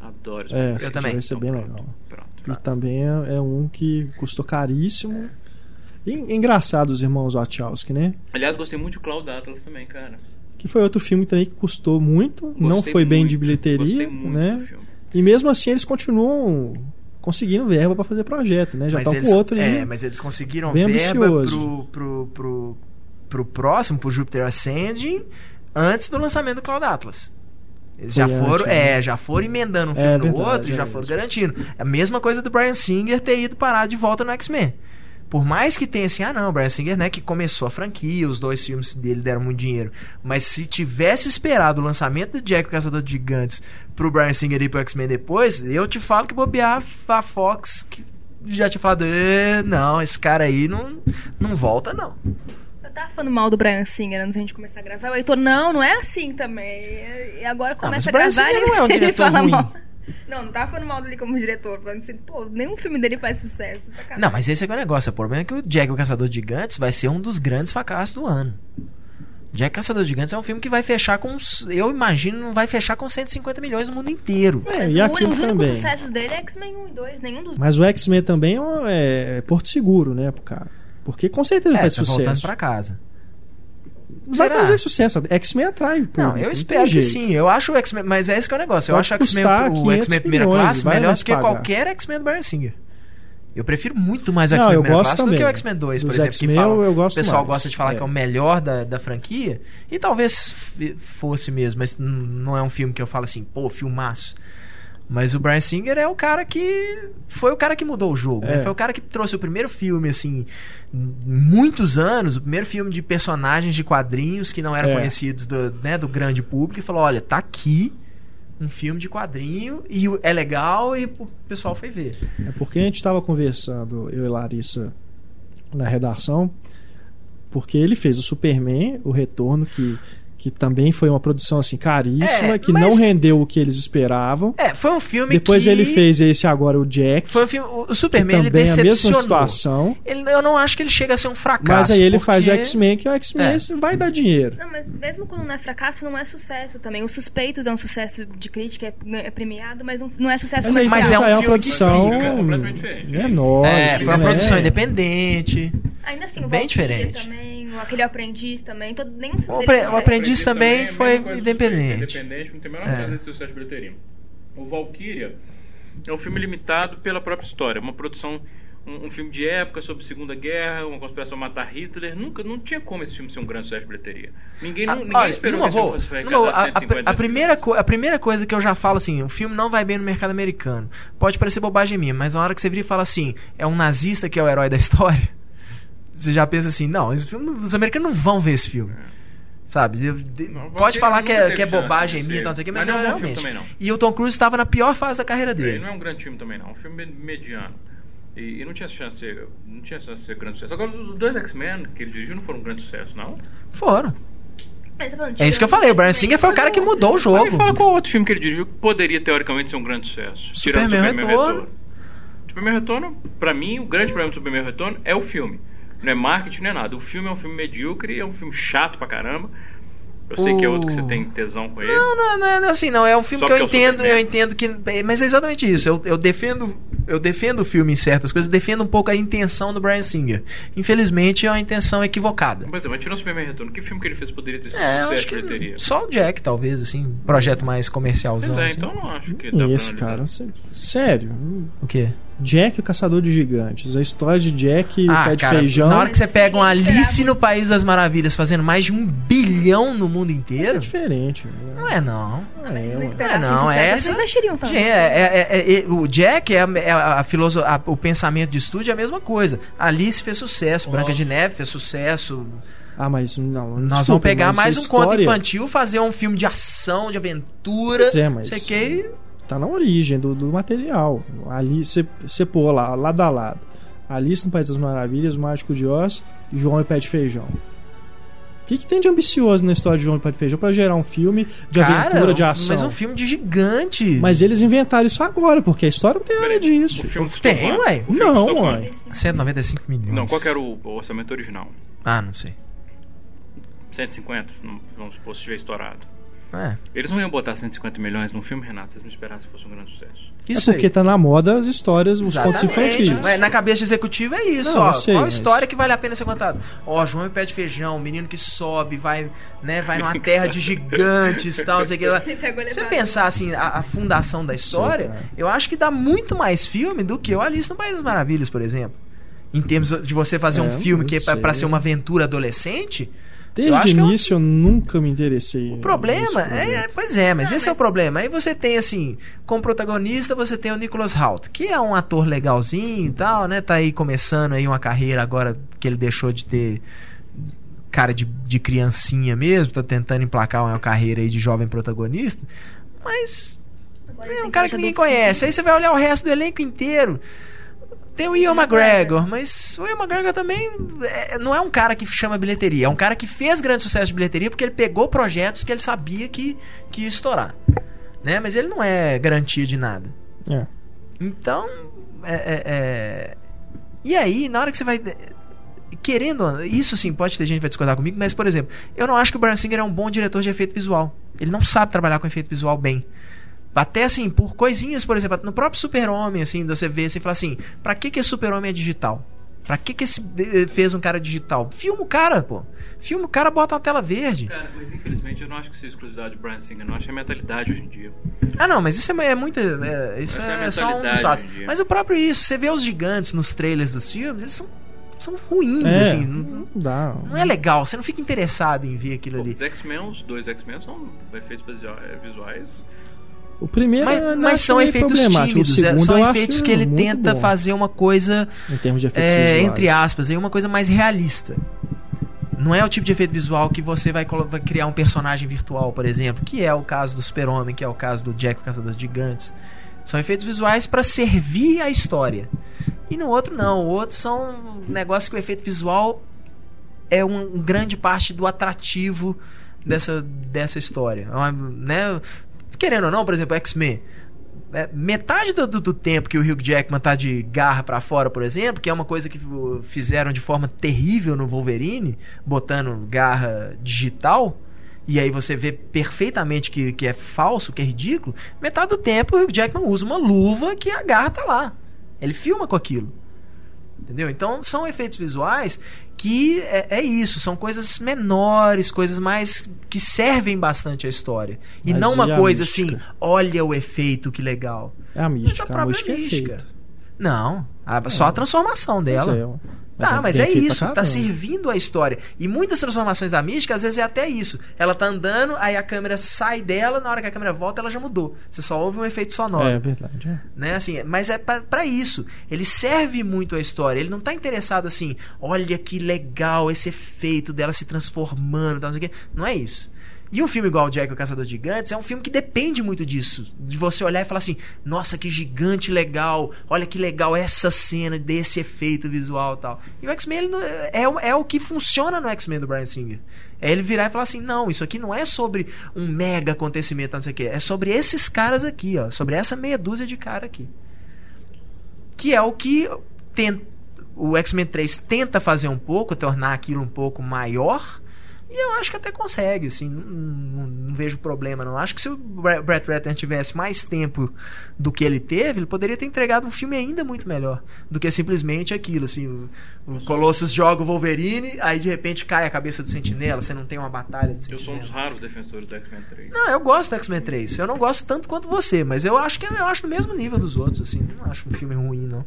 Adoro. É, Speed Speed também. Racer é bem Pronto, legal. Pronto. E também é, é um que custou caríssimo. E é engraçado os irmãos Wachowski, né? Aliás, gostei muito de Cloud Atlas também, cara. Que foi outro filme também que custou muito, não Gostei foi bem muito, de bilheteria, Gostei muito né? do filme. E mesmo assim eles continuam conseguindo verba pra fazer projeto, né? Já Mas estão eles- com outro. É, mas eles conseguiram verba ambicioso. pro, pro, pro, pro próximo, pro Jupiter Ascending, antes do lançamento do Cloud Atlas. Eles Foi já foram, antes, né? é, já foram emendando um filme É no verdade, outro e é já foram isso. garantindo. É a mesma coisa do Brian Singer ter ido parar de volta no X-Men. Por mais que tenha assim, ah não, o Brian Singer, né, que começou a franquia, os dois filmes dele deram muito dinheiro. Mas se tivesse esperado o lançamento do Jack o Caçador de Gigantes pro Brian Singer ir pro X-Men depois, eu te falo que bobear a Fox que já tinha falado, "Eh, não, esse cara aí não, não volta não. Eu tava falando mal do Brian Singer antes da gente começar a gravar. O Heitor, não, não é assim também. E agora mas começa a Brian gravar Singer ele, não é um ele diretor fala ruim. mal. Não, não tava falando mal dele como diretor. Falando assim, pô, nenhum filme dele faz sucesso. sacanagem. Não, mas esse é é o negócio. O problema é que o Jack o Caçador de Gigantes vai ser um dos grandes fracassos do ano. Jack Caçador de Gigantes é um filme que vai fechar com. Eu imagino, não vai fechar com 150 milhões no mundo inteiro. É, Mas e o aquilo único- os únicos também. sucessos dele é X-Men 1 e 2. Nenhum dos Mas o X-Men também é, um- é Porto Seguro, né, pro cara? Porque com certeza É, faz tá voltando sucesso. pra casa. Vai Será? fazer sucesso. X-Men atrai público. Não, eu espero que jeito. sim. Eu acho o X-Men. Mas é esse que é o negócio. Eu Pode acho o X-Men, custar o 500 X-Men primeira classe vai melhor do que pagar. qualquer X-Men do Brian Singer. Eu prefiro muito mais o Não, X-Men eu primeira classe do também. que o X-Men 2, por Dos exemplo. Que falam- eu- eu gosto o pessoal mais. gosta de falar É. que é o melhor da, da franquia. E talvez fosse mesmo, mas não é um filme que eu falo assim, pô, filmaço. Mas o Brian Singer é o cara que. Foi o cara que mudou o jogo. né? É. Foi o cara que trouxe o primeiro filme, assim, muitos anos, o primeiro filme de personagens de quadrinhos que não eram É. conhecidos do, né, do grande público, e falou: olha, tá aqui, um filme de quadrinho e é legal e o pessoal foi ver. É porque a gente estava conversando, eu e Larissa, na redação, porque ele fez o Superman, o Retorno, que, que também foi uma produção assim caríssima, É, que mas- não rendeu o que eles esperavam. É, foi um filme Depois que... ele fez esse agora, o Jack, Foi um filme... O que Superman, ele também é a mesma decepcionou. situação. Ele, eu não acho que ele chega a ser um fracasso. Mas aí ele porque- faz o X-Men, que o X-Men É. vai dar dinheiro. Não, mas mesmo quando não é fracasso, não é sucesso também. Os Suspeitos é um sucesso de crítica, é, é premiado, mas não, não é sucesso Mas, aí, Mas comercial. é um aí é uma filme que produção diferente. menor. É, foi uma né? produção independente. Ainda assim, o bem diferente. também, o aquele aprendiz também, todo, filme O Apre- é o. Aprendiz também é a mesma foi independente. Independente, não tem a menor É. chance de ser sucesso de bilheteria. O Valkyria é um filme limitado pela própria história. Uma produção, um, um filme de época sobre a Segunda Guerra, uma conspiração matar Hitler. Nunca, não tinha como esse filme ser um grande sucesso de bilheteria. Ninguém, Ah, não, ninguém olha, esperou que esse filme boa, fosse numa a, a- 150 a primeira a primeira coisa que eu já falo assim, o filme não vai bem no mercado americano. Pode parecer bobagem minha, mas na hora que você vira e fala assim, é um nazista que é o herói da história, você já pensa assim, não, esse filme, os americanos não vão ver esse filme. Sabe? Não, pode falar que é, que é bobagem minha e tal, não sei o que, Mas mas, não é um é bom filme realmente. também, não. E o Tom Cruise estava na pior fase da carreira Ele dele. não é um grande filme também, não. É um filme mediano. E, e não tinha chance de ser, não tinha chance de ser grande sucesso. Agora, os dois X-Men que ele dirigiu não foram um grande sucesso, não. Foram. Falando É isso que eu falei, o Brian Singer foi o cara que mudou o Aí jogo. fala qual outro filme que ele dirigiu que poderia teoricamente ser um grande sucesso. Superman Tirando Retorno. Superman Retorno, pra mim, o grande problema do Superman Retorno é o filme. Não é marketing, não é nada. O filme é um filme medíocre, é um filme chato pra caramba. Eu sei que é outro que você O- tem tesão com ele. Não, não, não é assim, não. É um filme Só que eu é o entendo, Superman. eu entendo que. Mas é exatamente isso. Eu, eu defendo. Eu defendo o filme em certas coisas, eu defendo um pouco a intenção do Brian Singer. Infelizmente é uma intenção equivocada. Por exemplo, mas tirando o Superman Retorno, que filme que ele fez poderia ter sido É, sucesso bilheteria? só o Jack, talvez, assim, projeto mais Pois comercialzão. é, assim. então eu não acho que dá pra Esse, analisar. cara. sé- Sério. O quê? Jack, o caçador de gigantes. A história de Jack e o pé de Ah, cara, feijão. na hora que você pega um sim, Alice no País das Maravilhas fazendo mais de um bilhão no mundo Isso inteiro, é diferente. né? não é não. Ah, mas É, não É, não, sucesso, eles essa- investiriam tanto. Gente, é- é- é- é- o Jack é, a, é a, filoso- a- o pensamento de estúdio é a mesma coisa. Alice fez sucesso, Branca de Neve fez sucesso. Ah, mas não. Nós desculpa, vamos pegar mais um conto história infantil, fazer um filme de ação, de aventura. Pois é, mas- Sei que Tá na origem do, do material. Ali você pô lá, lado a lado. Alice no País das Maravilhas, o Mágico de Oz e João e Pé de Feijão. O que, que tem de ambicioso na história de João e Pé de Feijão pra gerar um filme de cara, aventura, de ação? Mas um filme de gigante. Mas eles inventaram isso agora, porque a história não tem nada disso. O filme Tem, ué. Não, ué. quanto? 195 milhões. Não, qual que era o, orçamento original? Ah, não sei. 150, não- vamos supor, se tiver estourado. É. Eles não iam botar 150 milhões num filme, Renato, se eles não esperassem que fosse um grande sucesso. Isso é porque aí. tá na moda as histórias, os contos Exatamente. infantis. Ué, na cabeça de executivo é isso, Não, ó. sei, Qual mas- história que vale a pena ser contada? Ó, João e Pé de Feijão, menino que sobe, vai, né, vai numa terra de gigantes e tal, não sei o que lá. Se você pensar assim, a, a fundação da história, cara. eu acho que dá muito mais filme do que o Alice no País das Maravilhas, por exemplo. Em termos de você fazer É, um filme que é pra, não pra sei. ser uma aventura adolescente, Desde o é início eu nunca me interessei. o problema é, projeto. pois é, mas Não, esse é o mas- problema. Aí você tem assim, como protagonista, você tem o Nicholas Hoult, que é um ator legalzinho e tal, né? Tá aí começando aí uma carreira agora que ele deixou de ter cara de, de criancinha mesmo, tá tentando emplacar uma carreira aí de jovem protagonista. Mas Agora é um cara que ninguém conhece. Aí você vai olhar o resto do elenco inteiro. Tem o Ian McGregor, mas o Ian McGregor também é, não é um cara que chama bilheteria. É um cara que fez grande sucesso de bilheteria porque ele pegou projetos que ele sabia que, que ia estourar. Né? Mas ele não é garantia de nada. É. Então, é, é- é- E aí, na hora que você vai. Querendo. Isso sim, pode ter gente que vai discordar comigo, mas, por exemplo, eu não acho que o Brian Singer é um bom diretor de efeito visual. Ele não sabe trabalhar com efeito visual bem. Até assim, por coisinhas, por exemplo, no próprio Super-Homem, assim, você vê assim e fala assim: pra que, que esse Super-Homem é digital? Pra que, que esse eh, fez um cara digital? Filma o cara, pô. Filma o cara, bota uma tela verde. Cara, mas infelizmente eu não acho que seja exclusividade do Brian Singer, eu não acho que é mentalidade hoje em dia. Ah, não, mas isso é, é muito. é, isso Essa é é, só um dos fatos. Mas o próprio isso, você vê os gigantes nos trailers dos filmes, eles são, são ruins, É, assim. Não, não dá. não é legal, você não fica interessado em ver aquilo Pô, ali. os X-Men, os dois X-Men são efeitos visuais. O primeiro Mas, mas são efeitos tímidos, segundo é, são efeitos que ele tenta bom, fazer uma coisa, em termos de efeitos é, visuais. entre aspas, uma coisa mais realista. Não é o tipo de efeito visual que você vai, vai criar um personagem virtual, por exemplo, que é o caso do Super-Homem, que é o caso do Jack, o Caçador de Gigantes. São efeitos visuais para servir a história. E no outro não, o outro são negócios que o efeito visual é um, um grande parte do atrativo dessa, dessa história. É uma, né? Querendo ou não, por exemplo, X-Men. É, metade do, do- tempo que o Hugh Jackman tá de garra pra fora, por exemplo, que é uma coisa que fizeram de forma terrível no Wolverine, botando garra digital, e aí você vê perfeitamente que, que é falso, que é ridículo, metade do tempo o Hugh Jackman usa uma luva que a garra tá lá. Ele filma com aquilo. Entendeu? Então são efeitos visuais que é, é isso, são coisas menores, coisas mais que servem bastante a história. E Mas não e uma a coisa mística? assim, olha o efeito, que legal. É a mística, a própria música é mística. Não, a- só a transformação dela. Pois é, ó. Tá, mas é isso, tá servindo a história. E muitas transformações da mística, às vezes é até isso. Ela tá andando, aí a câmera sai dela, na hora que a câmera volta, ela já mudou. Você só ouve um efeito sonoro É verdade. é. né? Assim, mas é pra pra isso. Ele serve muito a história. Ele não tá interessado assim, olha que legal esse efeito dela se transformando, tal, não sei o quê. Não é isso. E um filme igual Jack o Caçador de Gigantes é um filme que depende muito disso. De você olhar e falar assim, nossa, que gigante legal, olha que legal essa cena desse efeito visual tal. E o X-Men é, o- é o que funciona no X-Men do Brian Singer. É ele virar e falar assim, não, isso aqui não é sobre um mega acontecimento, não sei o quê. É sobre esses caras aqui, ó. Sobre essa meia dúzia de cara aqui que é o que ten- o X-Men 3 tenta fazer um pouco, tornar aquilo um pouco maior. E eu acho que até consegue, assim, não, não- não vejo problema não. Acho que se o Brett Ratner tivesse mais tempo do que ele teve, ele poderia ter entregado um filme ainda muito melhor do que simplesmente aquilo, assim, o, o Colossus joga o Wolverine, aí de repente cai a cabeça do Sentinela, você não tem uma batalha de Eu Sentinela. sou um dos raros defensores do X-Men 3. Não, eu gosto do X-Men 3. Eu não gosto tanto quanto você, mas eu acho que eu acho no mesmo nível dos outros, assim. Não acho um filme ruim, não.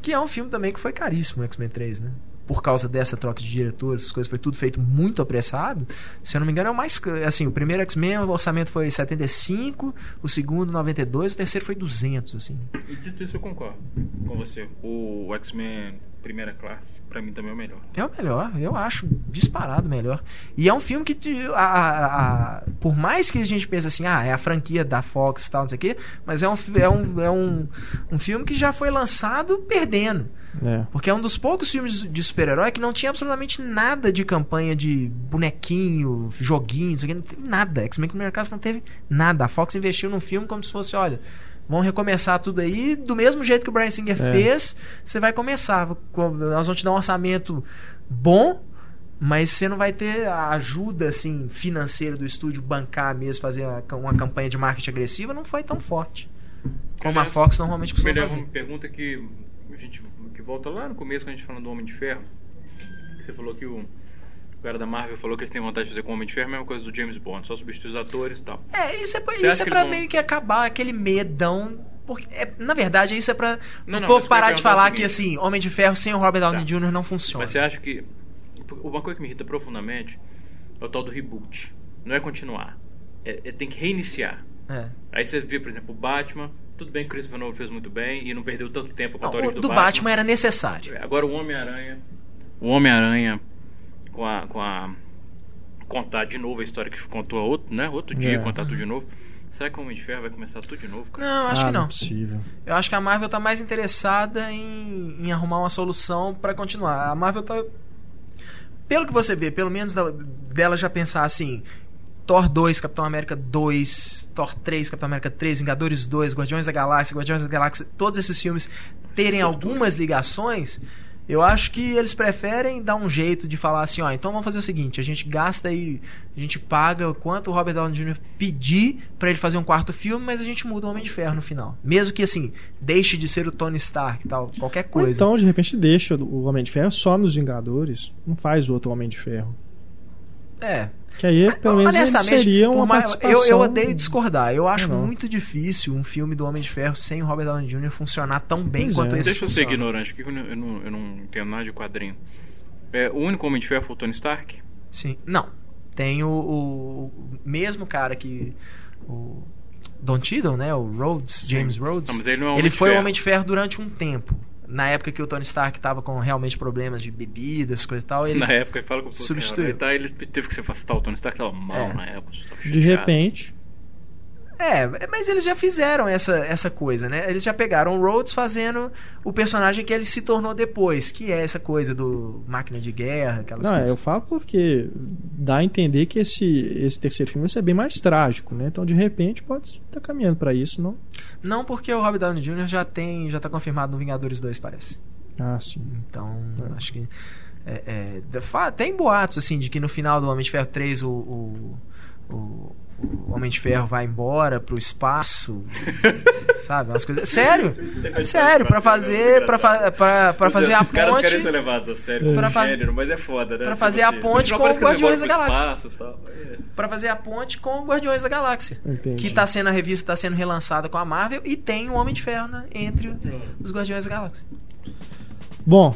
Que é um filme também que foi caríssimo, o X-Men 3, né? Por causa dessa troca de diretores, essas coisas, foi tudo feito muito apressado. Se eu não me engano, é o mais. Assim, o primeiro X-Men, o orçamento foi 75, o segundo 92, o terceiro foi 200, assim. E dito isso, eu concordo com você. O X-Men primeira classe, pra mim também é o melhor. É o melhor, eu acho disparado melhor. E é um filme que, te- a- a- a- por mais que a gente pense assim, ah, é a franquia da Fox e tal, não sei o quê, mas é um, é um, é um, um filme que já foi lançado perdendo. É. Porque é um dos poucos filmes de super-herói que não tinha absolutamente nada de campanha de bonequinho, joguinho, não sei não teve nada. X-Men Primeira Classe não teve nada. A Fox investiu num filme como se fosse, olha, vamos recomeçar tudo aí, do mesmo jeito que o Brian Singer É. fez, você vai começar. Com- Nós vamos te dar um orçamento bom, mas você não vai ter a ajuda assim financeira do estúdio bancar mesmo, fazer uma campanha de marketing agressiva, não foi tão forte. Como a Fox normalmente Me costuma fazer. uma pergunta que a gente volta lá no começo quando a gente falando do Homem de Ferro. Você falou que o, o cara da Marvel falou que eles têm vontade de fazer com o Homem de Ferro a mesma coisa do James Bond, só substituir os atores e tal. É, isso é, Você isso é pra vão- meio que acabar aquele medão. Porque, é, na verdade, isso é pra Não, o não, povo parar de perguntar falar que assim, Homem de Ferro sem o Robert Downey Tá. Jr. não funciona. Mas você acha que uma coisa que me irrita profundamente é o tal do reboot. Não é continuar. É, é- tem que reiniciar. É. Aí você vê, por exemplo, o Batman. Tudo bem que o Christopher Nolan fez muito bem e não perdeu tanto tempo com a Não, origem o do Batman. era necessário. Agora o Homem-Aranha. O Homem-Aranha com a. com a. contar de novo a história que contou outro, né? Outro dia, É. contar tudo de novo. Será que o Homem de Ferro vai começar tudo de novo, cara? Não, acho ah, que não. é possível. Eu acho que a Marvel tá mais interessada em, em arrumar uma solução pra continuar. A Marvel tá. Pelo que você vê, pelo menos da- dela já pensar assim. Thor 2, Capitão América 2, Thor 3, Capitão América 3, Vingadores 2, Guardiões da Galáxia, Guardiões da Galáxia, todos esses filmes terem algumas ligações, eu acho que eles preferem dar um jeito de falar assim, ó, então vamos fazer o seguinte, a gente gasta aí, a gente paga quanto o Robert Downey Jr. pedir pra ele fazer um quarto filme, mas a gente muda o Homem de Ferro no final. Mesmo que assim, deixe de ser o Tony Stark e tal, qualquer Ou coisa. então, de repente, deixa o Homem de Ferro só nos Vingadores. Não faz o outro Homem de Ferro. É, Que aí, pelo menos, ele Honestamente, seria uma mais- participação... eu, eu odeio discordar. Eu acho Não, muito difícil um filme do Homem de Ferro sem o Robert Downey Jr. funcionar tão bem Pois quanto é. esse Deixa eu ser funciona. ignorante que eu não, eu não, eu não entendo nada de quadrinho. É, o único Homem de Ferro foi o Tony Stark? Sim. Não. Tem o, o- o mesmo cara que. O Don Cheadle, né? O Rhodes, James Rhodes. Não, mas ele não é Homem ele foi o. Homem de Ferro durante um tempo. Na época que o Tony Stark tava com realmente problemas de bebidas, coisa e tal, ele Na época, fala com o substituiu. Tá, ele teve que se afastar. O Tony Stark tava mal É. na época. De repente. É, mas eles já fizeram essa, essa coisa, né? Eles já pegaram o Rhodes fazendo o personagem que ele se tornou depois, que é essa coisa do máquina de guerra, aquelas Não, é, coisas. eu falo porque dá a entender que esse, esse terceiro filme vai ser bem mais trágico, né? Então, de repente, pode estar caminhando pra isso, não? Não porque o Robert Downey Jr. já tem, já tá confirmado no Vingadores 2, parece. Ah, sim. Então, É. acho que. é, é, tem boatos, assim, de que no final do Homem de Ferro 3 o. o, o- o Homem de Ferro vai embora pro espaço, sabe? Umas coisas. Sério? Sério, pra fazer, pra, fa- pra, pra fazer a Os caras querem ser ponte. levados a sério Pra pra faz- gênero, mas é foda, né? pra Tipo fazer a assim, ponte com parece o que ele Guardiões da Galáxia. É. Pra fazer a ponte com o Guardiões da Galáxia. Entendi. Que tá sendo a revista tá sendo relançada com a Marvel e tem o Homem de Ferro né, entre os Guardiões da Galáxia. Bom,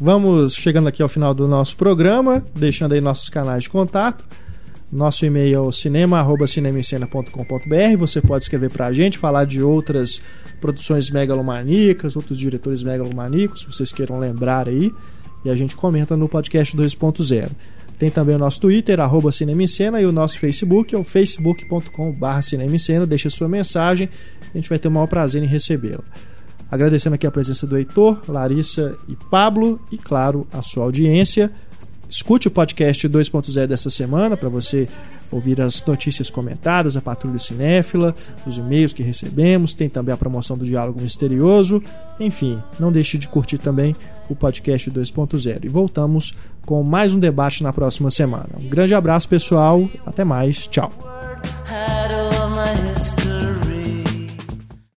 vamos chegando aqui ao final do nosso programa, deixando aí nossos canais de contato. Nosso e-mail é cinema@cinemascena.com.br. Você pode escrever pra gente, falar de outras produções megalomaníacas, outros diretores megalomaníacos, vocês queiram lembrar aí, e a gente comenta no podcast 2.0. Tem também o nosso Twitter, arroba Cinema e o nosso Facebook, é o facebook.com.br Cinema em Cena. Deixe a sua mensagem, a gente vai ter o maior prazer em recebê-la. Agradecendo aqui a presença do Heitor, Larissa e Pablo e, claro, a sua audiência. Escute o podcast 2.0 dessa semana para você ouvir as notícias comentadas, a Patrulha Cinéfila, os e-mails que recebemos, tem também a promoção do Diálogo Misterioso. Enfim, não deixe de curtir também o podcast 2.0. E voltamos com mais um debate na próxima semana. Um grande abraço, pessoal. Até mais. Tchau.